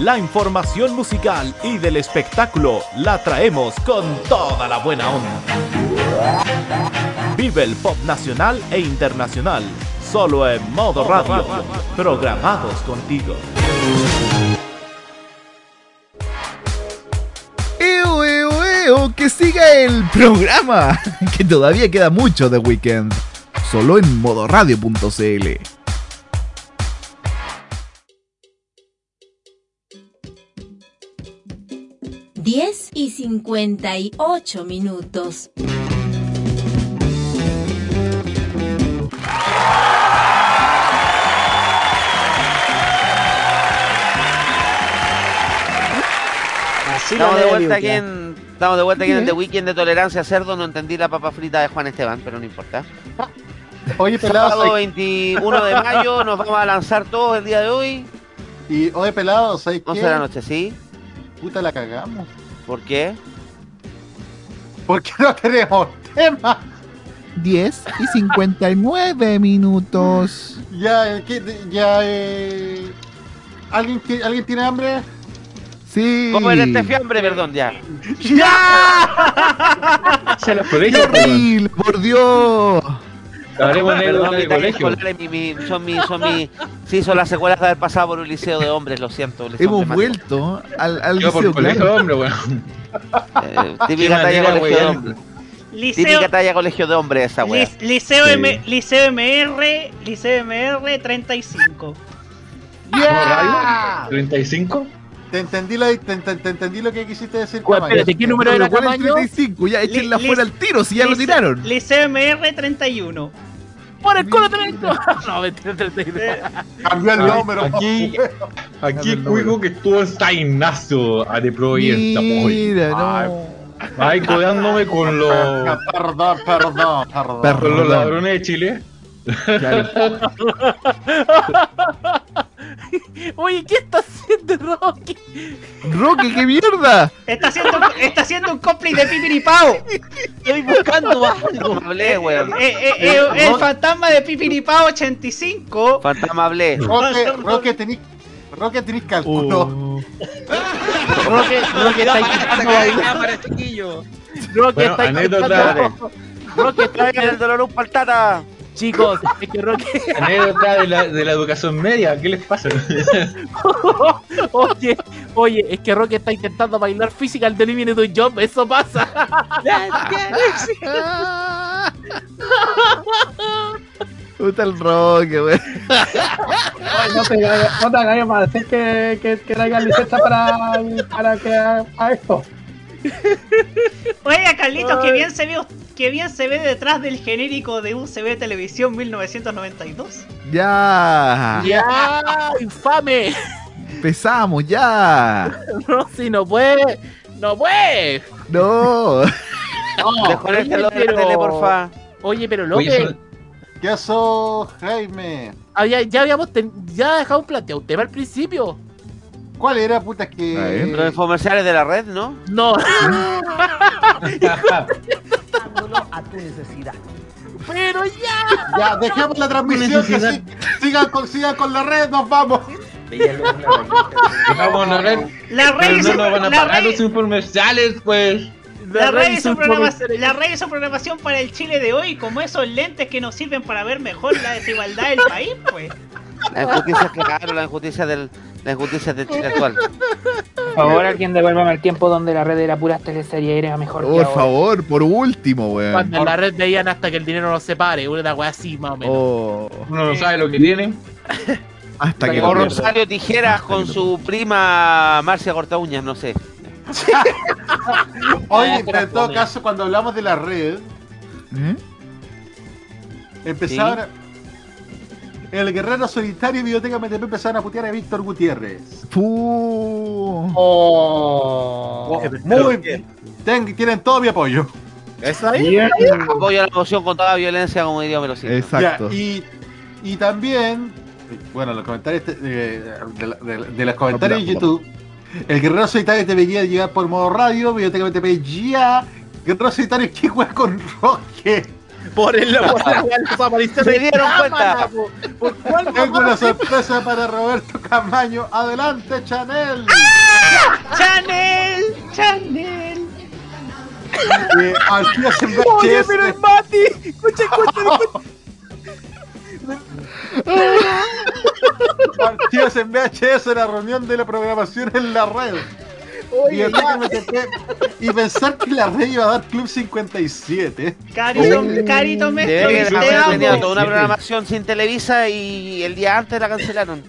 La información musical y del espectáculo la traemos con toda la buena onda. Vive el pop nacional e internacional, solo en modo radio, programados contigo. ¡Eo, eo, eo! ¡Que siga el programa! Que todavía queda mucho de Weekend. Solo en modoradio.cl. 10 y 58 minutos. Estamos de vuelta aquí en. Estamos de vuelta aquí en. The Weekend de Tolerancia a Cerdo. No entendí la papa frita de Juan Esteban, pero no importa. Oye, pelado, Sábado ¿sabes- 21 de mayo nos vamos a lanzar todos el día de hoy. Y oye, pelado, ¿sabes qué? 11 de la noche, ¿sí? Puta, la cagamos. ¿Por qué? Porque no tenemos tema. 10 y 59 minutos. Ya, eh, ¿qué- ya, eh... ¿Alguien, ¿Alguien tiene hambre? Sí. ¿Cómo era este fiambre? Perdón, ya. Se los ¡Qué colegios, pues, horrible, por Dios! Hablemos Perdón, anécdotas mi de talla colegio. mi- mi- son mi, son mi, sí, son las secuelas de haber pasado por un liceo de hombres, lo siento. liceo Hemos vuelto al, al Yo por liceo, colegio, claro. hombre, bueno. Eh, típica talla manera, colegio de weón. hombres. Liceo, Típica talla colegio de hombres esa. Lic- Liceo, Sí. M, Liceo MR, Liceo MR 35. ¿Radio? ¿35? Te entendí, lo, te, te- te entendí lo que quisiste decir, ¿Cuál- Camayo. espérate, ¿qué número Pero era ¿cuál es el Camaño? 35? Ya, échenla fuera al tiro, si ya lo Lice- tiraron. Liceo MR 31. ¡Por el culo 30! No, mentira, 32. Cambió el número. aquí- Aquí Cuico que estuvo en San Ignacio a de Providencia. Mira, no. Ay, codeándome con los, Perdón, perdón, perdón. Con los ladrones de Chile. Claro. Oye, ¿qué está haciendo Rocky? Roque, qué mierda. Está haciendo, está haciendo un cosplay de Pipiripao. Estoy buscando algo. Hablé, weón. Eh, eh, eh, el fantasma de Pipiripao 85. Fantasma hablé. Roque, Roque, tenís, Roque, tenís cálculo. Oh. Roque, Roque está chiquillo. Roque Bueno, está intentando. Roque está Traigan el dolor un paltata. Chicos, es que Roque. anécdota de la, de la educación media. ¿Qué les pasa? Oye, oye, es que Roque está intentando bailar Physical Delivery to Job, eso pasa. Puta el Roque, wey. No te no te hagas más decir que, que, que traigan licencia para, para que haga esto. Oiga, Carlitos, que bien se ve que bien se ve detrás del genérico de UCB Televisión 1992. Ya. ¡Ya! ¡Infame! Empezamos, ya. No, si no puede. ¡No puede! No. No, la pero- tele, porfa. Oye, pero Oye, son- ¿Qué pasó, Jaime? había- ya habíamos ten- ya dejado un planteado un tema al principio. ¿Cuál era, puta, es que... Los infomerciales de la red, ¿no? No, a tu necesidad. pero ya. Ya, dejemos la transmisión, que Necesidad. si- sigan, con, sigan con la red, nos vamos. Dejamos la red. La red no nos van a la pagar los infomerciales, pues. la red hizo hizo programación, la red hizo programación para el Chile de hoy, como esos lentes que nos sirven para ver mejor la desigualdad del país, pues. La injusticia, claro, la injusticia del, la injusticia del Chile actual. Por favor, alguien devuélvame el tiempo donde la red era pura teleserie era mejor que Por ahora. favor, por último, weón. Cuando en la red veían hasta que el dinero nos separe, una weá así más o menos. Oh, Uno no sabe lo que tiene. hasta que O. Rosario Tijeras con su prima Marcia Cortauñas, no sé. Oye, pero en todo caso, cuando hablamos de la red, ¿Eh? empezaron... a- El guerrero solitario y Biblioteca MTP empezaron a putear a Víctor Gutiérrez. Puh. Oh, muy bien. Ten- tienen todo mi apoyo. ¿Eso ahí? Bien. Apoyo a la moción con toda violencia, como diría Melocito. Exacto. Ya, y, y también, bueno, los comentarios de, de- de la- de- de los comentarios en YouTube, el guerrero solitario debería llegar por modo radio, biblioteca MTP ya, guerrero solitario que juega con Roque. Por el por la weá de las apariciones Se dieron cuenta. po. ¿Por cuál Tengo una sorpresa para Roberto Camaño. Adelante, Chanel. ¡Chanel! ¡Chanel! Eh, Artías en Oye, pero el Mati. Escucha, escucha, Partidos en VHS, la reunión de la programación en la red. Oye. Y pensar que la red iba a dar Club 57. Carito, Oh. Carito me Debe que te tenido toda una programación sin Televisa y el día antes la cancelaron.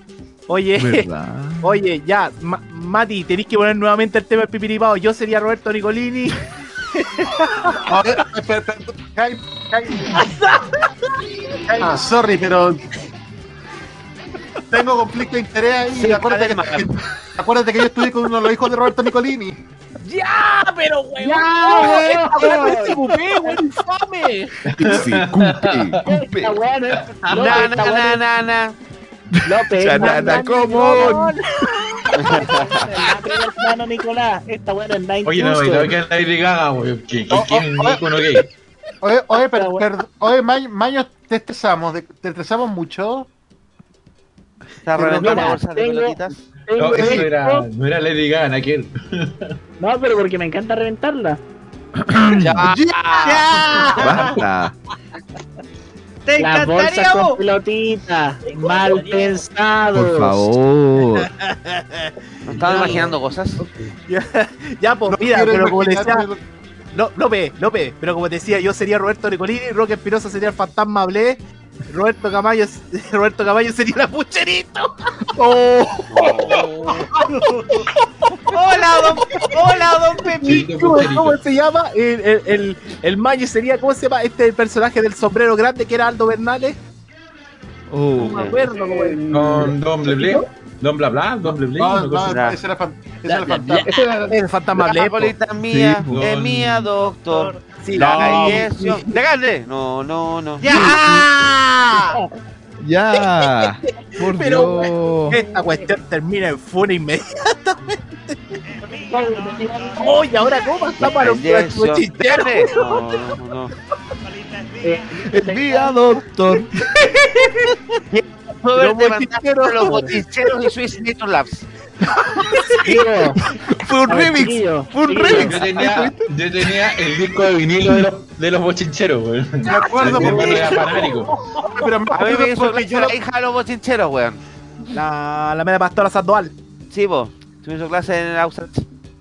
Oye, ¿Verdad? oye, ya, ma- Mati, tenéis que poner nuevamente el tema del pipiripao. Yo sería Roberto Nicolini. A ver, espera, espera, Jaime, Jaime. Jaime, sorry, pero tengo conflicto de interés ahí. Sí, acuérdate, que, acuérdate que yo estuve con uno de los hijos de Roberto Nicolini. ¡Ya! ¡Pero, weón! Ya, ¡Esta parece cupé, weón! ¡Infame! Sí, cupé, cupé. Está bueno. Na, na, na, na, na. López, Chanana común. hermano Nicolás, esta buena es Nine Oye, no, y no que Lady Gaga, weón. Que, que, Oh, que es oh, ícono gay. Oye, oye, pero, oye, Maño, te estresamos, te estresamos mucho. Reventando mira, la bolsa de tengo- pelotitas. tengo No, eso esto. era, no era Lady Gaga, aquel. No, pero porque me encanta reventarla. Ya. Basta. ¡Te Las bolsas encantaría con vos! pelotitas, mal pensados. Por favor. ¿No estaba imaginando cosas? Ya, ya, pues No mira, pero como decía. No, López, López, pero como te decía, yo sería Roberto Nicolini, Roque Espinosa sería el fantasma Blé, Roberto Camayo, Roberto Camayo sería la pucherito. Oh. ¡Hola, don, hola, don Pepito! ¿Cómo, se llama? El, el, el, el Mayo sería, ¿cómo se llama? Este el personaje del sombrero grande que era Aldo Bernales. Oh. No me acuerdo cómo era. Con Don Bleble. Don Bla Bla, Don Bleble. No, no, así. ese era, fan- ese era el fantasma. Ese era el fantasma Blé. La mía, Sí, es don- mía, doctor. Sí, La no, falleció. ¡Legalde! No, no, no. ¡Ya! Ya. Por Pero, Dios. Esta cuestión termina en funa inmediatamente. Oye, ahora cómo está para un chinchero. Legalde. No, no, no. Envía, doctor. Los bochincheros y Swiss Nature Labs. Fue un remix. Fue un remix. Yo tenía, yo tenía el disco de vinilo de los, de los bochincheros, weón. Me acuerdo Mi hermano porque, era fanático. pero A mí me hizo clase la hija de los bochincheros, weón. La, la mera pastora Sandoval. Sí, vos. Tú me hizo clase en el Ausat.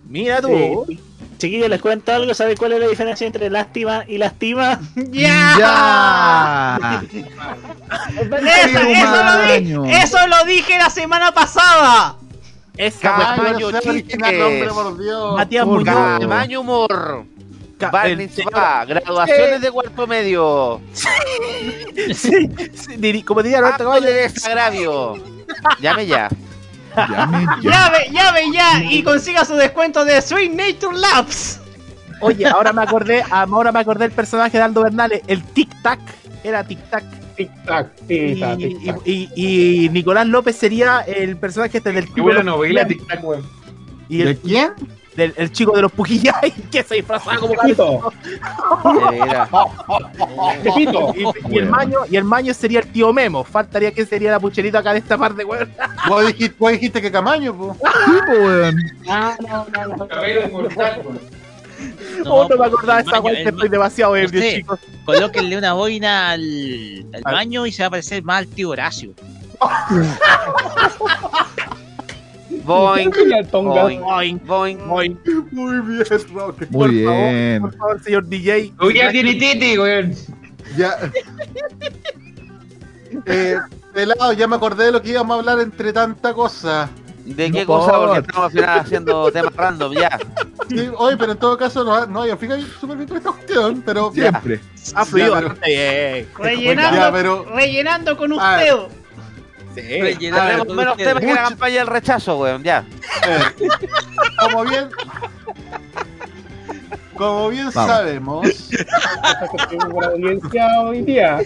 Mira tú. Sí. Chiquillos, les cuento algo. ¿Saben cuál es la diferencia entre lástima y lastima? ¡Ya! Ya. Eso, eso lo dije la semana pasada. Esa Camaño, Dios. Matías Muñoz. Camaño humor. El mitzvah, graduaciones de cuarto medio. Sí, sí, como diría Roberto Caballo. de desagravio. Llame ya. Llame ya. Llave ya y consiga su descuento de Sweet Nature Labs. Oye, ahora me acordé, ahora me acordé del personaje de Aldo Bernales, el Tic Tac. Era Tic Tac. Tic tac, Y, tic tac, tic tac. y- y- y Nicolás López sería el personaje este del chico de los novela, Pujillay. Tic Tac, weón. Y el, ¿De quién? del, el chico de los Pujillay que se disfrazaba como Pepito. Pepito. y, y el maño y el maño sería el tío Memo. Faltaría que sería la pucherita acá de esta parte, weón. Vos dijiste, vos dijiste que Camaño, po. Sí, po, weón. Ah, no, no, no. Cabello inmortal, weón. Oh, no me acordaba de esa que estoy demasiado ebrio, chicos. Colóquenle una boina al, baño y se va a parecer más al tío Horacio. Boing, tonga. boing, boing. Muy, bien, Roque. Muy por bien. Favor, por favor, señor DJ. Tú ya tienes titi, weón. Ya. Eh, pelado, ya me acordé de lo que íbamos a hablar entre tanta cosa. ¿De qué No cosa? Porque por. estamos al final haciendo temas random, ya. Sí, oye, pero en todo caso no, no hay fija súper bien con esta cuestión, pero ya. Siempre. Ha fluido bastante. Rellenando, Ya, pero- rellenando con usted. Sí. Rellenado Tenemos con menos ustedes. temas que la campaña del rechazo, weón, ya. Eh, como bien como bien Vamos. sabemos una audiencia hoy día.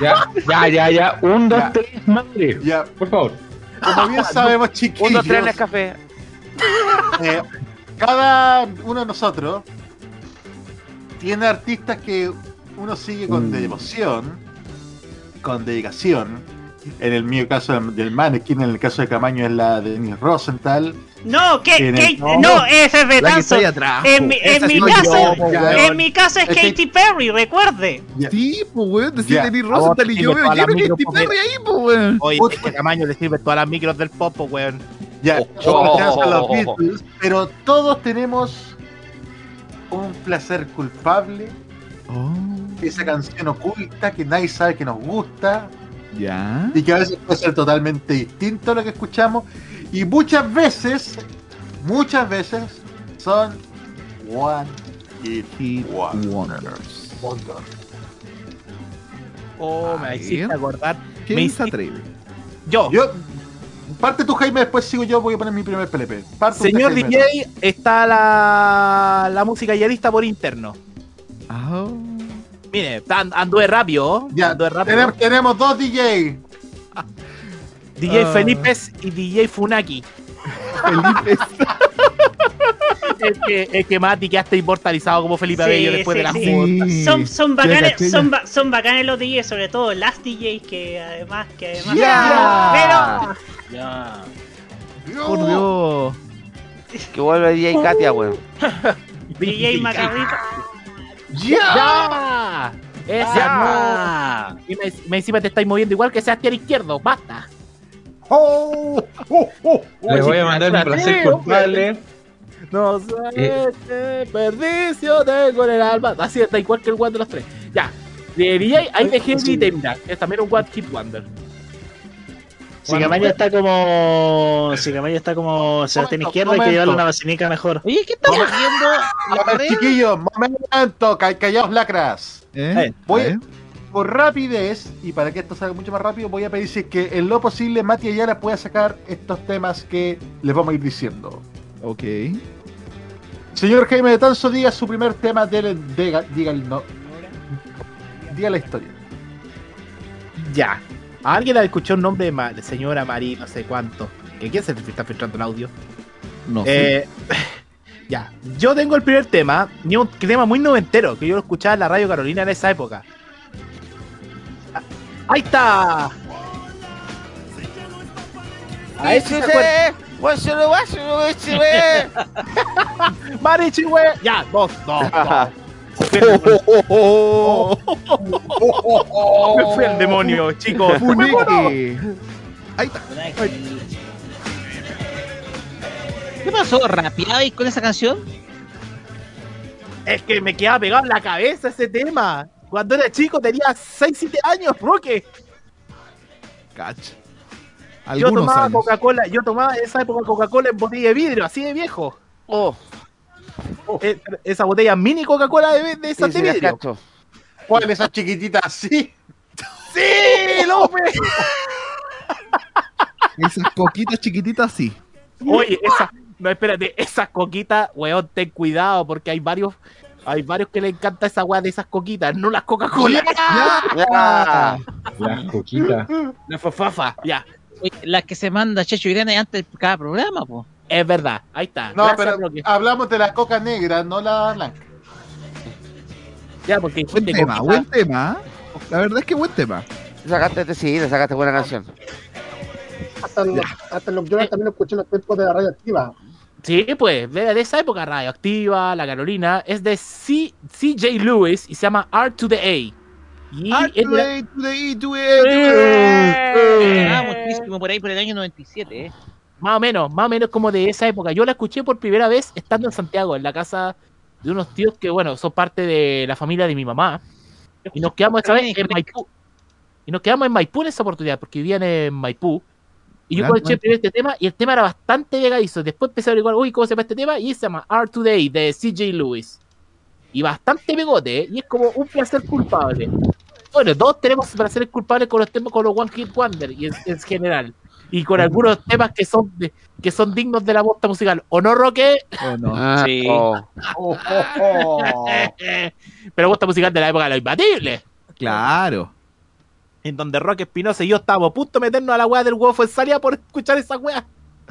Ya, ya, ya, ya. Un, dos, Ya. tres, madre. ya Por favor. Como bien sabemos chiquillos dos, tres en el café. eh, cada uno de nosotros tiene artistas que uno sigue con devoción con dedicación en el mío caso del, Maneskin, en el caso de Camaño es la de Denis Rosenthal No, que, En que- el- no, no, ese es Betanzo. En mi, en mi caso, yo, po, weón. en mi caso es Es que- Katy Perry, recuerde. Sí, pues, weón. Decía. Denis Rosenthal y yo veo micro, Katy Perry ahí, pues, weón. Oye, este tamaño le sirve todas las micros del popo, weón. ya Oh. a los Beatles, pero todos tenemos un placer culpable Oh, esa canción oculta que nadie sabe que nos gusta ya. y que a veces puede ser totalmente distinto a lo que escuchamos Y muchas veces, muchas veces son One Hit Wonders. Oh, me hiciste acordar. ¿Quién me se atreve? Yo. Yo, parte tu Jaime, después sigo yo, voy a poner mi primer PLP. Parte usted, Señor Jaime. DJ, está la, la música ya lista por interno. Ah, Mire, anduve rápido. Ya, anduve rápido. tenemos, tenemos dos DJ. DJ Ah. Felipe y DJ Funaki. Felipe. el, que, el que Mati que hasta inmortalizado como Felipe Sí, Abello después sí, de la sí. junta. Son, son bacanes, son, ba- son bacanes los DJs, sobre todo las DJs que además, que además. Ya. Ya. Por Dios. Que vuelve DJ Katia, weón. DJ Macarrito. ¡Ya! ¡Esa no! Y me, me encima te estáis moviendo igual que Sebastián Izquierdo. ¡Basta! Oh, oh, oh. Les voy a mandar mi placer culpable. No sé qué perdicio tengo en el alma. Así está igual que el One de los tres. Ya. De DJ hay de Heavy Temda, que es también un One Hit Wonder. Sicamayo está como. Sicamayo está como Sebastián Momento, Izquierdo, hay que momento. llevarle una vacinica mejor. Oye, ¿qué estamos haciendo? A ver, chiquillos, momento, ca- callaos lacras. ¿Eh? Voy A ver. por rapidez, y para que esto salga mucho más rápido, voy a pedir si es que en lo posible Mati Ayala pueda sacar estos temas que les vamos a ir diciendo. Ok. Señor Jaime de Tanzo, diga su primer tema, dele, diga, diga el no. Diga la historia. Ya. ¿A alguien le escuchó un nombre de, ma- de señora Marí, no sé cuánto? ¿Que ¿Quién se está filtrando el audio? No sé. Eh, ya. Yo tengo el primer tema, un tema muy noventero, que yo lo escuchaba en la radio Carolina en esa época. Ah, Ahí está. A ese se acuerda. Marichi, güey. Ya, dos, dos, dos. Me fui al demonio, chicos. Ahí está. ¿Qué pasó? ¿Rapeabais con esa canción? Es que me quedaba pegado en la cabeza ese tema. Cuando era chico tenía 6, 7 años, Roque. Cach. Yo Algunos tomaba años. Coca-Cola, yo tomaba en esa época Coca-Cola en botella de vidrio, así de viejo. Oh, Eh, esa botella mini Coca-Cola de, de esas sí, de sí, vidrio. cacho. ¿Cuál esas chiquititas así? ¡Sí, López! Esas coquitas chiquititas, sí. Oye, esa, no, espérate, esas coquitas, weón, ten cuidado, porque hay varios, hay varios que le encanta esa weá de esas coquitas, no las Coca-Cola. Las coquitas. La fafafa, ya. Oye, La que se manda Checho Irene antes de cada programa, po. Es verdad, ahí está. No, Gracias, pero hablamos de la coca negra, no la blanca. Ya, porque Buen tema, coquita- buen tema. La verdad es que buen tema. Sacaste, sí, le sacaste buena canción. Hasta, lo- hasta los yo también lo escuché en los tiempos de la radio activa. Sí, pues, de, de esa época radioactiva, la Carolina, es de C, CJ Lewis y se llama R to the A. Y es de la- to the E, to the Ah, muchísimo por ahí por el año 97, eh. Más o menos, más o menos como de esa época. Yo la escuché por primera vez estando en Santiago, en la casa de unos tíos que, bueno, son parte de la familia de mi mamá. Y nos quedamos esa vez en Maipú. Y nos quedamos en Maipú en esa oportunidad, porque vivían en Maipú. Y yo escuché primero este tema y el tema era bastante pegadizo. Después empecé a averiguar, uy, ¿cómo se llama este tema? Y se llama R Today de CJ Lewis. Y bastante pegote, ¿eh? y es como un placer culpable. Bueno, todos tenemos placeres culpables con los temas, con los One Hit Wonder y en, en general. Y con algunos temas que son de- que son dignos de la bosta musical. ¿O no, Roque? ¿O no? Ah, Sí. oh. Oh, oh, oh. Pero bosta musical de la época de lo imbatible. Claro. En donde Roque Espinosa y yo estábamos a punto de meternos a la weá del huevo en salida por escuchar esa weá.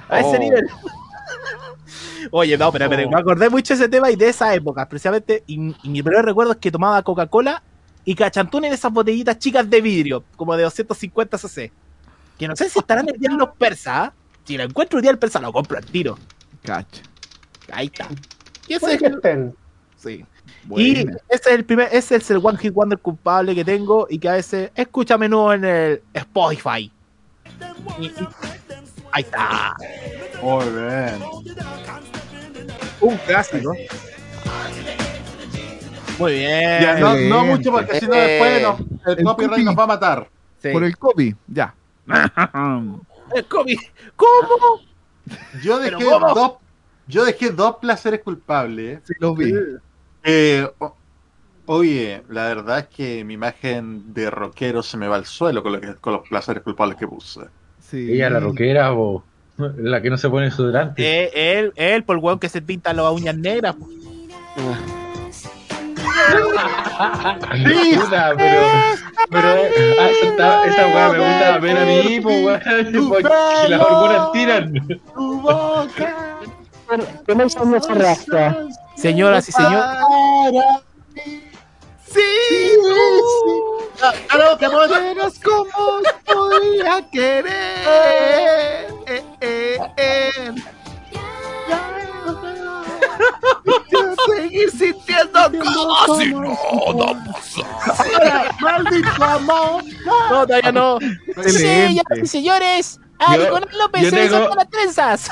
A ese Oh. nivel. Oye, no, pero, pero me acordé mucho de ese tema y de esa época, precisamente. Y, y mi primer recuerdo es que tomaba Coca-Cola y cachantún en esas botellitas chicas de vidrio, como de 250 cc. Que no sé si estarán el día en los persas. Si lo encuentro un día el persa, lo compro al tiro. Cacha. Ahí está. Y ese es que el- estén. Sí. Y ese es el primer, ese es el One Hit Wonder culpable que tengo y que a veces escucha a menudo en el Spotify. Y- y- ahí está. Muy bien. Un clásico. Muy bien. Ya, no, mucho porque si no después nos- el, el copyright copy. nos va a matar. Sí. Por el copy, ya. Copy. ¿Cómo? Yo ¿Pero dejé cómo? dos, yo dejé dos placeres culpables. Sí, los vi. Eh, o- oye, la verdad es que mi imagen de rockero se me va al suelo con, lo que- con los placeres culpables que puse. Sí. Ella, la rockera, o la que no se pone desodorante. Eh, él, él, por el weón que se pinta las uñas negras. po. Puta, pero, pero ah, esa, esa weá me gusta ver a mí, po, weón, porque las hormonas tiran. Señoras y señores. Sí, Claro, que vos- Verás cómo podía querer. Eh, eh, eh. Seguir sintiendo como si Ahora, maldito amor. No, todavía no. Señoras y señores, Yo- Nicolás López se desató las trenzas.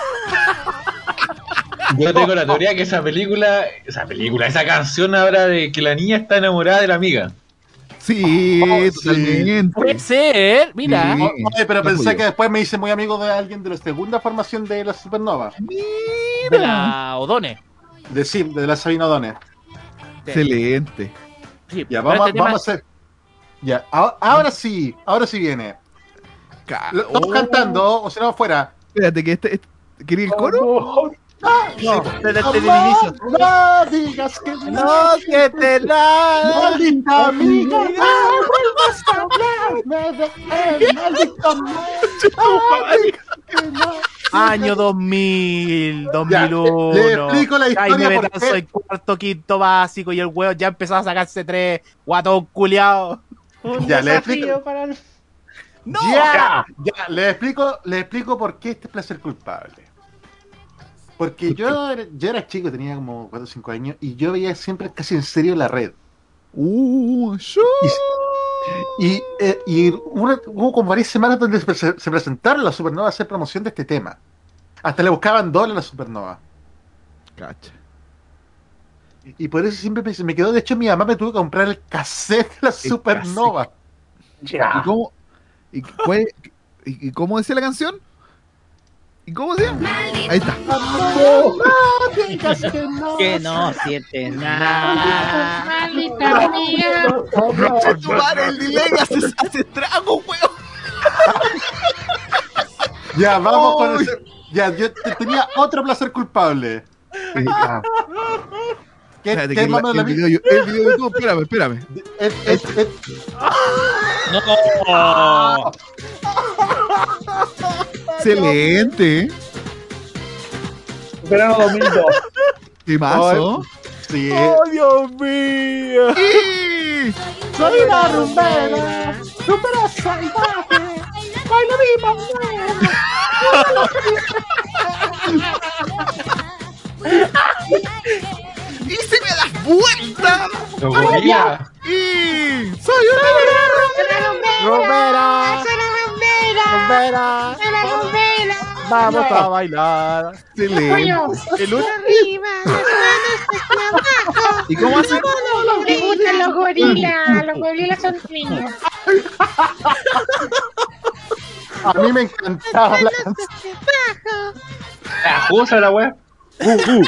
Yo tengo la teoría que esa película, esa película, esa canción habla de que la niña está enamorada de la amiga. Sí, Oh, sí. totalmente. Puede ser, mira. Sí. Oye, pero No pensé que después me hice muy amigo de alguien de la segunda formación de la Supernova. De la Odone. De sí, de la Sabina O'Donnell. Excelente. Sí, Ya, vamos, este tema- vamos a hacer. Ya, ahora, ahora sí, ahora sí viene. Estamos Oh, cantando, o si no, afuera. Espérate, que este. este- ¿Quería el coro? No, desde el Amor, inicio. No digas que No, que te la. Maldita amiga, no vuelvas a hablarme de él, que no. Año 2000, Ya, 2001. le explico la historia Jaime Betanzo qué. en cuarto, quinto básico y el huevo ya empezaba a sacarse tres guatón culiao. Un Ya, le explico. para el... Ya, ya, le explico, le explico por qué este es placer culpable. Porque yo, era- yo era chico, tenía como 4 o 5 años, y yo veía siempre casi en serio la red. Uh. Y, eh, y una- hubo como varias semanas donde se, se- se presentaron la Supernova a hacer promoción de este tema. Hasta le buscaban doble a la Supernova. Cacha. Y por eso siempre me, quedó. De hecho, mi mamá me tuvo que comprar el cassette de la Supernova. ¿Y cómo, y, cuál- y- y cómo decía la canción? ¿Y cómo decía? Ahí está. No, no digas que no. Que no sientes nada. Maldita amiga. Tu madre, el delay hace, hace trago, weón. Ya, vamos con ese. Ya, yo te- tenía otro placer culpable. ¿Qué, Espérate, qué que la- mano de la el, video, el video de YouTube, espérame, espérame. Es- es- es- No. Excelente. Verano 2002. ¿Qué? Sí. ¡Oh, Dios mío! ¡Y! Soy la rumbera, súper salvaje. Baila mi ¡Y se me das vuelta! Los gorilas. ¡Y! ¡Soy una ¡Romera! ¡Rumbera! ¡Romera! ¡Rumbera! Vamos a bailar. Excelente. El último. arriba, abajo. ¿Y cómo hace? Me gustan los gorilas, los gorilas son niños. A mí me encantaba la canción. Justa la weá.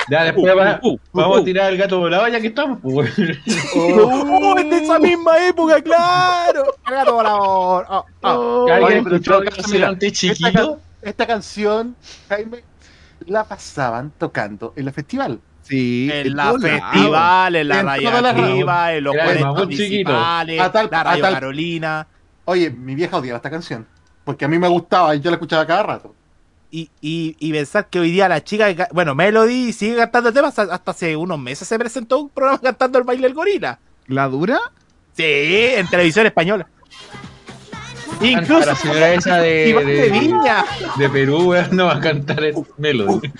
Ya después va- vamos a tirar el gato volado ya que estamos. pues. ¡Oh, es de esa misma época, claro! ¡El gato volador! Oh, oh. ¿Alguien escuchó mira, Delante Esta, chiquito? can- esta canción, Jaime, la pasaban tocando en el festival. Sí, En la festival, en la En en los Era el 40 mamut chiquito. municipales, A tal- la a radio tal- Carolina. Oye, mi vieja odiaba esta canción. Porque a mí me gustaba y yo la escuchaba cada rato. Y, y, y pensar que hoy día la chica, bueno, Melody sigue cantando el tema, hasta, hasta hace unos meses se presentó un programa cantando el baile del gorila. ¿La dura? Sí, en televisión española. Incluso la señora esa de, de de, Viña. de Perú, weón, no va a cantar el Melody.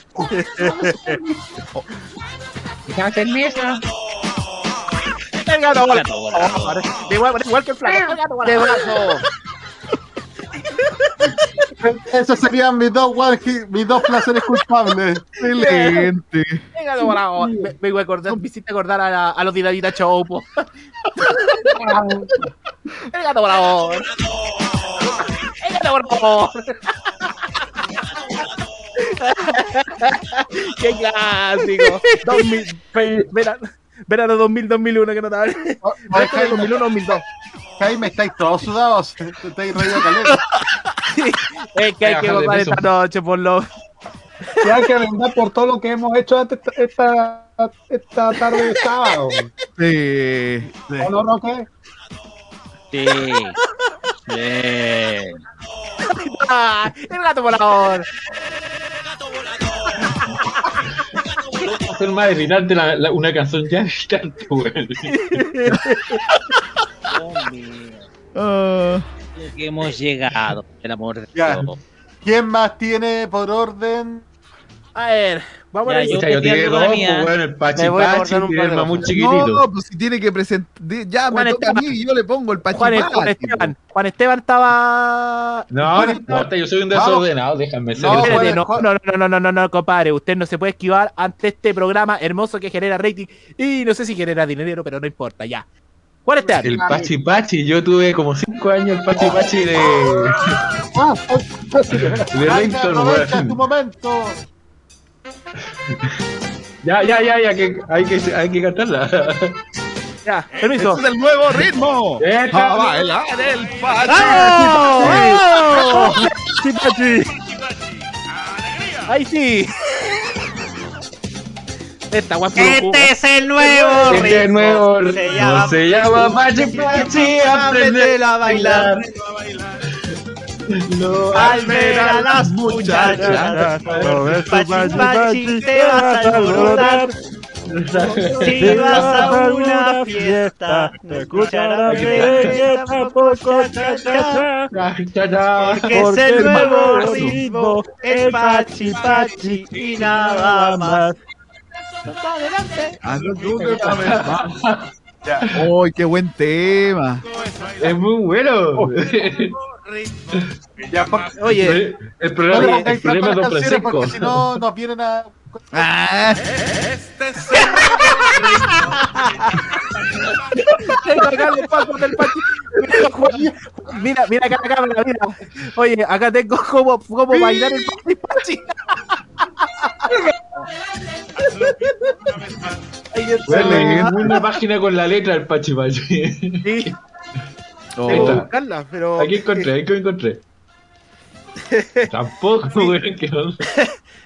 Esos serían mis dos, mis dos placeres culpables. Excelente. El gato volador. Me, acordar, me hiciste acordar a, la- a los Dinamita Show, po. El gato volador. El gato volador. ¡Qué clásico! 2000, pe- verano, verano 2000, 2001, que no estaba. Resto de 2001, 2002. Jaime, estáis todos sudados. Estáis reído caleta. Es que hay que votar esta noche, por lo. Y hay que brindar por todo lo que hemos hecho antes esta, esta tarde de sábado. Sí. ¿O no, Roque? Sí. Sí. Ah, el gato volador. Hacer más evitarte la, la- una canción ya tanto, weón. Ah. Que hemos llegado, el amor de Ya. Dios. ¿Quién más tiene por orden? A ver, vamos Ya, a yo yo tiré dos, pues, weón, el Pachi Pachi un y par el cosas. chiquitito. No, pues si tiene que presentar. Ya, Juan me toca a mí y yo le pongo el Juan, pachipachi. Juan Esteban. Juan Esteban estaba. No, Juan no importa, yo soy un Vamos. desordenado, déjame ser. No, Juan- no, no, no, no, no, no, no, compadre. Usted no se puede esquivar ante este programa hermoso que genera rating. Y no sé si genera dinero, pero no importa, ya. Juan Esteban. El Pachi Pachi, yo tuve como 5 años el Pachi Pachi de, Ah, de aprovecha weón. tu momento. Ya, ya, ya, ya, que hay que, hay que cantarla. Ya, permiso. Este es el nuevo ritmo. Esta- A bailar el pachi. ¡Vamos! ¡Sí, Pachi! ¡Ahí sí! Esta guapa. Este es el nuevo Este es ritmo. nuevo Se ritmo, llama se llama Pachi Pachi, aprender a bailar. No, Al ver a las muchachas, pachi pachi te vas a alborotar. Si vas a una fiesta, no escucharás reggae, tampoco cha-cha. Porque es el nuevo ritmo, el pachi pachi y nada más. Adelante. Sabes. ¡Uy, qué buen tema! Es muy bueno. Ya, Oye, el problema, le el problema es Don Francisco. porque si no nos vienen a. Ah, pasos del Pachi. Mira, Mira, mira acá la cámara, mira. Oye, acá tengo cómo, cómo bailar el Pachi Pachi. Bueno, una página con la letra del Pachi Pachi. Sí. oh. Que buscarla, pero. Aquí encontré, aquí encontré. Tampoco, que no.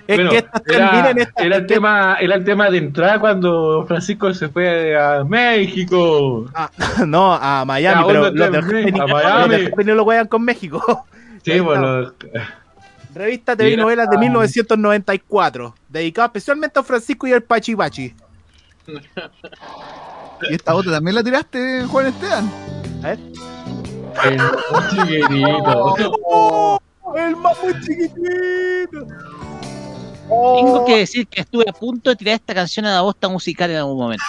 Es Bueno, que estas era, terminan esta- era el tema, era el tema de entrada cuando Francisco se fue a México. Ah, no, a Miami, Ya, pero ¿dónde los te- Happy a Miami? los lo juegan con México. Sí, bueno, Revista TV y novelas de 1994, dedicado especialmente a Francisco y al Pachi Pachi. ¿Y esta otra también la tiraste, Juan Esteban? A ver. el chiquitito. ¡Oh! El más muy chiquitito. Tengo que decir que estuve a punto de tirar esta canción a la bosta musical en algún momento.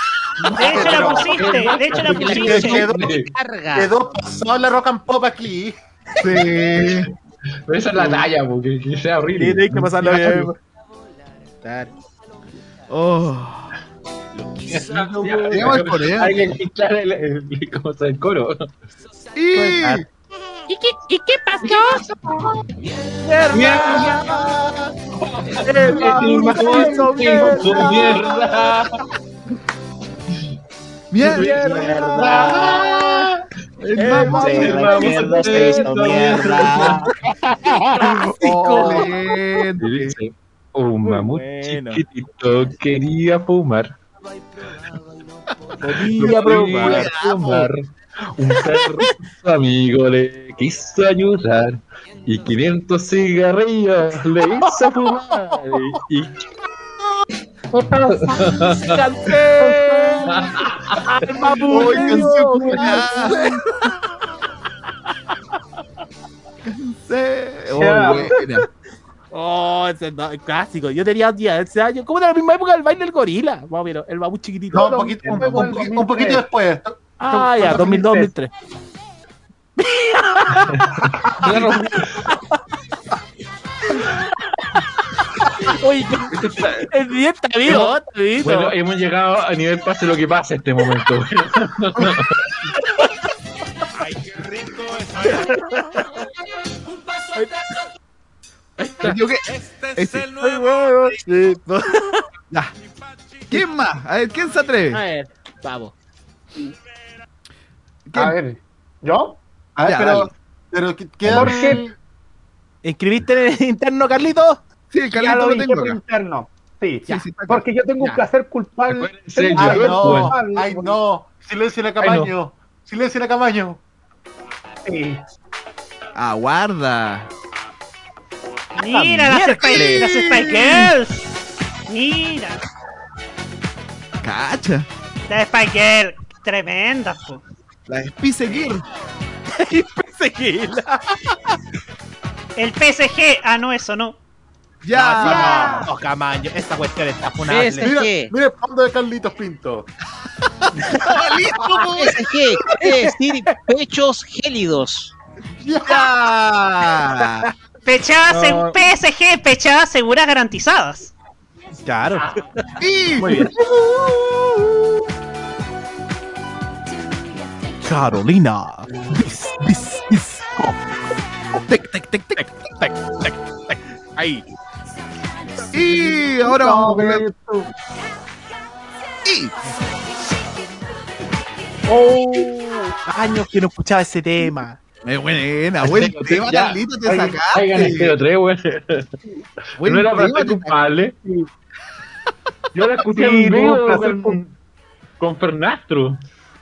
De hecho la pusiste, de hecho la pusiste. Quedó, Carga. quedó pasado la rock and pop aquí. Sí. Pero esa es la talla, porque que sea horrible. Sí, que pasarlo bien. Claro. Oh. Digamos el coreano. Hay que el, el, ¿cómo se llama? el coro. Y... ¿Y qué, ¿Y qué pasó? Mierda. ¡Mierda! Mierda, mierda, un mamut chiquitito quería fumar. Quería probar. Fumar. Un perro amigo le quiso ayudar y 500 cigarrillos le hizo fumar. Y. Oh, ese no, el clásico. Yo tenía 10 años. ¿Cómo de la misma época del baile del gorila? Más o menos, el mamut chiquitito. No, un poquito, un, un un poquito después. Ah, ya, 2002, 2003. Oye, el día está vivo, está vivo. bueno, hemos llegado a nivel pase lo que pase este momento. Me equivoqué. Ese. Ay, huevo. Sí, no. Ya. ¿Quién más? A ver, ¿quién se atreve? A ver, vamos. A ver, ¿yo? A ver, Ya, pero, dale. pero ¿qué- queda ¿Por el- qué? ¿Inscribiste en el interno, Carlito? Sí, el Ya Carlito lo tengo por acá. interno. Sí, Sí, sí, está acá. porque yo tengo un Ya. placer culpable. Un Ay, no, culpable ay, no. Silencio en el camaño. Silencio en el camaño. Sí. Aguarda. Mira las miércoles. las Spy Girls. Mira, Cacha. las Spy Girls. Tremendas, po. La Spice. Seguila. El PSG. Ah, no, eso no. Ya. No, Camaño, esta cuestión está funable. Mira, mira el fondo de Carlitos Pinto. PSG quiere decir pechos gélidos. Ya. Pechadas, No. en PSG, pechadas seguras garantizadas. Claro. Y Muy bien. Carolina. Bis, bis, bis. Tec, tec, tec, tec, tec, tec, tec. Ahí. Y ahora vamos con la- YouTube. Y Oh, años que no escuchaba ese tema. Es buena, buen tema, Ya, Carlito, te Hay hay ganas sacaste. de tres, weón. Buen No era para ser culpable. Yo la escuché Sí, en vivo con, con Fernastro.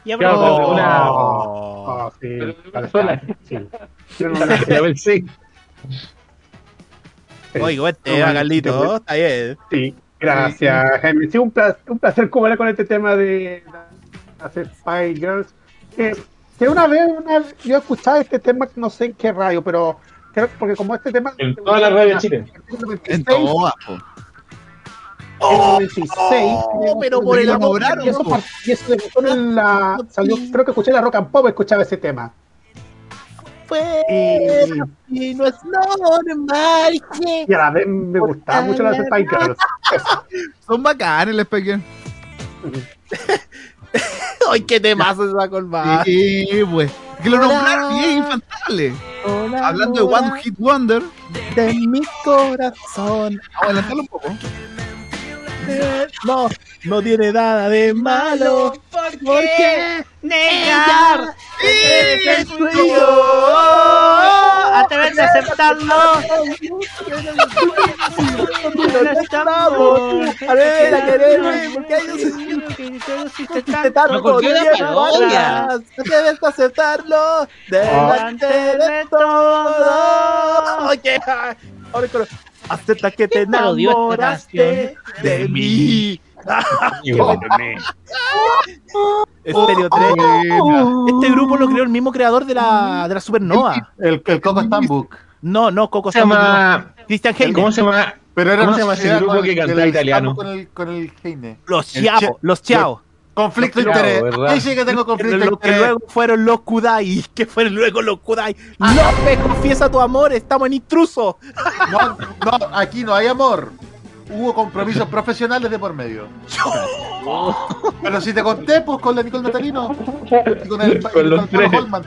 Y a Claro, pero una- Oh. Ah, sí, Pero sola. sí. Yo no la- La vez sí. Oye, buen tema, Carlito. Está bien. Sí, gracias, Jaime. Sí, un placer, un placer cubrir con este tema de hacer Spy Girls. Que, que una vez, una vez yo escuchaba este tema, no sé en qué radio, pero creo porque como este tema. En toda la radio de Chile. En todas, po. En el 96, Oh, pero por el amor, y eso, y eso debutó en la, salió, creo que escuché la Rock and Pop, escuchaba ese tema. Fue Y, no es normal y a la vez me gustaba mucho las Spy Girls. Son bacanes el Spice Gear. Ay, qué temazo se va a colmar. Sí, pues. Que lo nombraron y es infantable. Hablando de One Hit Wonder, de mi corazón. adelantarlo un poco. Eh, No, no tiene nada de malo. ¿Por Porque qué negar es el tuyo? Atreverse a aceptarlo. No estamos. A ver, a quererme, hay tiempo parodia. atrás. No debes aceptarlo delante de todo. Oye, ahora acepta que te enamoraste de mí. Estéreo 3. Este grupo lo creó el mismo creador de la, de la Supernova. El, el Coco Stambuk. No, no, Coco Se llama. Cristian Heine. ¿Cómo se llama? Pero era ¿Cómo se llama ese grupo que el- cantaba italiano? Con el, con el Heine. Los Che- los Chiao. Conflicto de interés. ¿verdad? Ahí sí que tengo conflicto de Lo que interés. luego fueron los Kudai. Que fueron luego los Kudai. López, confiesa tu amor, estamos en intruso. No, no, aquí no hay amor. Hubo compromisos profesionales de por medio. Pero si te conté, pues con la Nicole Natalino. Y con el, y Con los Pablo tres. Holman.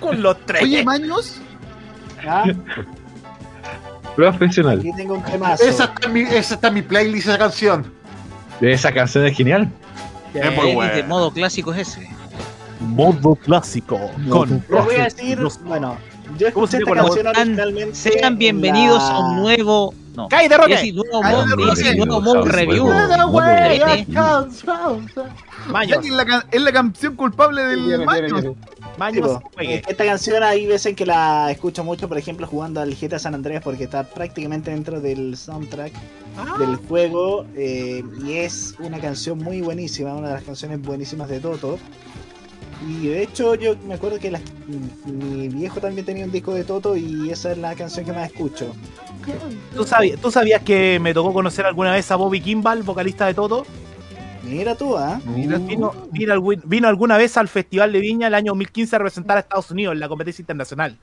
Con los tres. Oye, Maños, Ah, Profesional. aquí tengo un temazo. Esa está, en mi, esa está en mi playlist, esa canción. Esa canción es genial. Es muy ¿Qué buena. modo clásico es ese? Modo clásico. Con Les voy a decir, bueno, yo ¿Cómo escuché esta canción Sean- originalmente. Sean en bienvenidos la- a un nuevo. No. ¡Cállate, Roque! Es nuevo al review. es la, can- es la canción culpable del Maños. Maños. Esta canción hay veces que la escucho mucho, por ejemplo, jugando al GTA San Andreas porque está prácticamente dentro del soundtrack del juego eh, y es una canción muy buenísima, una de las canciones buenísimas de Toto. Y de hecho yo me acuerdo que la- mi viejo también tenía un disco de Toto y esa es la canción que más escucho. ¿Tú sabías, ¿Tú sabías que me tocó conocer alguna vez a Bobby Kimball, vocalista de Toto? Mira tú, ¿ah? Mira, Vino, vino, vino alguna vez al Festival de Viña el año 2015 a representar a Estados Unidos en la competencia internacional.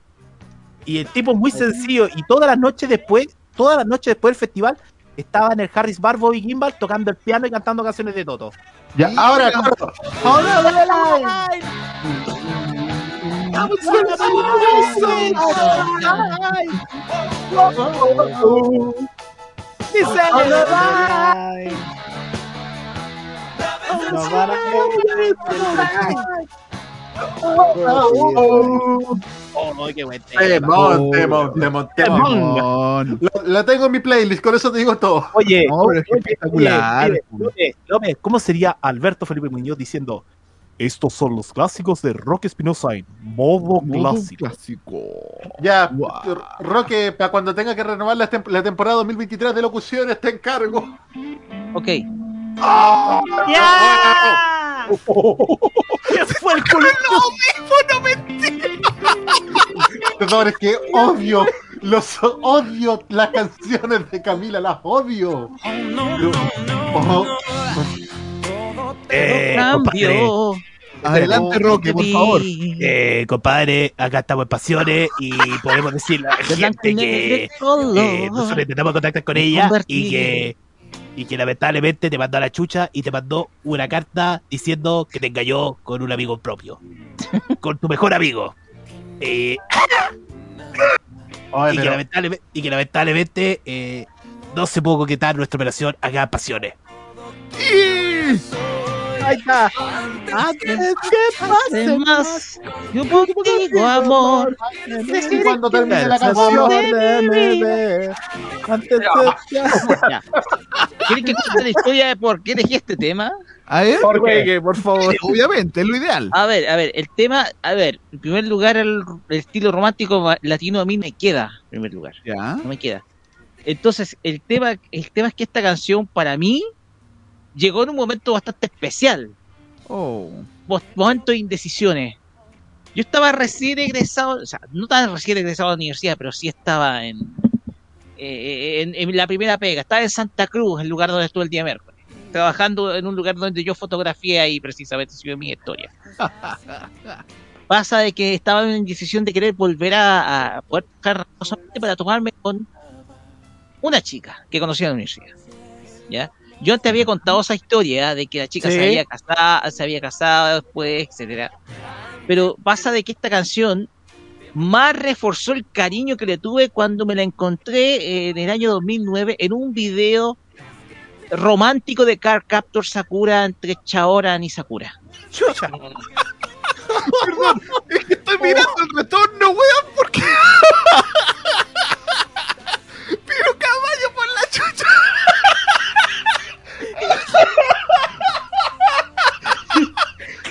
Y el tipo es muy sencillo y todas las noches después, todas las noches después del festival, estaba en el Harris Bar Bobby Kimball tocando el piano y cantando canciones de Toto. Ya, ahora, corto. No van a Oh, qué buen Temón, temón, temón, temón. Lo- La tengo en mi playlist, con eso te digo todo. Oye, No, pero es oye, espectacular. oye, López, López, ¿cómo sería Alberto Felipe Muñoz diciendo estos son los clásicos de Rock Espinosa en modo, clásico? Ya, Roque, para cuando tenga que renovar la, tem- la temporada 2023 de locuciones, te encargo. Ok. ¡Ya! ¿Qué fue el no mentira! Perdón, es que odio, los odio las canciones de Camila, las odio. Oh, Eh, Cambio. compadre. Adelante, Roque, por favor. Eh, compadre, acá estamos en pasiones y podemos decirle a la gente que eh, nosotros intentamos contactar con ella y que, y que lamentablemente te mandó a la chucha y te mandó una carta diciendo que te engañó con un amigo propio. con tu mejor amigo. Eh, y, que pero- y que lamentablemente eh, no se pudo concretar nuestra operación acá en Pasiones. Ahí está. Antes que pase más, yo contigo, amor. Cuando termine la canción, Antes Ya. ¿Quieren que cuente la historia de por qué elegí este tema? A ver, ¿Por qué? por favor. Obviamente, es lo ideal. A ver, a ver, el tema, a ver, en primer lugar, el, el estilo romántico latino a mí me queda, en primer lugar. Ya. No me queda. Entonces, el tema, el tema es que esta canción, para mí, llegó en un momento bastante especial. Oh. Mo- Momento de indecisiones. Yo estaba recién egresado, o sea, no tan recién egresado a la universidad, pero sí estaba en, eh, en, en la primera pega. Estaba en Santa Cruz, el lugar donde estuve el día miércoles. Trabajando en un lugar donde yo fotografié ahí precisamente subió mi historia. Pasa de que estaba en indecisión de querer volver a, a poder buscar para tomarme con una chica que conocí en la universidad. ¿Ya? Yo antes había contado esa historia de que la chica Sí. se había casado, se había casado después, etcétera. Pero pasa de que esta canción más reforzó el cariño que le tuve cuando me la encontré eh, en el año 2009 en un video romántico de Car Captor Sakura entre Chaoran y Sakura. Perdón, es que estoy mirando el retorno, weón, porque. Pero caballo por la chucha.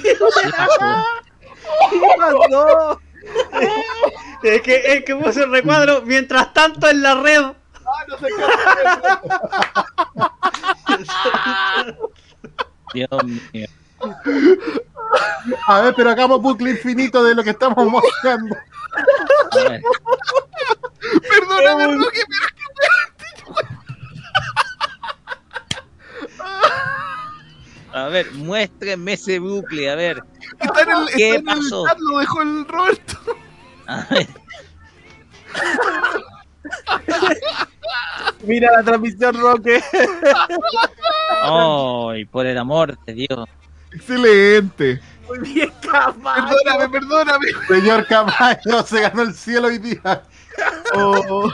¿Qué pasó? Es que, es que puse el recuadro mientras tanto en la red. Dios mío. A ver, pero hagamos bucle infinito de lo que estamos mostrando. Perdóname, Roque, pero es que A ver, muéstrenme ese bucle, a ver. está en el, ¿Qué está en el pasó? chat, lo dejó el Roberto. A ver. Mira la transmisión, Roque. Ay, por el amor de Dios. Excelente. Muy bien, caballo. Perdóname, perdóname. Señor Camayo se ganó el cielo hoy día. Oh.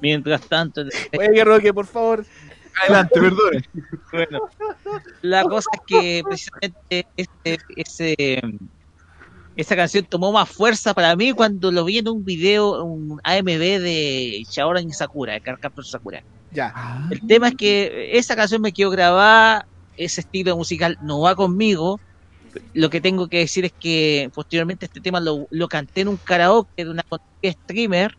Mientras tanto, Oye, Roque, por favor. Adelante, perdone. bueno, la cosa es que precisamente este, ese, esa canción tomó más fuerza para mí cuando lo vi en un video, un AMB de Shaoran y Sakura, de Carcaptor Sakura. Ya. El tema es que esa canción me quedó grabada, ese estilo musical no va conmigo. Lo que tengo que decir es que posteriormente este tema lo, lo canté en un karaoke de una streamer.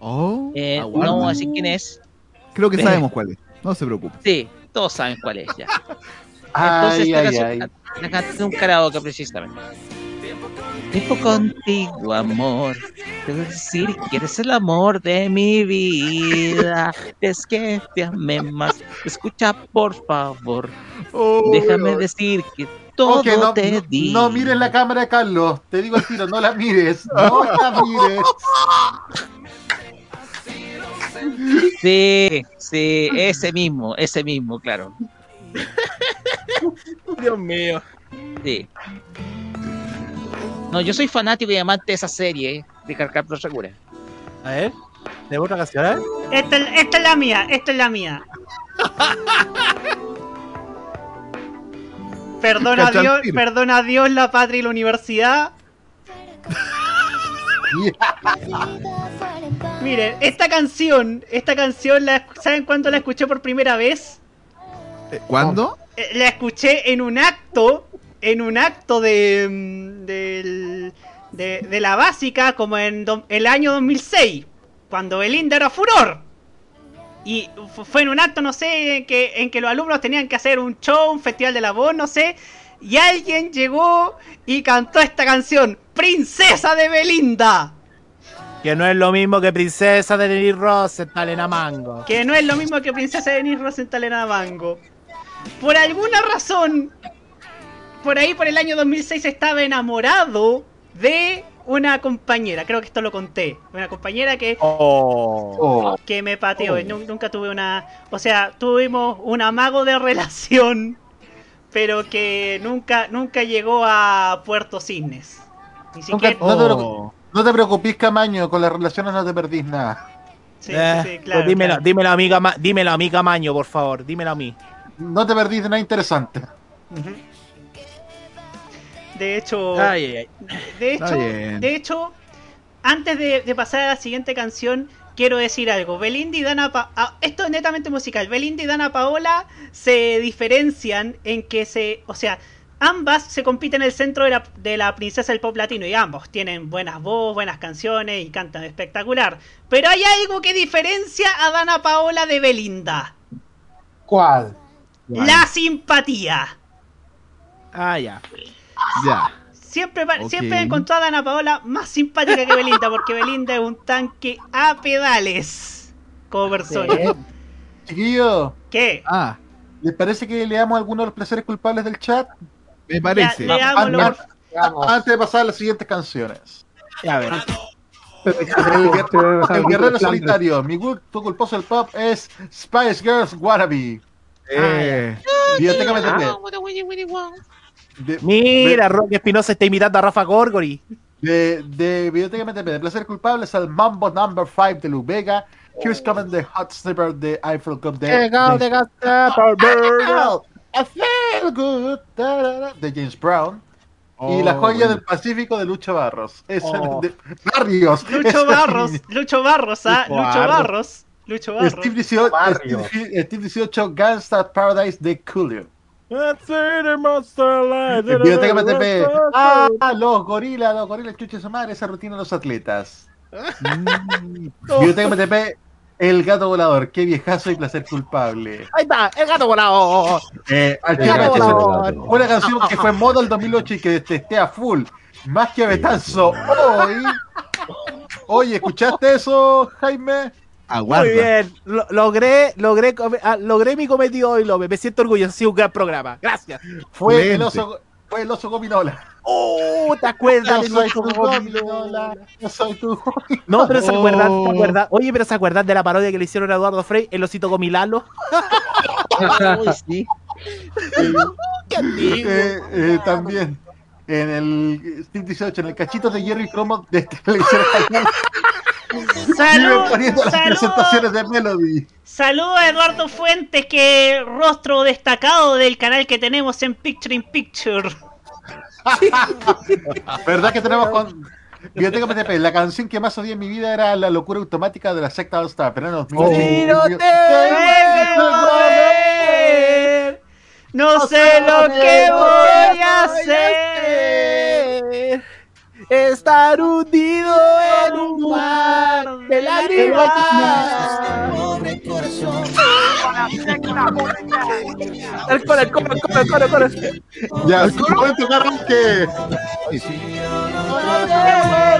Oh, eh, aguarda. no vamos a decir quién es. Creo que Eh, sabemos cuál es. No se preocupe. Sí, todos saben cuál es ya. Entonces Ay, ay, ay. la- un karaoke precisamente. Tiempo contigo, amor. Debo decir que eres el amor de mi vida. Es que te amé más. Escucha, por favor. Oh, Déjame decir que todo Ok, no, te no- di. no mires la cámara Carlos. Te digo al tiro, no la mires. No la mires. Sí, sí, ese mismo, ese mismo, claro. Dios mío. Sí. No, yo soy fanático y amante de esa serie de Carcaptor Segura. A ver, ¿de otra canción? Esta, es- esta es la mía, esta es la mía. Perdona a Dios, perdona a Dios, la patria y la universidad. Miren, esta canción, esta canción, la, ¿saben cuándo la escuché por primera vez? Eh, ¿Cuándo? Eh, La escuché en un acto, en un acto de, mm, de, de la básica, como en do- el año 2006, cuando Belinda era furor. Y fu- fue en un acto, no sé, en que, en que los alumnos tenían que hacer un show, un festival de la voz, no sé. Y alguien llegó y cantó esta canción, Princesa de Belinda. Que no es lo mismo que Princesa de Nelly Rosenthal en Amango. Que no es lo mismo que Princesa Denise Rosenthal en Mango. Por alguna razón, por ahí por el año 2006 estaba enamorado de una compañera. Creo que esto lo conté. Una compañera que, Oh. que me pateó. Nu- Nunca tuve una... O sea, tuvimos un amago de relación, pero que nunca, nunca llegó a Puerto Cisnes. Ni Nunca- siquiera... no, te no te preocupes, Camaño, con las relaciones no te perdís nada. Sí, Eh, sí, sí, claro, pues dímelo, claro. dímelo a mí, dímelo a mí, Camaño, por favor. Dímelo a mí. No te perdís de nada interesante. De hecho, Ay, ay, ay. de hecho, de hecho, antes de, de pasar a la siguiente canción, quiero decir algo. Belinda y Dana Pa- ah, esto es netamente musical. Belinda y Dana Paola se diferencian en que se, o sea, ambas se compiten en el centro de la, de la princesa del pop latino y ambos tienen buenas voz, buenas canciones y cantan espectacular. Pero hay algo que diferencia a Dana Paola de Belinda. ¿Cuál? La simpatía. Ah, ya. Ya. Siempre, siempre he encontrado a Ana Paola más simpática que Belinda, porque Belinda es un tanque a pedales como persona. Chiquillo, ¿Qué? Ah, ¿les parece que leamos algunos de los placeres culpables del chat? Me parece. Leámoslo, Antes, por- antes de pasar a las siguientes canciones. A ver. El, guer- el guerrero solitario. Mi gusto culposo del pop es Spice Girls Wannabe. Eh, Biblioteca MTP. De, Mira, Roque Espinosa está imitando a Rafa Gorgori. de, de Biblioteca MTP. De placer culpable es el Mambo Number 5 de Lu Vega. Here's coming the hot snipper de Eiffel Cup de, Llegado de de, Gasta por Bird. I feel good da, da, da, de James Brown. y la Oh, joya bueno. del Pacífico de Lucho Barros. Es Oh. de Barrios. Lucho Barros. Lucho Barros, ¿ah? Lucho Lucho Barros. Lucho Barros. Steve 18, Barrio. Steve, Steve 18 Gangsta Paradise de Coolio. Let's see the monster life. Biblioteca. Ah, los gorilas, los gorilas, chuches su madre, esa rutina de los atletas. Biblioteca MTP. El gato volador, qué viejazo y placer culpable. Ahí está, el gato volado. Eh, al El Chico gato volador. una canción que fue en moda el 2008 y que detesté a full. Más que a Betanzo hoy. Oye, ¿escuchaste eso, Jaime? aguarda. Muy bien, lo- logré, logré, ah, logré mi cometido hoy, López. Me siento orgulloso, ha sido un gran programa. Gracias. Fue el oso, fue el oso gominola. Oh, ¿te acuerdas del oso gominola? Yo soy tu No, pero se acuerdan, Oh. ¿se acuerdan? Oye, pero ¿se acuerdan de la parodia que le hicieron a Eduardo Frey, el osito gomilalo? Uy, sí. Qué antiguo. Eh, eh, también en el Steve 18, en el cachito de Jerry Cromo de televisión. Salud, las salud. presentaciones de Melody. Saludo a Eduardo Fuentes, que rostro destacado del canal que tenemos en Picture in Picture. ¿Verdad que tenemos con Biblioteca MTP? La canción que más odié en mi vida era La locura automática de la secta All Star, pero en 2008. Tiro te mover. No sé lo que voy a hacer. Estar hundido en un mar de lágrimas. El coro, el coro, el coro, el coro, el coro. Ya, es momento karaoke.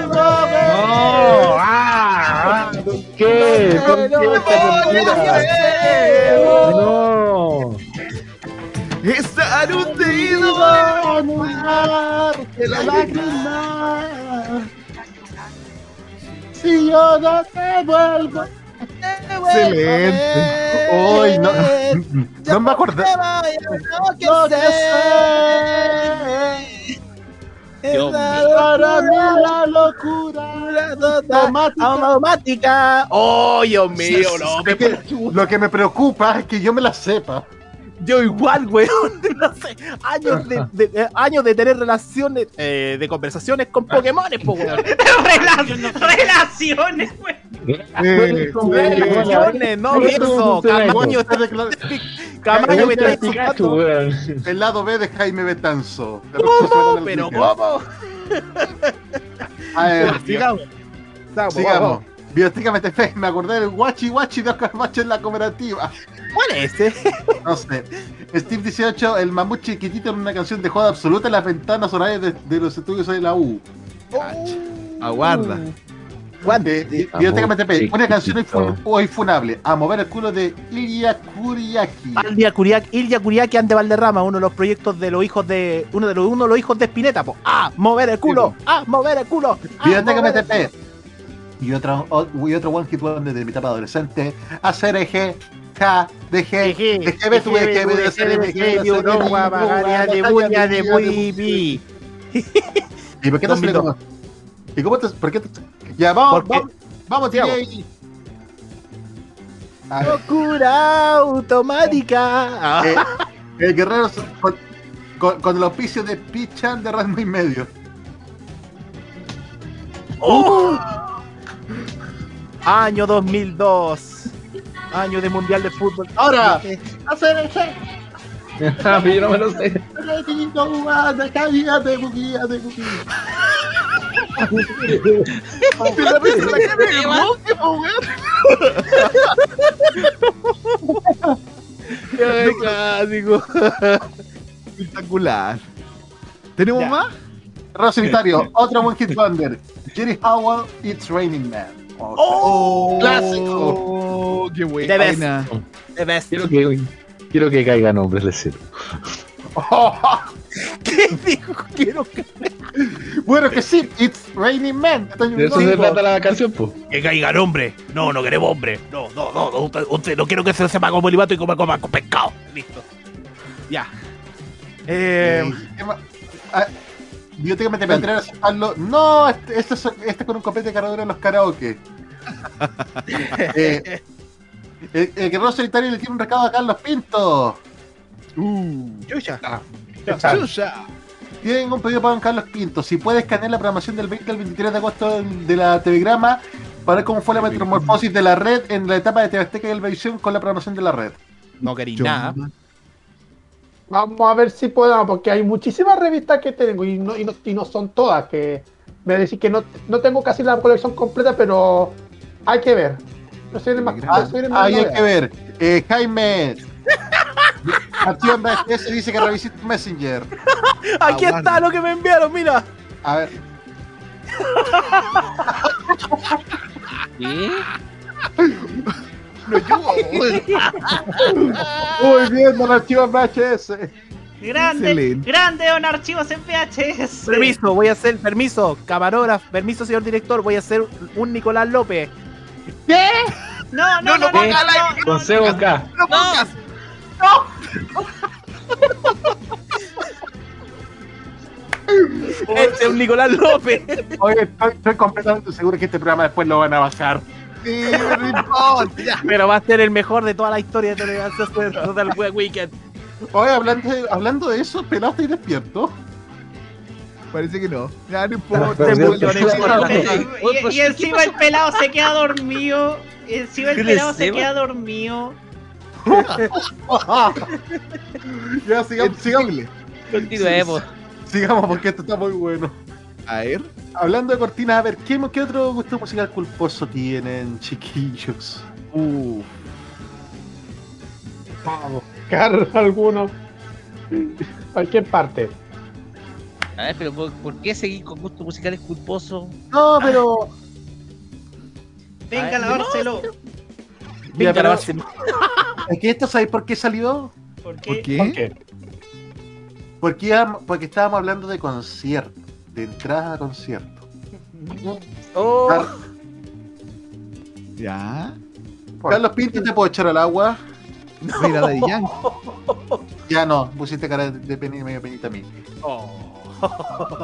No, ah, ¿Qué? ¿Por qué no Estar hundido en un mar de lágrimas. Si yo no te vuelvo. Excelente. Hoy no, no me. Dios. Para mí la locura. automática. Oh, Dios mío, no. Que lo que me preocupa es que yo me la sepa. Yo igual, weón. No sé, años de, de- eh, años de tener relaciones, eh, de conversaciones con Pokémon, po, weón. Relaciones, güey. Eh, Relaciones, no, eso. Camaño está Camaño me está insultando. El lado B de Jaime Betanzo. ¿Cómo? Pero ¿cómo? A ver, sigamos. Sigamos. Biológicamente fe, me acordé del Guachi Guachi de Oscar Macho en la cooperativa. ¿Cuál es ese? No sé. Steve 18, el mamut chiquitito en una canción de joda absoluta en las ventanas horarias de, de los estudios de la U. Aguarda. Eh, bi- Biológicamente fe, una canción hoy, fu- hoy funable. A mover el culo de Ilya Kuriaki. Ilya Kuriak, Ilya Kuriakian de Valderrama, uno de los proyectos de los hijos de. Uno de los, uno de los hijos de Spinetta, po. ¡Ah! ¡Mover el culo! ¡Ah! ¡Mover el culo! El MTP. Y otro, y otro One Hit Wonder de mi etapa adolescente. Hacer eje, K, DG, DGB, tuve que de Uruguay, Magaria, de Buña, de Buibi. ¿Y por qué no se le 2002. ¿Y cómo te.? ¿Por qué te- Ya, vamos, vamos, ver, Locura automática. eh, el guerrero con, con, con el auspicio de Pichan de Rasmo y Medio. ¡Oh! Año 2002. Año de Mundial de Fútbol. Ahora, hacer. Ah, yo no me lo sé. Clásico. Espectacular. ¿Tenemos Ya. más? Solitario, otro One Hit Wonder. Jerry Howell, It's Raining Man. ¡Oh! ¡Clásico! ¡Oh, qué The best. buena! The best. Quiero que, quiero que caigan hombres de cero. ¿Qué dijo? Quiero que. Bueno, que sí, It's Raining Man. De eso se trata la canción, pues. Que caigan hombre. No, no queremos hombre. No, no, no. no, usted, usted- no quiero que se sepa como libato y coma, coma con pescado. Listo. Ya. Eh, ¿Qué más? Ah, Yo tengo que meterme a aceptarlo. No, este, este, es- este con un copete de cargadura en los karaoke. eh, el, el guerrero solitario le tiene un recado a Carlos Pinto. Uh, chucha. chucha. Tienen un pedido para don Carlos Pinto. Si puede escanear la programación del 20 al 23 de agosto de la Telegrama para ver cómo fue la metamorfosis de la red en la etapa de TV Azteca y Televisión con la programación de la red. No Yo- nada. Vamos a ver si puedo, porque hay muchísimas revistas que tengo y no, y no, y no son todas. que Me decir que no, no tengo casi la colección completa, pero hay que ver. No más, Ah, más hay que ver. Eh, Jaime. Acción se dice que revisé tu Messenger. Aquí está lo que me enviaron, mira. A ver. ¿Qué? Muy bien, don Archivo VHS. Grande, Excelente. grande don archivos en VHS. Permiso, voy a hacer, permiso, camarógrafo, permiso, señor director, voy a hacer un Nicolás López. ¿Qué? No, no, no, no, no, ¿Qué? no, Con C o K. Este es un Nicolás López. Oye, estoy, estoy completamente seguro que este programa después lo van a bajar. Pero va a ser el mejor de toda la historia de televisión Total Weekend. Oye, hablando de, hablando de eso, pelado, ¿estáis despierto? Parece que no. Ya no importa. Y, y encima el pelado se queda dormido. y Encima el ¿Qué pelado se queda dormido. ya, sigamos, sigamos. Continuemos. Sigamos porque esto está muy bueno. A ver. Hablando de cortinas, a ver, ¿qué, qué otro gusto musical culposo tienen, chiquillos? Uh, Vamos, buscar alguno. Cualquier parte. A ver, pero ¿por, por qué seguir con gustos musicales culposos? No, pero. Venga a lavárselo. Mira, Venga, pero- lavarse. ¿Es que esto sabéis por qué salió? ¿Por ¿Por qué? qué? ¿Por qué? Porque, íbamos- porque estábamos hablando de concierto, de entrada a concierto. Oh, Car- Ya. Carlos Pinto, ¿te puedo echar al agua? Mira, Daddy Yankee. Ya no, pusiste cara de, de peni- medio penita a mí. oh.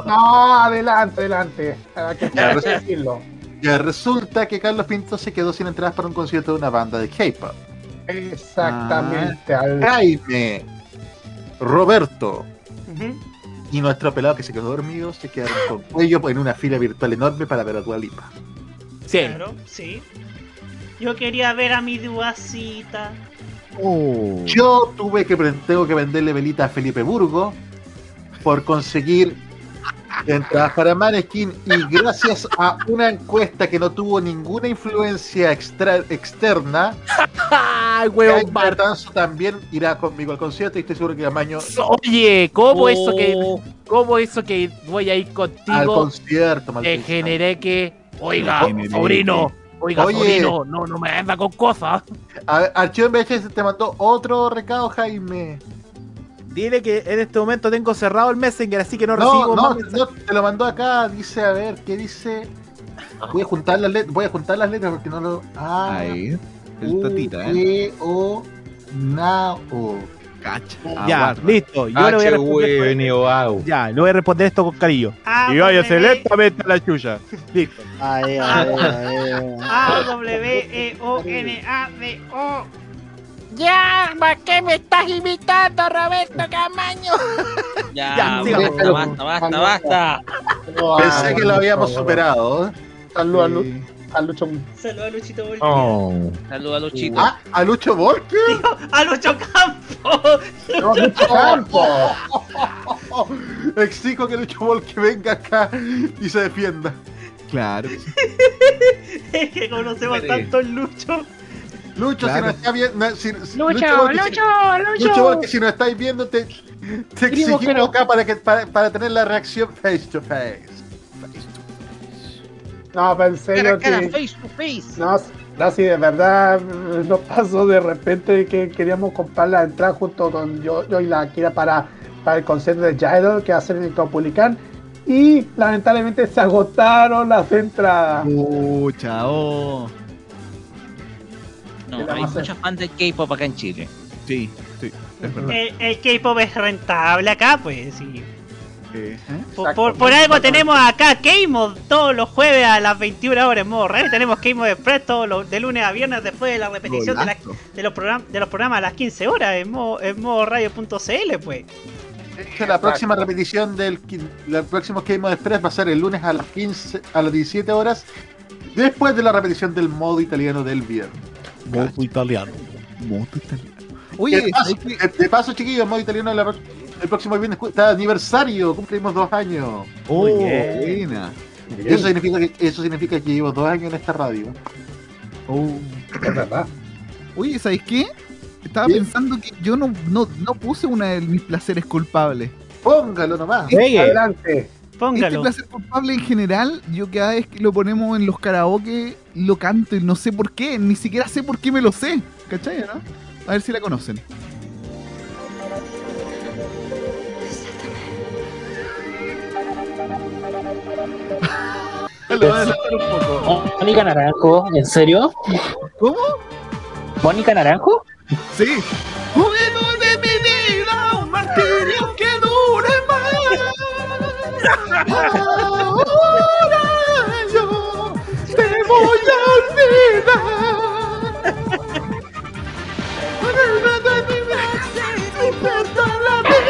No, adelante, adelante. Hay que Ya, decirlo. Ya resulta que Carlos Pinto se quedó sin entradas para un concierto de una banda de K-pop. Exactamente. al- Jaime, Roberto y nuestro pelado que se quedó dormido se quedaron con cuello en una fila virtual enorme para ver a Dua Lipa. Sí. Claro, sí. Yo quería ver a mi duacita. Yo tuve que tengo que venderle velita a Felipe Burgo por conseguir entradas para Maneskin y gracias a una encuesta que no tuvo ninguna influencia extra- externa, también irá conmigo al concierto y estoy seguro que Amaño Oye, ¿cómo eso que Oh. cómo eso que voy a ir al contigo? concierto, Te maldito. generé que, oiga, Generé sobrino, que- oiga, Oye. sobrino, no, no me anda con cosas. A- Archivo en VHS te mandó otro recado, Jaime. Dile que en este momento tengo cerrado el Messenger, así que no, No, recibo no, más no, te lo mandó acá. Dice, a ver, ¿qué dice? Voy a juntar las letras, voy a juntar las letras porque no lo. Ah, Ahí, el U, tatita, ¿eh? E, O, Na, O. Cacha. Ya, listo. Yo le voy a responder. au. Ya, le voy a responder esto con cariño. Ah, y váyase lentamente a la chucha. Listo. A W E O N A D O. Ya, ¿para qué me estás imitando, Roberto Camaño? Ya, Ya, basta, basta, basta, basta. Pensé que lo habíamos superado. Saludos a, Lu- a Lucho. Saludos a Luchito Volpi. Oh. Saludos a Luchito. Ah, a Lucho Volpi. A Lucho Campo. No, Lucho Campo. Exijo que Lucho Volpi venga acá y se defienda. Claro. Es que conocemos tanto el Lucho. Lucho, Claro. si nos está viendo. Si, Lucho, si- Lucho, Lucho Lucho. Volpi, si nos estáis viendo, te, te exigimos que no. acá para, que, para, para tener la reacción face to face. No, pensé Cara a lo cara, que. face to face. No, no, si de verdad nos pasó de repente que queríamos comprar la entrada junto con yo, yo y la Kira para, para el concierto de Jaidol que va a ser en el Copulicán. Y lamentablemente se agotaron las entradas. Pucha, oh. No, hay muchos fans de K-pop acá en Chile. Sí, sí, es verdad. El, el K-pop es rentable acá, pues sí. Eh, Por, por- por algo tenemos acá K-Mod todos los jueves a las 21 horas en modo real. Tenemos K-Mod Express todos los, de lunes a viernes después de la repetición de, la- Golazo. de los, program- de los programas a las 15 horas en modo, en modo radio.cl, pues. La próxima repetición del próximo of Express va a ser el lunes a las 15 a las 17 horas después de la repetición del modo italiano del viernes. Modo italiano. Modo italiano. de, Oye, paso, ¿sabes qué? de- de paso, chiquillos, modo italiano la el próximo viernes está aniversario, cumplimos dos años. Oh, Muy bien. buena. Eso significa que eso significa que llevo dos años en esta radio. Oh. Verdad. Oye, ¿sabes qué? Estaba pensando que yo no, no, no puse una de mis placeres culpables. Póngalo nomás. Pegue. Adelante. Este Póngalo. placer culpable en general, yo cada vez que lo ponemos en los karaoke, lo canto y no sé por qué, ni siquiera sé por qué me lo sé. ¿Cachai, no? A ver si la conocen. Lo voy a adelantar un poco. Mónica Naranjo, ¿en serio? ¿Cómo? ¿Mónica Naranjo? Sí. Juguemos de mi vida, un martirio que dure más. Ahora yo te voy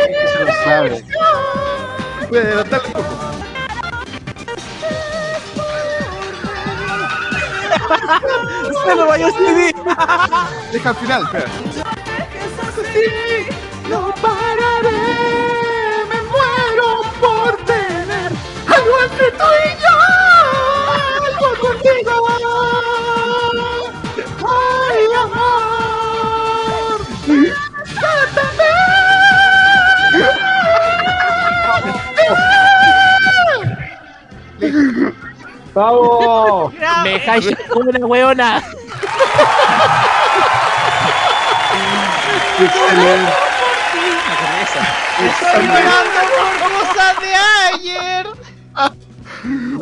a Se lo olvidar. sabe. Puede adelantarle un poco. Se me vaya CD. Deja al final, espera. No entre tú y yo, algo contigo. Ay, amor, ¡Vamos! Me dejáis como una weona. Excelente. Estoy llorando por cosas de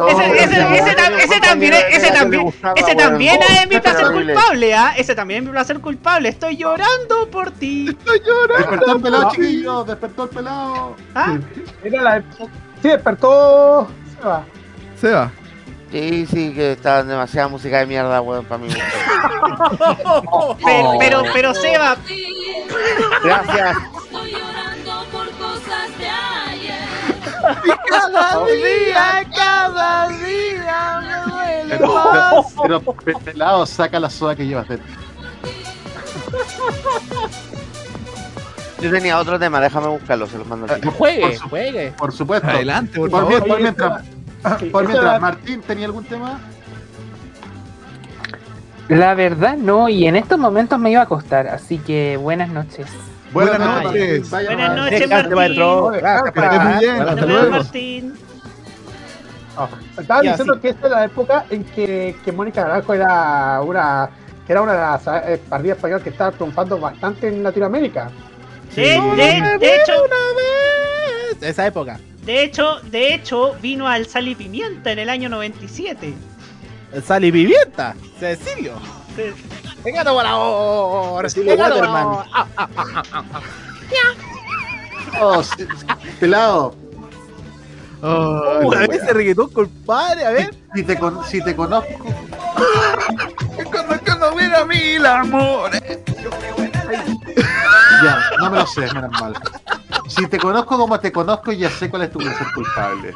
ese, ese, ese, tam- ese también, es- ese también, ese también es mi placer culpable, ¿ah? Ese también es mi placer culpable. Estoy llorando por ti. Estoy Despertó el pelado, chiquillo. Despertó el pelado. ¿Ah? Era la... Sí, despertó. Se va. Se va. Sí, sí, que está demasiada música de mierda, weón, para mí. Pero, pero, pero Seba, Gracias. Cada día, cada día me duele Pero, más. pero, pero, pelado, saca la soda que llevas dentro. Yo tenía otro tema, déjame buscarlo, se los mando al tiro. Juegue, juegue. Por supuesto. Adelante, por Por, favor. por mientras, Sí, por mientras, era- Martín, ¿tenía algún tema? La verdad no, y en estos momentos me iba a acostar, así que buenas noches. Buenas Buenas noches. Vaya, buenas noches, maestro. Martín. Gracias bien. Buenas Hasta luego. Martín. Ah, Estaba Ya, diciendo sí. que esta era la época en que, que Mónica Naranjo era una, que era una de las eh, partidas españolas que estaba triunfando bastante en Latinoamérica. De, de, de hecho, Esa época. de hecho, de hecho, vino al Sal y Pimienta en el año 97. El Sal y Pimienta. Cecilio. Sí. Venga, no, ahora. Cecilio Venga, no, Waterman. ah, ah, ah, ah, ah, ah. Oh, pelado. Ay, Uh, a ver ese reggaetón, compadre, a ver. Si te, con- si te conozco, Cuando, cuando mira mil amores. ya, no me lo sé, menos mal. Si te conozco como te conozco, ya sé cuál es tu placer culpable.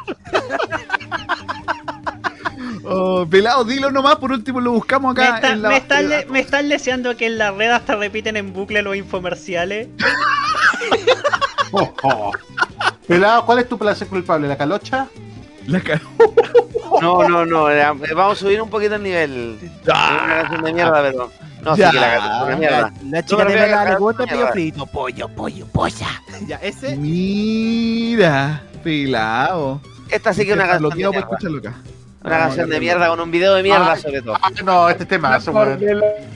Oh, pelado, dilo nomás, por último lo buscamos Me, acá está- en la me están, la- le- me están deseando que en la red hasta repiten en bucle los infomerciales. Oh, oh. Pelado, ¿cuál es tu placer culpable? ¿La calocha? la No, no, no, era- vamos a subir un poquito el nivel. Es una canción de mierda, pero. No, Ya. sí que la una mierda. La, la No chica me de voy a verdad le gusta pollo frito. Pollo, pollo, polla. Ya, ese. Mira, pelado. Esta sí que es una canción para mierda. escucharlo acá. Una No, canción no, de mierda con un video de mierda Ah, sobre todo. Ah, no, este tema, weón.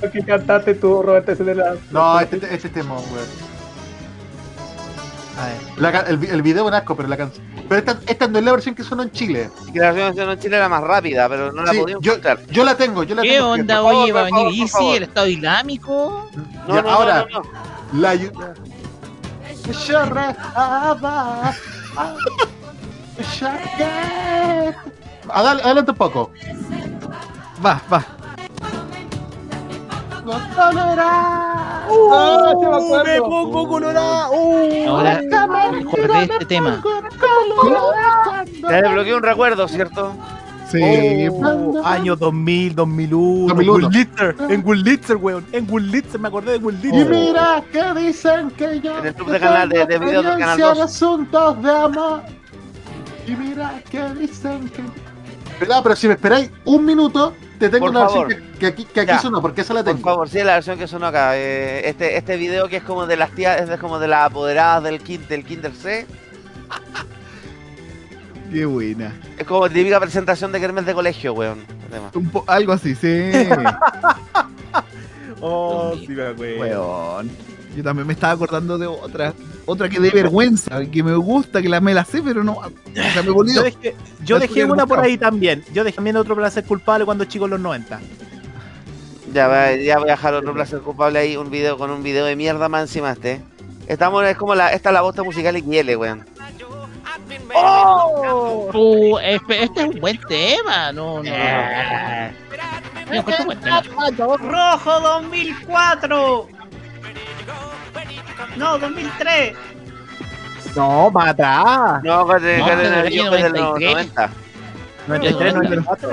lo que cantaste tú, Roberto, ese de la... No, este, este tema, weón. La el, el video es un asco, pero la canción. Pero esta, esta no es la versión que sonó en Chile. Y que la versión en Chile era más rápida, pero no la Sí, podía yo, yo la tengo, yo la ¿Qué tengo. onda, fíjate. oye? ¿Va a venir favor. Easy, el Estado Islámico? No, Ya, no, ahora, no, no, no. la ayuda. Lloraba. Adal- Adelante un poco. Va, va. No tolerar. ¡Ah, me Uh, pongo colorada. Uh. Ahora, recordé este tema. Te desbloqueé un recuerdo, ¿cierto? Sí. Oh, año 2000, 2001. 2001. En Wurlitzer, en Wurlitzer, weón. En Wurlitzer, me acordé de Y Wurlitzer. mira que dicen que yo En el club de canal de- de videos del canal experiencia 2. de asuntos de amor. Y mira que dicen que. Pero, pero si me esperáis un minuto, te tengo Por una versión que, que aquí, que aquí sonó, porque esa la Por tengo. favor, sí, la versión que sonó acá. eh, este, este video que es como de las tías, es como de las apoderadas del, kin- del Kinder C. Qué buena. Es como típica presentación de Kermes de colegio, weón. Un algo así, sí. Oh, sí acuerdo. Weón. Yo también me estaba acordando de otra. Otra que de vergüenza, que me gusta, que la me la sé, pero no. O sea, me he Yo dejé, yo dejé una por ahí también. Yo dejé también otro placer culpable cuando chico en los 90. Ya, va- ya voy a dejar otro placer culpable ahí, un video con un video de mierda más encima este. Estamos, es como la, esta es la bosta musical y Kiele, weón. Uh, este, este es un buen tema, no, no. Eh. Yo encuentro un buen tema. Rojo 2004. No, 2003. No, para atrás. No, que No, que del el año yo del 93. 90. 93, 94.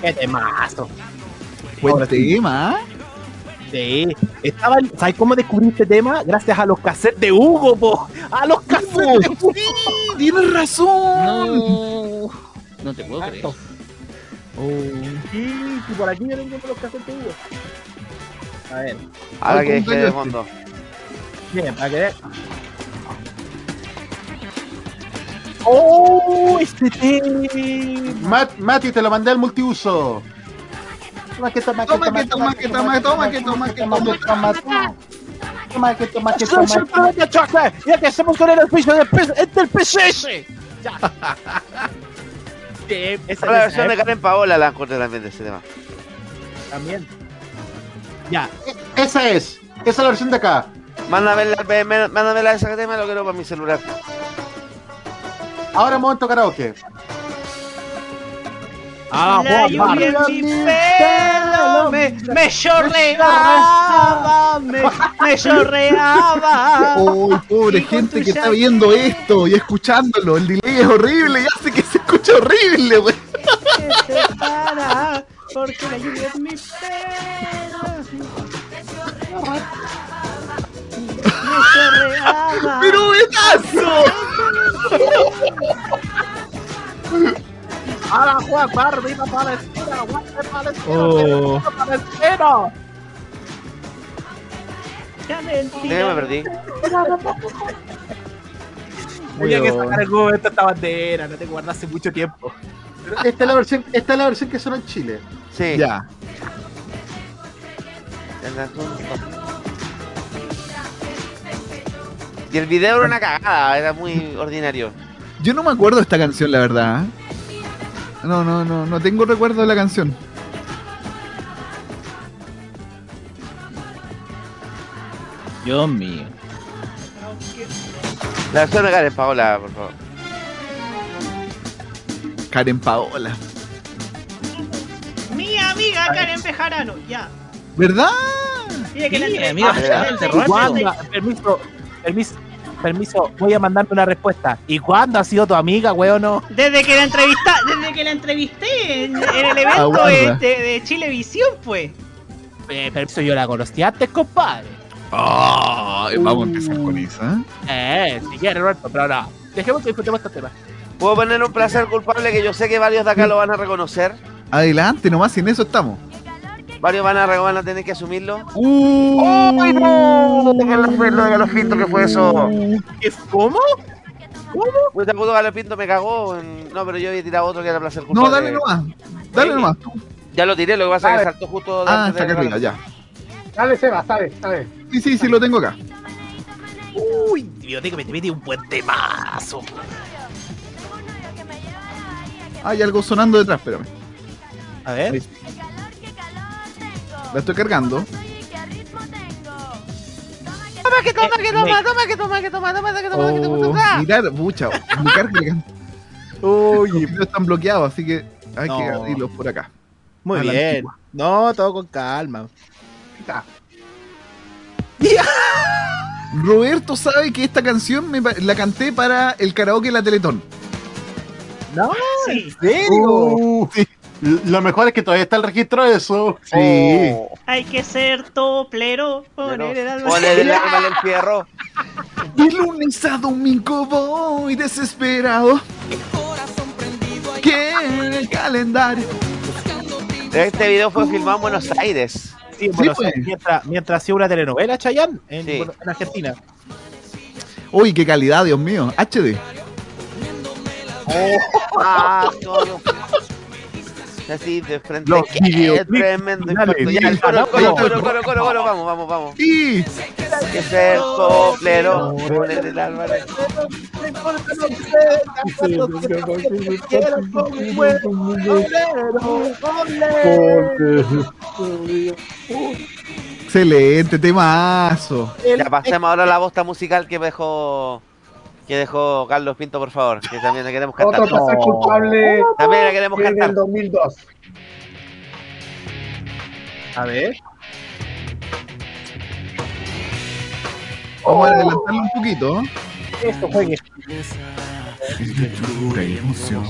Qué temazo. Buen tema. Sí. Estaba, ¿Sabes cómo descubrí este tema? Gracias a los cassettes de Hugo, po. A los cassettes de Hugo. Sí, tienes razón. No, no te puedo creer. Oh. Sí, sí, por aquí yo tengo los cassettes de Hugo. A ver. Ahora que ¿cómo dejé de este? fondo. Bien, para que vean. ¡Oh! Este tema. Mat- Mati, te lo mandé al multiuso. Toma que toma que Toma que toma que toma, toma que toma que toma. Toma que toma que ¡Eso es el programa de choque! ¡Ya que estamos con el auspicio del del PCS! Sí, esa la versión de Karen Paola la encontré también de ese tema. También. Ya. Esa es. Esa es la versión de acá. Mándame la, me- mándame la de ese tema, lo quiero para mi celular. Ahora momento karaoke. Ah, La lluvia en mi pelo me, me chorreaba, me, me chorreaba. Uy, pobre gente que está viendo esto y escuchándolo. El delay es horrible y hace que se escuche horrible, güey. Que se para, porque la lluvia en mi pelo me chorreaba. ¡Pero betazo! ¡Ahora Juan Mar, viva Palestina! ¡Aguante Palestina! Oh. ¡Viva Palestina! Ya ¿De qué me perdí? Tenía que sacar en momento esta bandera, no te guardas hace mucho tiempo. Esta es la versión, esta es la versión que sonó en Chile. Sí. Ya. Y el video era una cagada, era muy ordinario. Yo no me acuerdo de esta canción, la verdad. No, no, no, no tengo recuerdo de la canción. Dios mío. La de Karen Paola, por favor. Karen Paola. Mi amiga Karen Bejarano, ya. ¿Verdad? Mira que la Sí, Ah. Permiso, permiso, permiso, voy a mandarme una respuesta. ¿Y cuándo ha sido tu amiga, weón? No? Desde que la entrevista, desde que la entrevisté en, en el evento Aguarda. de, de, de Chilevisión, pues. Eh, permiso, yo la conocí antes, compadre. Ay, vamos a empezar con eso, ¿eh? Eh, si quieres, Roberto, pero no. Dejemos que disfrutemos este tema. ¿Puedo poner un placer culpable que yo sé que varios de acá lo van a reconocer? Adelante, nomás, sin eso estamos. Varios van a, van a tener que asumirlo. ¡Uh! ¡Ay, no! Lo de ¿qué fue eso? ¿Cómo? ¿Cómo? Puta, puto Galopinto me cagó. en- No, pero yo había tirado otro que era placer culpable. No, dale nomás. Dale nomás. Ya lo tiré, lo que pasa es que saltó justo Ah, está de acá arriba, ya. Dale, Seba, dale, dale. Sí, sí, sí, lo tengo acá. Uy, Dios mío, que me te metí un buen temazo. Hay algo sonando detrás, espérame. A ver. La estoy cargando. Toma, que toma, que toma, toma, que toma, que toma, toma, que toma, que toma, que Oh, toma. mirar, pucha, me carga Los videos están bloqueados, así que hay No. que abrirlos por acá. Muy bien. No, todo con calma. Roberto sabe que esta canción me la canté para el karaoke de la Teletón. No, Sí. ¿en serio? Uh, Lo mejor es que todavía está el registro de eso. Sí. Hay que ser toplero, poner el alma. Poner el alma en fierro. De lunes a domingo voy desesperado. Que en el calendario. Este video fue filmado en Buenos Aires. Sí, bueno, pues. mientras, mientras hacía una telenovela, Chayanne, en, Sí. en Argentina. Uy, qué calidad, Dios mío. HD. Ah, todo. Así de frente. Los ¡Qué videoclips tremendo coro, no, coro, no, coro, no. coro, coro, coro, vamos, vamos, vamos. Sí. Que ser soplero, poner el alma en el Excelente, temazo. Ya pasemos ahora a la bosta musical que dejó que dejó Carlos Pinto, por favor, que también la queremos cantar. Otro placer culpable También la queremos en cantar. el 2002. A ver. Vamos a adelantarlo un poquito. Esto juegue. Pura emoción.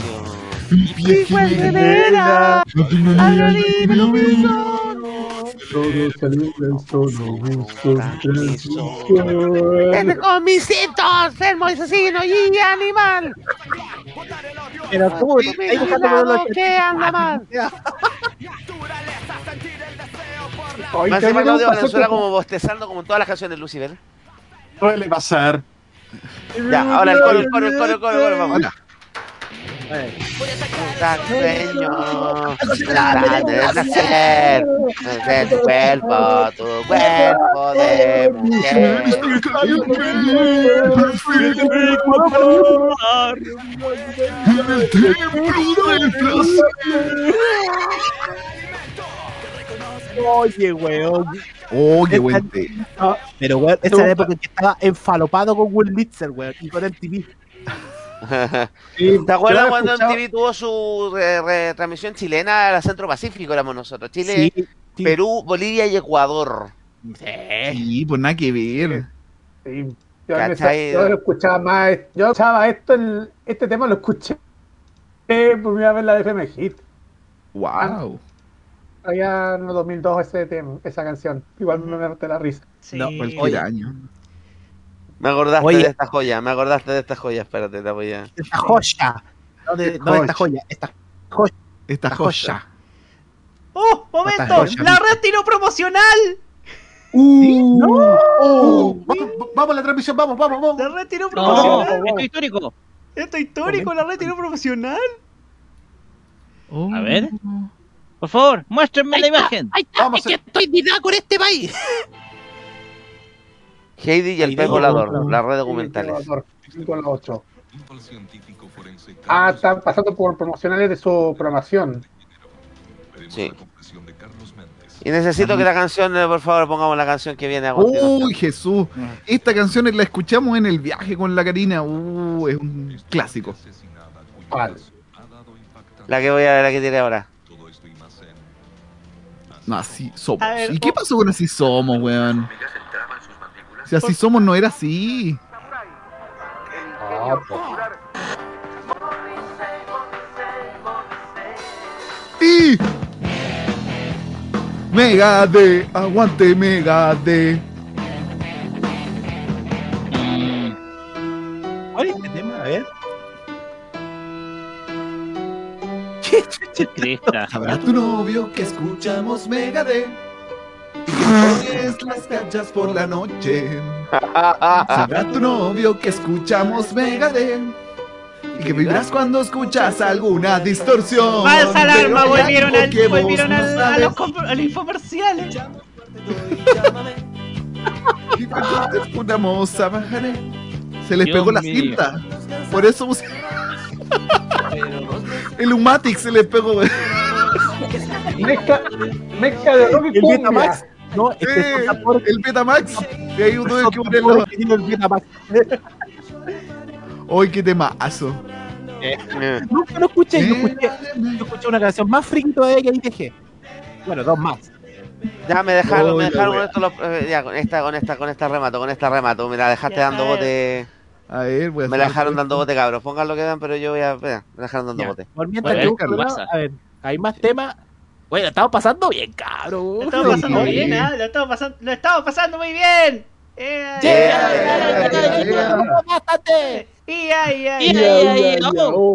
¡Vete con misitos, enfermo, asesino y animal! Pero tú, ahí buscando que anda mal. Hoy Más encima Claudio pasó Valenzuela como- bostezando como en todas las canciones de Lucifer. Suele pasar. Ya, ahora el coro, el coro, el coro, el coro, el coro, vamos. Sueño, la de nacer, de tu cuerpo, tu cuerpo de mujer. En el templo del placer. Oye, weón. Oh, tema. Ah, Pero, weón, esa época que estaba enfalopado con Will Litzer, weón, y con MTV. ¿Te acuerdas cuando MTV tuvo su re- retransmisión chilena a la Centro Pacífico? Éramos nosotros. Chile, Sí, sí. Perú, Bolivia y Ecuador. Sí, pues nada que ver. Sí, yo, yo lo escuchaba más. Yo escuchaba esto, en- este tema lo escuché eh, por primera vez en la FM Hit. Wow. Allá en el 2002 ese tema, esa canción. Igual me mete la risa. No, cualquier Oye. año. Me acordaste Oye. de esta joya, me acordaste de esta joya. Espérate, la voy a. Esta joya. No, de, no esta joya, esta joya. Esta joya. ¡Oh! ¡Momento! Joya. ¡La red tiro promocional! Uh, oh, vamos, vamos a la transmisión, vamos, vamos, vamos. ¡La red tiro No, promocional! esto es histórico. Esto es histórico, la red tiro promocional. A ver. Por favor, muéstrenme la imagen. Vamos a- estoy indignado con este país. Heidi y el pez volador, la red documentales. Ah, están pasando por promocionales de su programación. Sí. Y necesito que la canción, eh, por favor, pongamos la canción que viene a continuación. Uy, Jesús. Esta canción la escuchamos en el viaje con la Karina. Uh, es un clásico. La que voy a la que tiene ahora. No, así somos. Ver, ¿Y qué pasó con así somos, weón? Si así somos no era así. Y Mega D, aguante Mega D. ¿Cuál es este tema? A ver. Crista. Sabrá tu novio que escuchamos Mega D. Las cachas por la noche. Sabrá tu novio que escuchamos Mega D. Y que vibras cuando escuchas alguna distorsión. Falsa alarma, volvieron, al, volvieron al- a los a los infomerciales. Y cuando te escuchamos a Se les Dios pegó la mío. cinta. Por eso El Humatic se les pegó. Mezcla, mezcla de rock y cumbia. No, este el Betamax. Y ahí uno que ponerlo. el Betamax. Hoy qué temazo. Nunca lo escuché, yo escuché, yo escuché una canción más friki todavía que ahí dejé. Bueno, dos más. Ya me dejaron, me dejaron con esto, los- eh, ya, con esta, con esta, con esta remato, con esta remato. Me la dejaste Ya, dando eh. bote. A ver, a Me la dejaron dando bote, cabros. Pongan lo que dan, pero yo voy a. Mira, me dejaron dando Ya. bote. Por mientras A que ver, busco, ¿qué ¿no? pasa? a ver, hay más temas. Bueno, estamos pasando bien, cabrón. Lo estamos pasando Sí. bien, ¿ah? Lo estamos pasando, lo estamos pasando muy bien. Eh.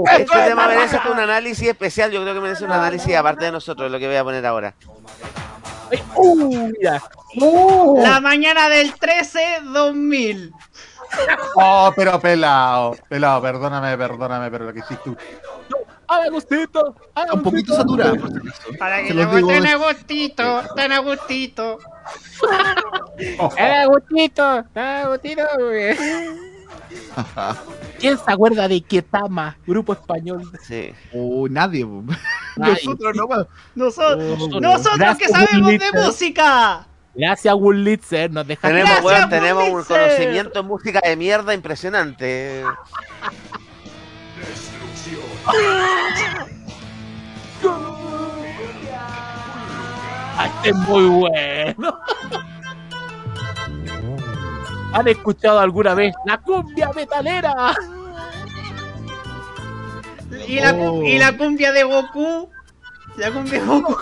Este tema merece un análisis especial. Yo creo que merece un análisis aparte de nosotros, lo que voy a poner ahora. Uh, mira. La mañana del 13 2000. Oh, pero pelado, pelado, perdóname, perdóname, pero lo que hiciste tú. ¡Ay, Agustito! ¡Ay, Un poquito saturada, por acaso. Para que le gusten a gustito, tan a gustito. ¡Eh, Agustito! ¡Eh, Agustito! güey! ¿Quién se acuerda de Ketama, grupo español? Sí. Oh, nadie. Nosotros no más. Nosotros, Oh, nosotros que sabemos de música. Gracias, Wurlitzer. Nos dejaste. Tenemos, Gracias, weón, tenemos un conocimiento en música de mierda impresionante. Ah, Este es muy bueno. ¿Han escuchado alguna vez la cumbia metalera? Y la, Oh. y la cumbia de Goku. La cumbia de Goku.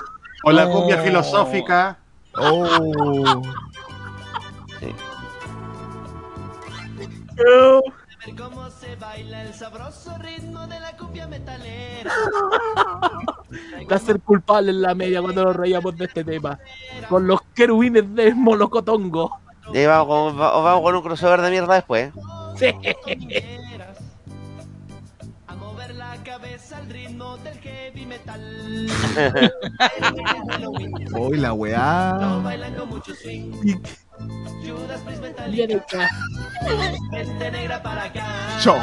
O la cumbia Oh. filosófica. Oh. Cómo se baila el sabroso ritmo de la cumbia metalera. Va a ser culpable en la media cuando nos reíamos de este tema. Con los querubines de Molocotongo. Y vamos vamos con un crossover de mierda después. Sí. A mover la cabeza al ritmo del heavy metal. Hoy la weá. Bailan con mucho swing. Judas Priest Metallica. Mente negra para acá. Cho.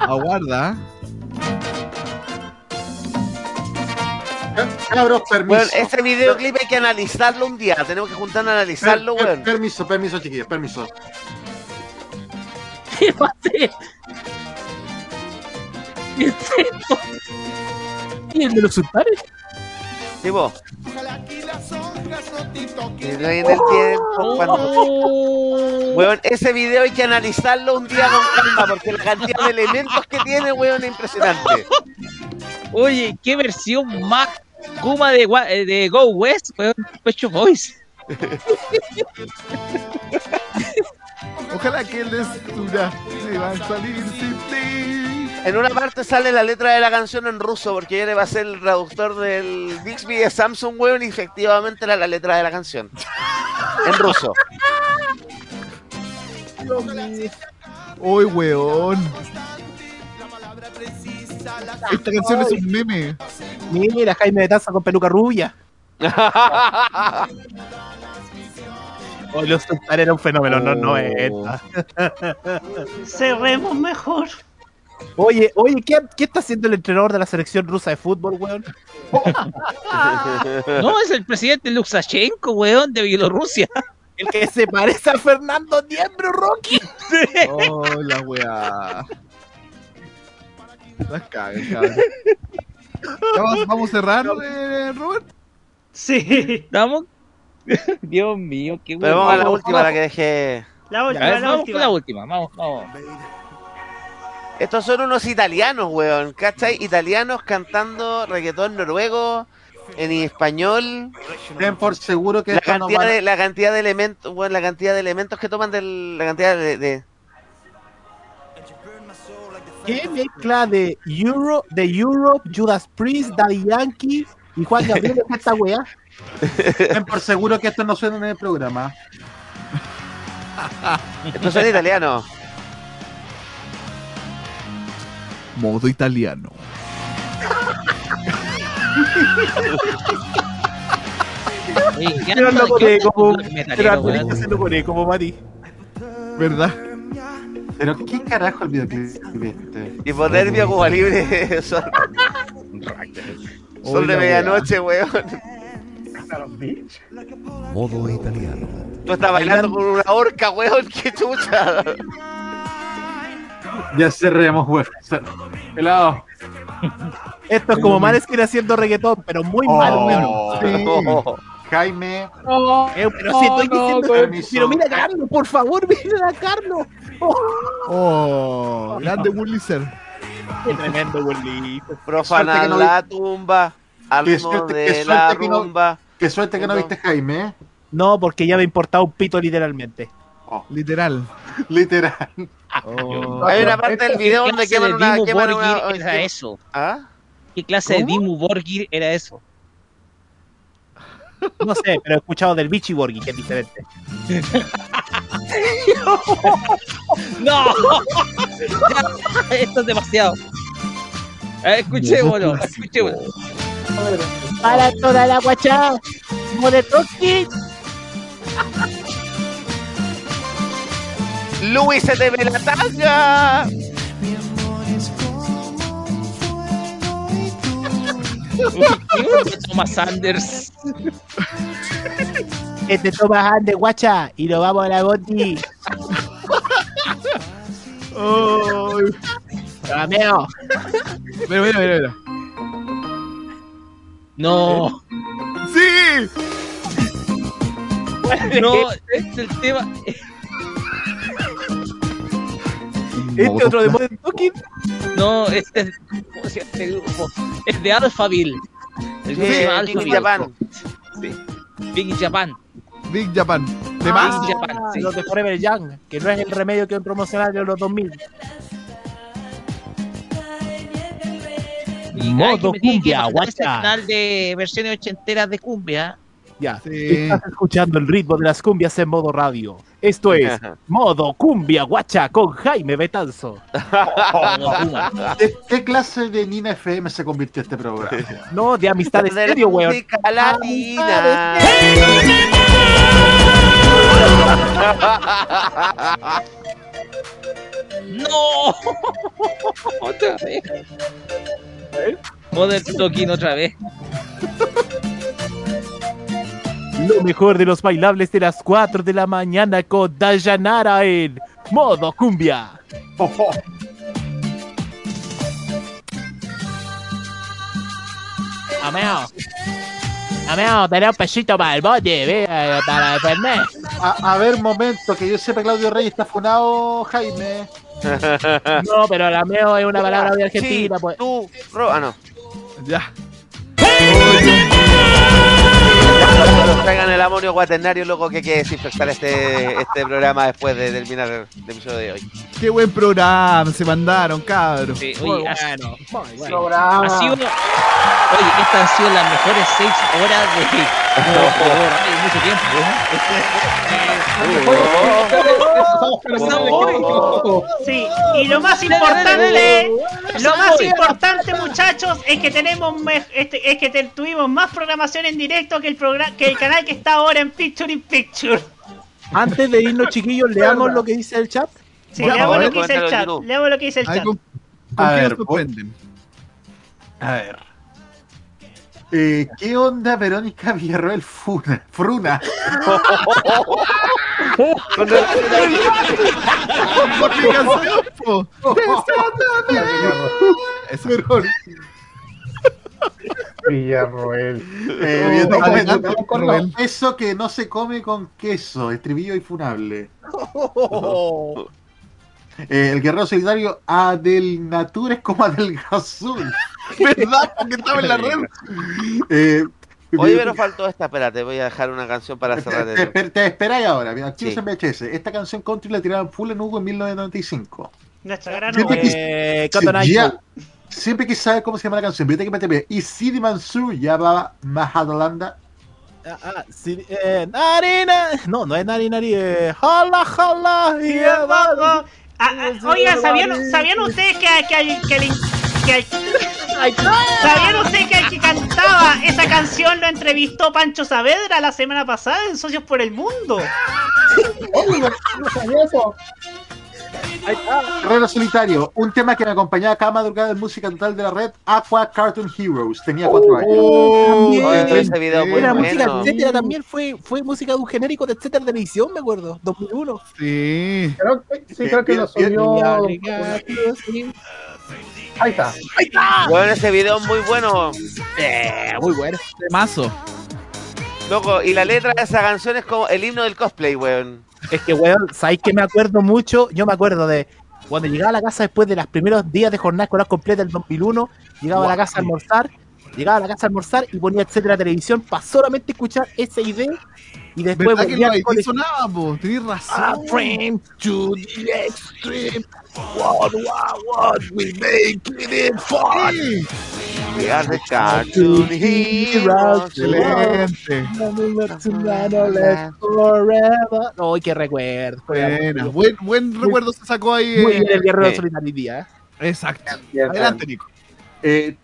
Aguarda. Cabros, permiso. Weón, ese videoclip hay que analizarlo un día. Tenemos que juntarnos a analizarlo, Per- per- weón. permiso, permiso, chiquillos, permiso. ¿Qué va a hacer? ¿Qué es esto? ¿Y el de los sultanes? Sí, vos. Y no en el tiempo cuando- Weón, ese video hay que analizarlo un día con calma porque la cantidad de elementos que tiene, weón, es impresionante. Oye, qué versión más Kuma de, Gua- eh, de Go West, weón, Pecho Boys. Ojalá que el lectura se va a salir sin ti. En una parte sale la letra de la canción en ruso porque él va a ser el traductor del Bixby de Samsung, weón, y efectivamente era la letra de la canción. En ruso. Uy, weón. Esta canción es un meme. Mira, Jaime de Taza con peluca rubia. Hoy los sultanes era un fenómeno, no, no es. Cerremos mejor. Oye, oye, ¿qué, ¿qué está haciendo el entrenador de la selección rusa de fútbol, weón? No, es el presidente Luxashenko, weón, de Bielorrusia. El que se parece a Fernando Niembro, Rocky. Oh, la weá. Las cagas, cabrón. Vamos, vamos a cerrar, eh, Robert. Sí. ¿Vamos? Dios mío, qué Pero vamos a la última, vamos. la que dejé. La última, la vamos última. con la última, vamos, vamos. Estos son unos italianos, weón, ¿cachai? Italianos cantando reggaetón noruego en español. Ten por seguro que La esto no cantidad, a- de, la cantidad de elementos, weón, la cantidad de elementos que toman del, la cantidad de, de- ¿Qué mezcla de Euro, de Europe, Judas Priest, Daddy Yankee y Juan Gabriel es esta weá? ten por seguro que esto no suena en el programa. Estos son italianos. Modo italiano. Oye, ¿qué Pero anda- como, pero se lo pone como Mati. ¿Verdad? Pero qué carajo el videoclip este. Hipotermia, Cuba Libre, son, son de medianoche, weón. Modo italiano. Tú estás bailando con una horca, weón, qué chucha. Ya cerremos, weón. Pelado. Esto es como Maneskin haciendo reggaetón, pero muy Oh, malo, weón. sí. Jaime, Eh, pero si estoy diciendo. permiso. pero mira a Carlos, por favor, mira a Carlos. Oh, Oh, grande Wurlitzer. qué tremendo bolito. Profanar Suerte que no la tumba, al ritmo suerte- de qué la suerte que no- rumba. qué suerte que no viste Jaime. No, porque ya me importaba un pito literalmente. Literal. Literal. Oh. Hay una parte del video ¿Qué donde queman de una... Dimmu Queman Borgir una era eso? ¿Ah? ¿Qué clase de. Dimmu Borgir era eso? No sé, pero he escuchado del Bichi Borghi, que es diferente. ¡No! Ya, esto es demasiado. Eh, escuchémoslo, escuchémoslo. Para toda la guachá, de Toki. ¡Luis se te ve la tanga! Thomas Sanders. Este toma de guacha y nos vamos a la Bondi. Oh. Rameo. Mira, mira, mira, mira. No, ¡Sí! no, este es el tema. Este otro de Modern Talking. No, este es. ¿Cómo se llama este grupo? Es de Alphaville. El grupo Sí, se llama King Alphaville. Japan. Sí. Big Japan. Big Japan. ¿De Ah, más? Big Japan, sí. Los de Forever Young, que no es el remedio que promocionar de los 2000. Y Modo cumbia, guacha. canal de versiones ochenteras de cumbia. Ya, estás escuchando el ritmo de las cumbias en modo radio. Esto es modo cumbia guacha con Jaime Betanzo. ¿Qué, qué clase de Nina FM se convirtió este programa? No, de amistad De estéreo, weón. latina. ¡No! otra vez. Joder, Toquín otra vez. Lo mejor de los bailables de las 4 de la mañana con Dayanara en modo cumbia. Ameo. Ameo, tenés un pesito para el bote, eh, para Fernet. A, a ver, momento, que yo sepa Claudio Reyes está funado, Jaime. No, pero el ameo es una palabra de Argentina, Sí, pues. Tú, Ro- ah, no. Ya. Traigan el amonio cuaternario, loco, que hay que desinfectar este, este programa después de terminar el episodio de hoy. Qué buen programa, se mandaron, cabros. Sí, oye, ha- bueno, muy bueno. Programa. ha sido- Oye, estas han sido las mejores seis horas de, de, de mucho tiempo. Sí, y lo más importante, lo más importante, muchachos, es que tenemos este, es que tuvimos más programación en directo que el programa que el canal que está ahora en Picture in Picture. Antes de irnos, chiquillos, leamos lo que dice el chat. Sí, leamos lo que dice el chat, leamos lo que dice el chat. ¿Con, con A qué ver? A ver. Eh, ¿Qué onda Verónica Villarroel Funa? Fruna? ¿Qué canción, po? Eso. Villarroel. Eh, Oh, adelante, bien, con Rubén. Eso que no se come con queso, estribillo y funable. Eh, el guerrero solitario Adel Nature como Adel Gazul. ¿Verdad? Porque estaba en la red. Eh, Oye, pero faltó esta, espérate, voy a dejar una canción para cerrar te, te- te esperáis ahora, mira, activos Sí. en VHS. Esta canción country la tiraron full en Hugo en 1995. Nuestra gran Siempre obra. quis- Eh, Cotton Eye. Siempre quise saber cómo se llama la canción. Viste que MTP. Y Sidi Mansur ya va. Ah, ah, sí, eh, narina. No, no es nari nari. Eh, jala, jala. y. Ah, ah, Oigan, ¿sabían, ¿sabían ustedes que, que, que, el- que el- ¿Sabían ustedes que el que cantaba esa canción lo entrevistó Pancho Saavedra la semana pasada en Socios por el Mundo? Sabía eso. Guerrero Solitario, un tema que me acompañaba cada madrugada en música total de la red, Aqua Cartoon Heroes. Tenía cuatro años. Oh, ese video muy Era música, bueno. etcétera, también fue, fue música de un genérico de etcétera televisión, me acuerdo, 2001. Sí. Creo que, sí, creo que lo subió. Ahí está. ¡Ahí está! Bueno, ese video es muy bueno. Eh, muy bueno. Mazo. Loco, y la letra de esa canción es como el himno del cosplay, weón. Es que, weón, ¿sabéis que me acuerdo mucho? Yo me acuerdo de cuando llegaba a la casa después de los primeros días de jornada escolar completa del 2001, llegaba a la casa a almorzar, llegaba a la casa a almorzar y ponía etcétera televisión para solamente escuchar ese ID y después ¿Verdad que lo colegio. sonaba, po? Tenés razón. A frame to the extreme. What, what, what, we make it fun. We are the cartoon heroes. Excelente. Forever. Ay, qué recuerdo. Buena. Buen, buen recuerdo se sacó ahí. Muy eh, bien el guerrero Sí. día. ¿eh? Exacto. Adelante, Nico. Eh,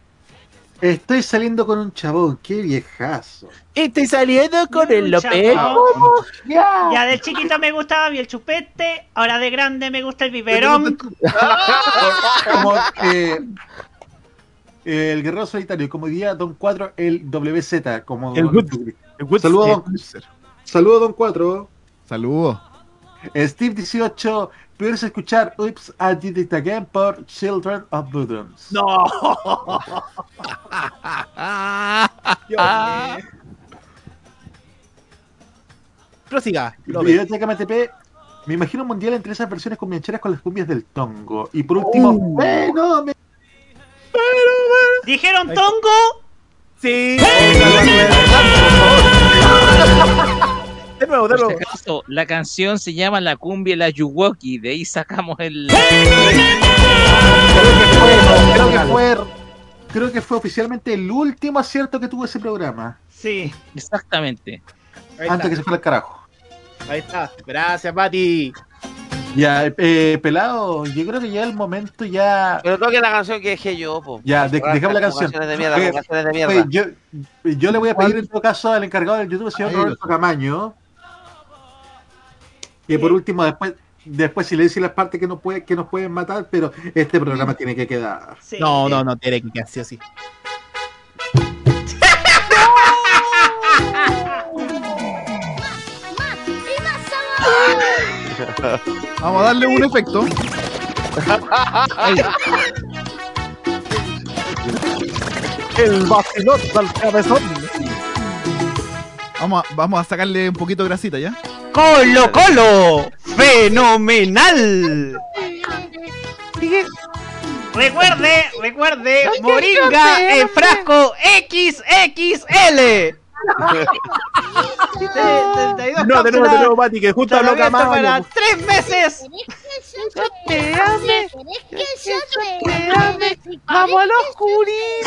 estoy saliendo con un chabón, qué viejazo. Estoy saliendo con el López. Ya de chiquito me gustaba bien el chupete, ahora de grande me gusta el biberón. Como, eh, el guerrero solitario, como diría Don 4, el WZ. Como El Saludos, don, saludos, Don 4. Saludos. Steve 18, puedes escuchar Oops, I Did It Again por Children of Bodom. No. Ah. Prosiga. López. Biblioteca MTP, me imagino un mundial entre esas versiones cumbiancheras con las cumbias del tongo. Y por último, Uh. bueno, me- ¿Dijeron tongo? Sí. De nuevo, de Por nuevo. si acaso, la canción se llama La cumbia y la Yuwoki, de ahí sacamos el. creo que fue, creo que fue oficialmente el último acierto que tuvo ese programa. Sí. Exactamente. Antes que se fuera al carajo. Ahí está. Gracias, Mati. Ya, eh, pelado, yo creo que ya el momento ya. Pero toque la canción que dejé yo, po. Ya, de- dejamos la canción. canciones de mierda, canciones de mierda. oye, yo, yo le voy a pedir en todo caso al encargado del YouTube, señor Roberto Camaño, que por último después después silencie las partes que nos puede, que nos pueden matar, pero este programa tiene que quedar. No, no, no, tiene que quedar así así. Vamos a darle un efecto. El vacilón del cabezón. Vamos a, vamos a sacarle un poquito de grasita ya. ¡Colo, colo! ¡Fenomenal! Recuerde, recuerde, Moringa en frasco XXL. No, de nuevo, de nuevo, Mati, que justo Tratamiento Camaño. para tres meses. ¡Vamos a los curis!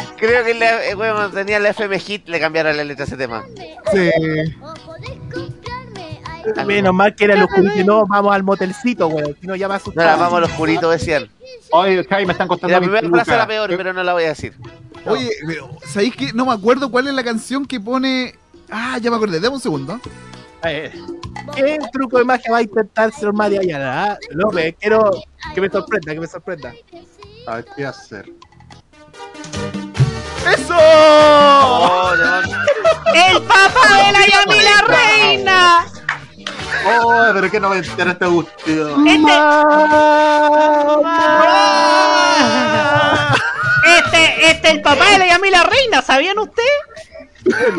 Creo que le, eh, bueno, tenía el FM Hit, le cambiaron la letra a ese tema. Sí. Menos mal que era el oscurito. No, vamos al motelcito, weón. Si no, ya me No, asustaba. la vamos a los curitos, decían. Oye, Jaime, me están costando La primera frase era peor, pero no la voy a decir. Oye, pero, ¿sabéis que no me acuerdo cuál es la canción que pone. Ah, ya me acordé, dame un segundo. Eh, ¿Qué truco de magia va a intentar señor Mati Ayala? ah? López, quiero que me sorprenda, que me sorprenda. A ver qué hacer. ¡Eso! Oh. ¡El papá de la Yamila Reina! Oh, pero que no me enteraste, Agustín. Este, este, el papá de la Yamila Reina, ¿sabían ustedes?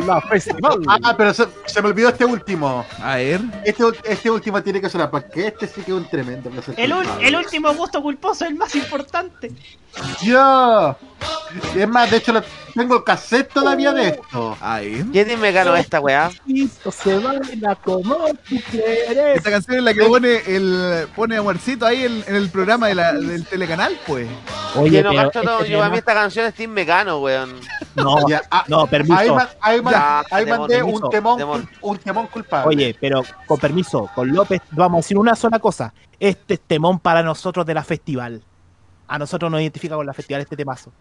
La festival. Ah, pero se, se me olvidó este último. A ver. Este, este último tiene que sonar, porque este sí que es un tremendo. placer El, el último gusto culposo, el más importante. ¡Ya! Es más, de hecho, tengo el cassette todavía de esto. A ver. ¿Quién me ganó esta weá? Se baila como tú quieres. Esta canción es la que pone el pone amorcito ahí en, en el programa de la- del telecanal, pues. Oye, no pero gasto todo. este Yo a mí esta canción es Team Mecano, weón. No, Ya, ah, no, permiso. Ahí, ma- ahí ma- Ya, ahí demon, mandé permiso, un temón, demon. un temón culpable. Oye, pero con permiso, con López vamos a decir una sola cosa. Este es temón para nosotros de la festival. A nosotros nos identifica con la festival este temazo.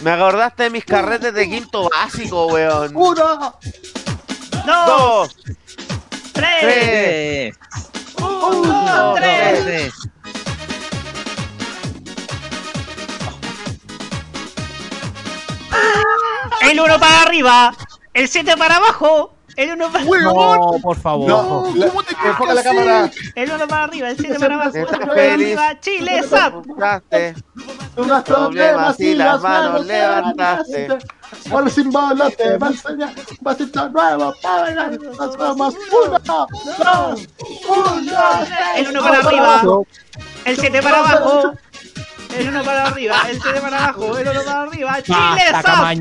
Me acordaste de mis carretes de quinto básico, weón. ¡Uno! ¡Dos! Dos, ¡Tres! tres, ¡Uno! ¡Tres! Tres. El uno para arriba, el 7 para abajo, el uno para No, por favor. No, la- enfoca la cámara. el uno para arriba, el 7 para abajo, el para arriba, Chile Zap. Preguntaste, Unos problemas y las manos levantaste. Ahora sin bolas te va a enseñar un vasito nuevo para bailar. Nos vamos. Uno, dos, uno. El uno para arriba, el 7 para abajo, el uno para arriba, el 7 para abajo, el uno para arriba, Chile Zap.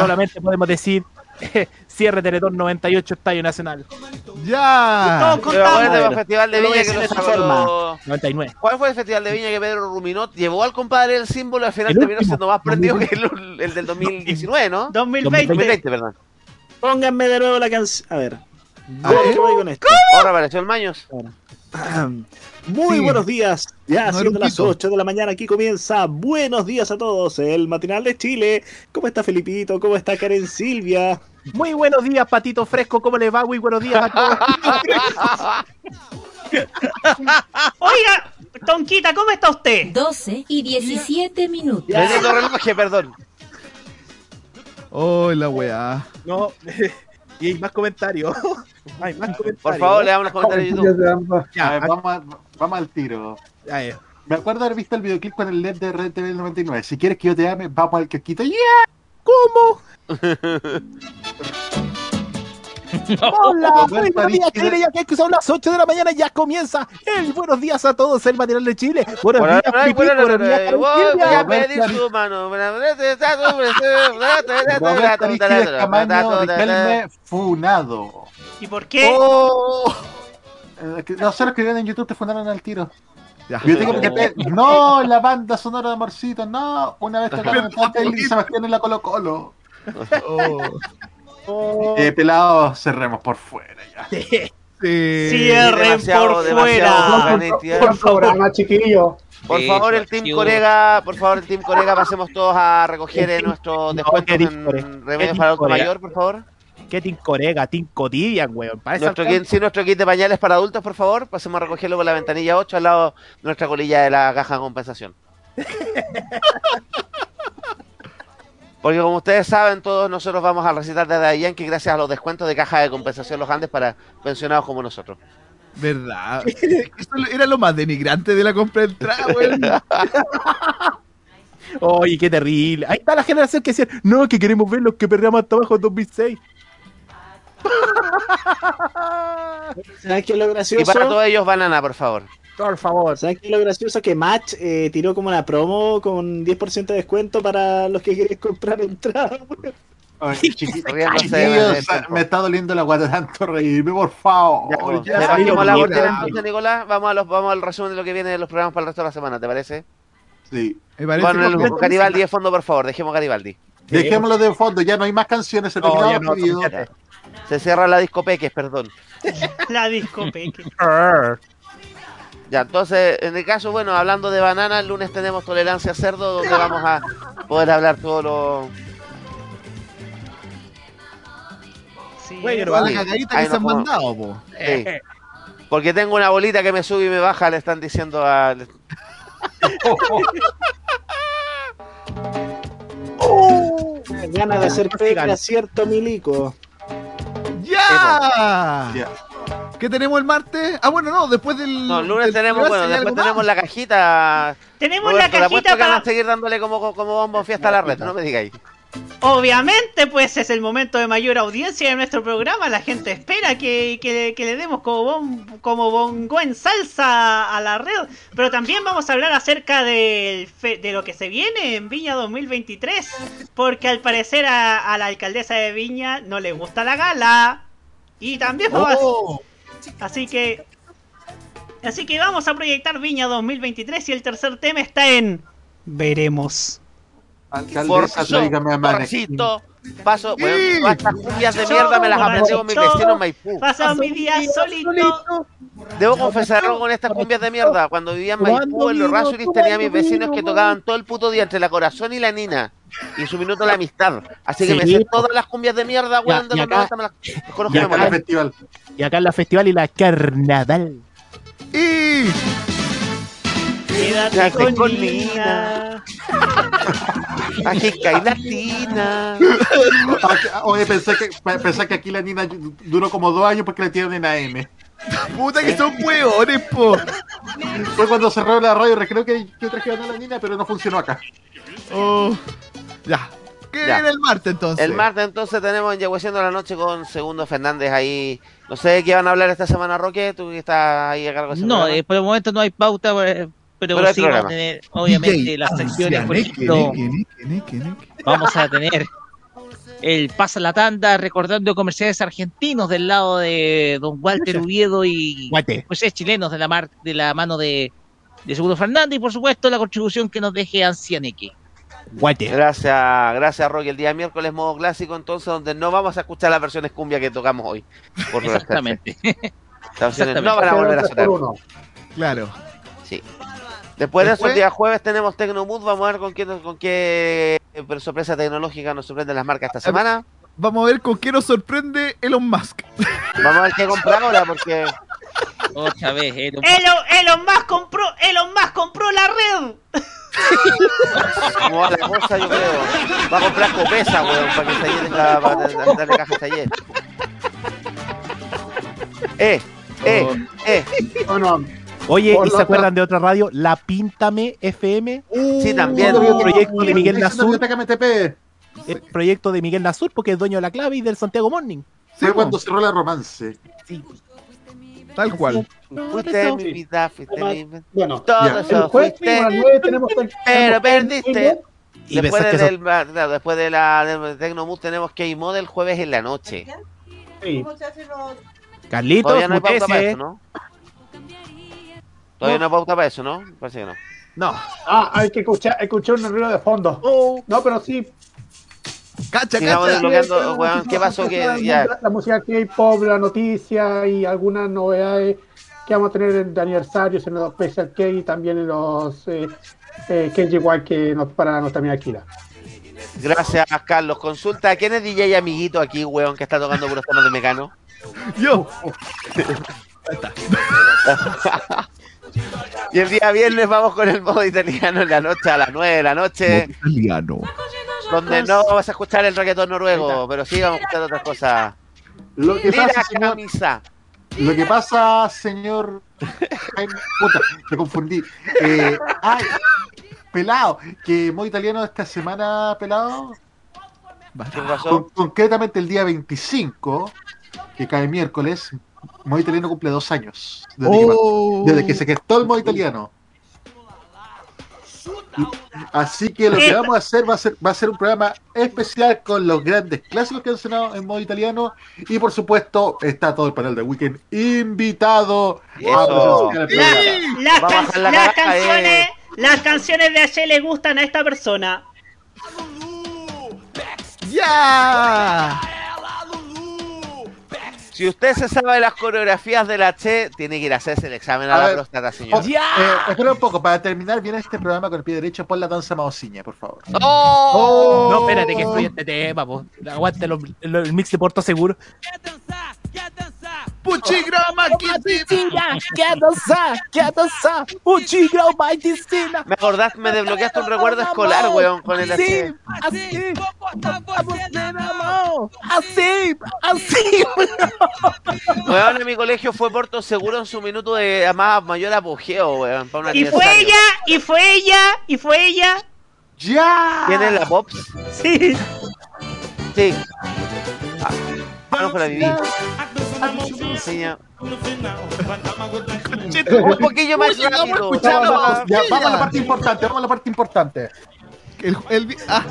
Solamente podemos decir cierre Teletón 98 Estadio Nacional. Ya. Todos Pero contamos. del Festival de Viña que lo sacó. 99. ¿Cuál fue el Festival de Viña que Pedro Ruminot llevó al compadre el símbolo y al final El terminó siendo más prendido que el, el del 2019, ¿no? 2020. 2020, perdón. Pónganme de nuevo la canción. A ver. A ver. ¿Qué voy con esto? Ahora apareció el Maños. Muy Sí. buenos días. Ya No siendo las pito. 8 de la mañana, aquí comienza. Buenos días a todos. El matinal de Chile. ¿Cómo está Felipito? ¿Cómo está Karen Silvia? Muy buenos días, Patito Fresco. ¿Cómo le va? Muy buenos días a todos. Oiga, Tonquita, ¿cómo está usted? 12 y 17 minutos. Vendiendo reloj, perdón. Oh, la weá. No, y hay más comentarios. Hay más comentarios. Por favor, le damos los comentarios de YouTube. A ver, vamos, a- vamos al tiro. Ya, ya. Me acuerdo haber visto el videoclip con el LED de Red TV del 99. Si quieres que yo te ame, vamos al casquito. ¡Yeah! ¿Cómo? Hola, No, buenos días, Chile. Ya que son las 8 de la mañana, ya comienza el buenos días a todos, el matinal de Chile. Buenos Bueno, días, Buenos bueno, días, voy a pedir su mano. Funado. ¿Y por qué? Oh. Eh, que- No sé los que vienen en YouTube te fundaron al tiro. Yo tengo que No, la banda sonora de Amorcito, no. Una vez Isla y Sebastián en la Colo Colo. Eh, pelados, cerremos por fuera ya. Cierren demasiado, por demasiado fuera. Por programa, chiquillo. Por Sí, favor, el Team sí, Corega, por favor, el Team Corega, pasemos todos a recoger eh, nuestros descuentos en remedios para adulto mayor, por favor. ¿Qué Team Corega? Team Cotidian, weón. Nuestro kit, sí, nuestro kit de pañales para adultos, por favor. Pasemos a recogerlo por la ventanilla 8 al lado de nuestra colilla de la caja de compensación. Porque como ustedes saben, todos nosotros vamos a recitar de Daddy Yankee gracias a los descuentos de caja de compensación Los Andes para pensionados como nosotros. ¿Verdad? Eso era lo más denigrante de la compra de entrada, weón. Oye, qué terrible. Ahí está la generación que decía, no, que queremos ver los que perreamos hasta abajo en 2006. ¿Sabes qué es lo Y gracioso? para todos ellos, banana, por favor. Por favor. ¿Sabes qué es lo gracioso? Que Match eh, tiró como una promo con 10% de descuento para los que quieren comprar entradas. Ay, chiqui- Riéndose chiquillos, del tiempo. me está doliendo la guata tanto reírme, por favor. Ya, Ya, la entonces, Nicolás. Vamos, a los, vamos al resumen de lo que viene de los programas para el resto de la semana, ¿te parece? Sí. Me parece Bueno, el. Garibaldi de fondo, por favor. Dejemos Garibaldi. Dejémoslo de fondo, ya no hay más canciones. Se No, ya el no. Se cierra la disco Peques, perdón. La discopeque. Ya, entonces, en el caso, bueno, hablando de banana, el lunes tenemos tolerancia a cerdo, donde vamos a poder hablar todo lo. Sí, la cagadita que se han mandado, po. Sí. Porque tengo una bolita que me sube y me baja, le están diciendo al. Ganas de hacer pega, cierto, Milico. ¡Ya! Ya. ¿Qué tenemos el martes? Ah, bueno, no, después del. No, el lunes del tenemos, bueno, ¿hay después tenemos más? la cajita. Tenemos Roberto, la cajita que van para... a seguir dándole como, como bombo fiesta a la red, no me digáis. Obviamente, pues es el momento de mayor audiencia de nuestro programa. La gente espera que, que- que le demos como, bom- como bongo en salsa a la red. Pero también vamos a hablar acerca fe- de lo que se viene en Viña 2023. Porque al parecer a, a la alcaldesa de Viña no le gusta la gala. Y también vamos Oh, Así que. Así que vamos a proyectar Viña 2023 y el tercer tema está en. Veremos. Alcaldesa, Forcito, paso, Sí. bueno, todas estas cumbias de mierda me las aprendí con mis vecinos en Maipú. Paso mi día solito. Debo confesar algo con estas cumbias de mierda. Cuando vivía en Maipú, en los Rasuris, tenía a mis vecinos que tocaban todo el puto día entre la corazón y la nina. Y en su minuto la amistad. Así que me sé todas las cumbias de mierda, weón, de y los acá- 90 me las las conozco y de acá- Al memoria. festival. Y acá en la festival y la carnaval. Y. Quédate Quédate con, con Nina. Ajica y latina. Oye, pensé que, pe- pensé que aquí la Nina duró como dos años porque le tienen en AM. Puta que son hueones, po. Fue cuando cerró la radio recreo que, que trajeron a la Nina, pero no funcionó acá. Oh. Ya. ¿Qué Ya. viene el martes entonces? El martes entonces tenemos en Yehuesiendo la Noche con Segundo Fernández ahí. No sé de qué van a hablar esta semana, Roque. Tú que estás ahí a cargo de ese No, eh, por el momento no hay pauta, eh, pero, sí vamos a tener, obviamente, DJ las secciones, por ejemplo, vamos a tener el Pasa la Tanda recordando comerciales argentinos del lado de don Walter Oviedo y Guate. pues es chilenos de la mar, de la mano de, de Seguro Fernández y por supuesto la contribución que nos deje Ancianeque. Guate. Gracias, gracias Roque. El día miércoles modo clásico, entonces, donde no vamos a escuchar las versiones cumbia que tocamos hoy. Por Exactamente. Las no van a volver a sonar. uno. Claro. Sí. Después de eso, el día jueves tenemos Tecnomood. Vamos a ver con qué, con qué eh, sorpresa tecnológica nos sorprenden las marcas esta semana. Vamos a ver con qué nos sorprende Elon Musk. Vamos a ver qué comprar ahora, porque Otra vez, eh, lo- Elon, Elon Musk compró, Elon Musk compró la red. como va la cosa, yo creo. Va a comprar copesa, weón, para que Sayer tenga, para darle caja a Sayer. Eh, eh, eh. Bueno, Oye, ¿y se acuerdan de otra radio? La Píntame FM. Sí, también. Un proyecto de Miguel Nazur. El proyecto de Miguel Nazur, porque es dueño de la clave y del Santiago Morning. Fue cuando cerró la romance. Tal cual. Fuiste mi vida, fuiste mi vida. bueno. Todo fuiste, pero perdiste. Y Después, que del, claro, después de la de Tecnomood tenemos K-Mod el jueves en la noche. Sí. Carlitos, Todavía no eso, ¿no? Todavía no pauta para eso, ¿no? Parece que no. No. Ah, hay que escuchar, escuchar un ruido de fondo. No, pero sí. Cacha, Sigamos cacha. desbloqueando, weón. ¿Qué pasó? Que La, ya. la música K-pop, la noticia y algunas novedades que vamos a tener de aniversarios en los Special K y también en los eh, eh, KGY que nos para nuestra amiga Kira. Gracias, Carlos. Consulta, ¿quién es DJ amiguito aquí, weón, que está tocando puros temas de mecano? Yo. y el día viernes vamos con el modo italiano en la noche a las 9 de la noche, Italiano. donde no vas a escuchar el reggaetón noruego, pero sí vamos a escuchar otras cosas. Lo que Mira, pasa, señor, camisa. lo que pasa, señor Jaime, puta, me confundí. Eh, ay, pelado, que modo italiano esta semana, pelado. Concretamente el día 25, que cae miércoles, modo italiano cumple dos años. Desde, Oh. que, desde que se gestó el modo italiano. Así que lo que Eh. vamos a hacer va a ser, va a ser un programa especial con los grandes clásicos que han sonado en modo italiano. Y por supuesto, está todo el panel de Weekend invitado Eso. a presenciar el La- programa. las, can- la las caraja, canciones, eh. las canciones de ayer le gustan a esta persona. ¡Ya! Si usted se sabe las coreografías de la Che, tiene que ir a hacerse el examen a, A la ver. próstata, señor. Eh, espera un poco, para terminar bien este programa con el pie derecho, pon la danza maociña, por favor. ¡Oh! No, espérate que estoy este tema, po. Aguante lo- lo- el mix de Porto Seguro. Puchigrama, Cristina, que danza, que danza, Puchigrama, Cristina. Me acordás, me desbloqueaste un recuerdo escolar, weón, con el Así, así, así, así. Weón, en mi colegio fue Porto Seguro en su minuto de más mayor apogeo, weón. para un Y fue ella, y fue ella, y fue ella. ¡Ya! ¿Quién es la Pops? Sí. Sí. Ah, ah, no fue la Vivi. Enseña. Un poquillo más rápido. vamos, ya, Vamos, vamos a la parte importante, vamos a la parte importante. El, el- ah,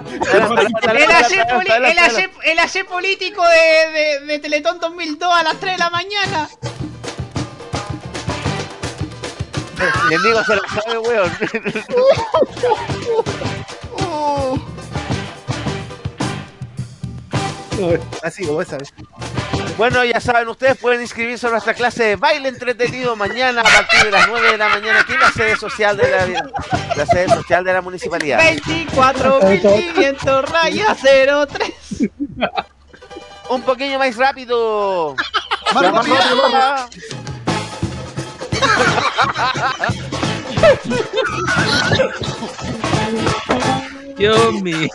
El ayer político de, de, de Teletón 2002 a las 3 de la mañana. Mi amigo se la sabe, weón. Así, como esa vez. Bueno, ya saben, ustedes pueden inscribirse a nuestra clase de baile entretenido mañana a partir de las 9 de la mañana aquí en la sede social de la, la sede social de la municipalidad. 24.500 rayas 03. Un poquillo más rápido. Más rápido, más rápido. Dios mío.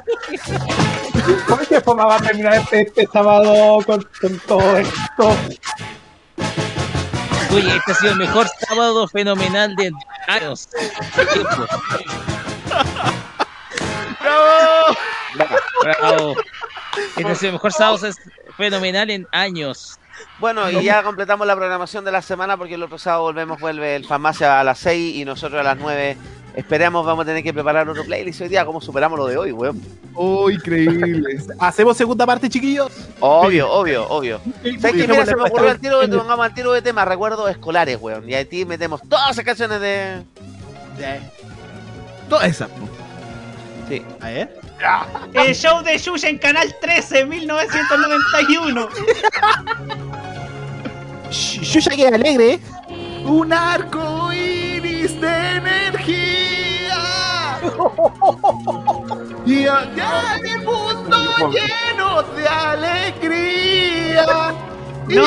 ¿Cómo qué forma va a terminar este, este sábado con, con todo esto? Oye, este ha sido el mejor sábado fenomenal de años. Tiempo. Bravo. Este ha sido el mejor sábado fenomenal en años. Bueno, y ya completamos la programación de la semana porque el otro sábado volvemos, vuelve el Farmacia a las 6 y nosotros a las 9. Esperamos, vamos a tener que preparar otro playlist hoy día. ¿Cómo superamos lo de hoy, weón? oh, increíble. ¿Hacemos segunda parte, chiquillos? Obvio, obvio, obvio. ¿Sabes qué? Mira, se me ocurrió el tiro que te pongamos al tiro de temas, recuerdos escolares, weón. Y a ti metemos todas esas canciones de. Todas esas. Sí. A ver. El show de Yuya en Canal 13, 1991. Yuya que alegre. ¿eh? Un arco iris de energía. Y allá en el mundo lleno de alegría. No,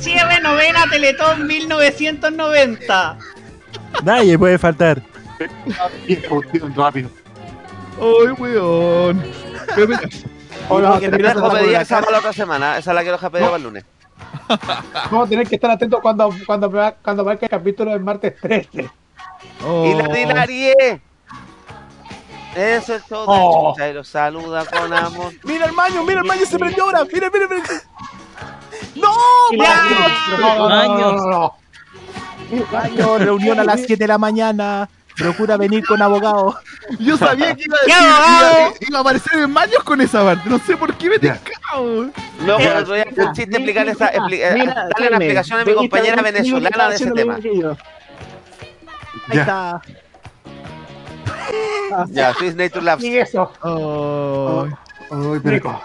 cierre novena Teletón 1990. Nadie puede faltar. rápido. Ay, weón. Hola, Que para la otra semana. Esa es la que dejo pedir para el lunes. Vamos a tener que estar atentos cuando, cuando, cuando marque el capítulo del martes 13. Y la Dilarie. Eso es todo. Oh. Y saluda con amor. Mira el maño, mira el maño se prendió ahora. Mira, mira, mira. ¡No! No, no. Maño, reunión a las 7 de la mañana. Procura venir con abogado. yo sabía que iba a ¡Qué decir, iba, iba a aparecer en maños con esa parte. No sé por qué me tecao. No, pero otro día fue un chiste explicar esa, expli- eh, darle una explicación a mi compañera venezolana de ese tema. Ahí Ya. está. Ya, Swiss Nature Labs. Y eso. Oh. Ay, pero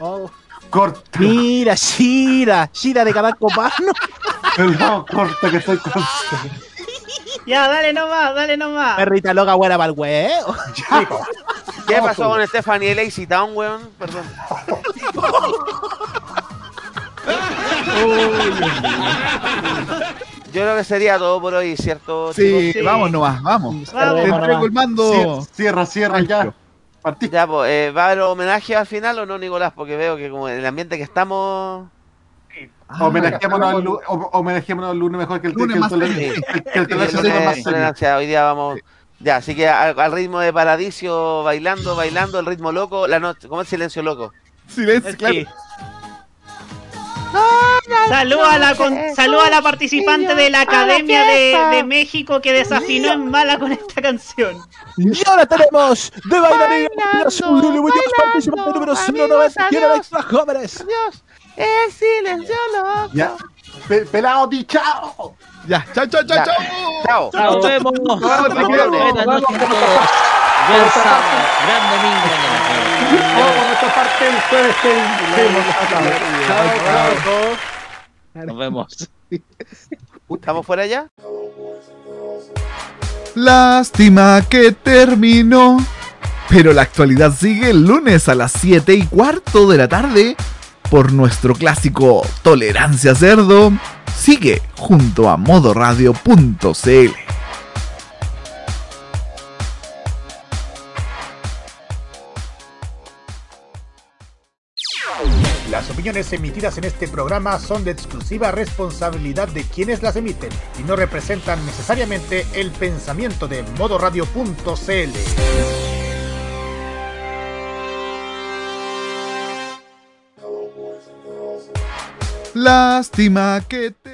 Oh. corta. Mira, Shira, Shira de Cadacopano. No, corta que estoy con. Ya, dale nomás, dale nomás. Perrita loca buena para el huevo. ¿Qué pasó con Stephanie Lacey Town, weón? Perdón. Yo creo que sería todo por hoy, ¿cierto? Sí, chicos? vamos nomás, vamos. Vamos. Te entrego el mando. Cierra, cierra ya. Partí. Ya, pues, eh, ¿va a haber homenaje al final o no, Nicolás? Porque veo que como en el ambiente que estamos... Homenajémonos al lu- hom- homenajémonos al lunes mejor que el Lunes que el más que- que hoy día vamos... Ya, así que al, al ritmo de Paradiso, bailando, bailando, el ritmo loco, la noche, ¿cómo es silencio loco? Silencio, claro. Sí. Saluda a la con- saluda a la participante de la Academia de, de México que desafinó en mala con esta canción. Y ahora tenemos de bailarinas uruguayos participante número 190 tiene extra jóvenes. Dios, el silencio loco. Ya. Pe- pelado, di chao. Ya, chao, chao, chao, chao. Chao. Nos vemos. Vamos, Buenas noches a todos. Buen sábado, gran domingo mañana. Por nuestra parte, el jueves te- Nos vemos. ¿Estamos fuera ya? Lástima que terminó. Pero la actualidad sigue el lunes a las 7 y cuarto de la tarde por nuestro clásico Tolerancia Cerdo. Sigue junto a modoradio.cl. Las opiniones emitidas en este programa son de exclusiva responsabilidad de quienes las emiten y no representan necesariamente el pensamiento de modoradio.cl. Lástima que te...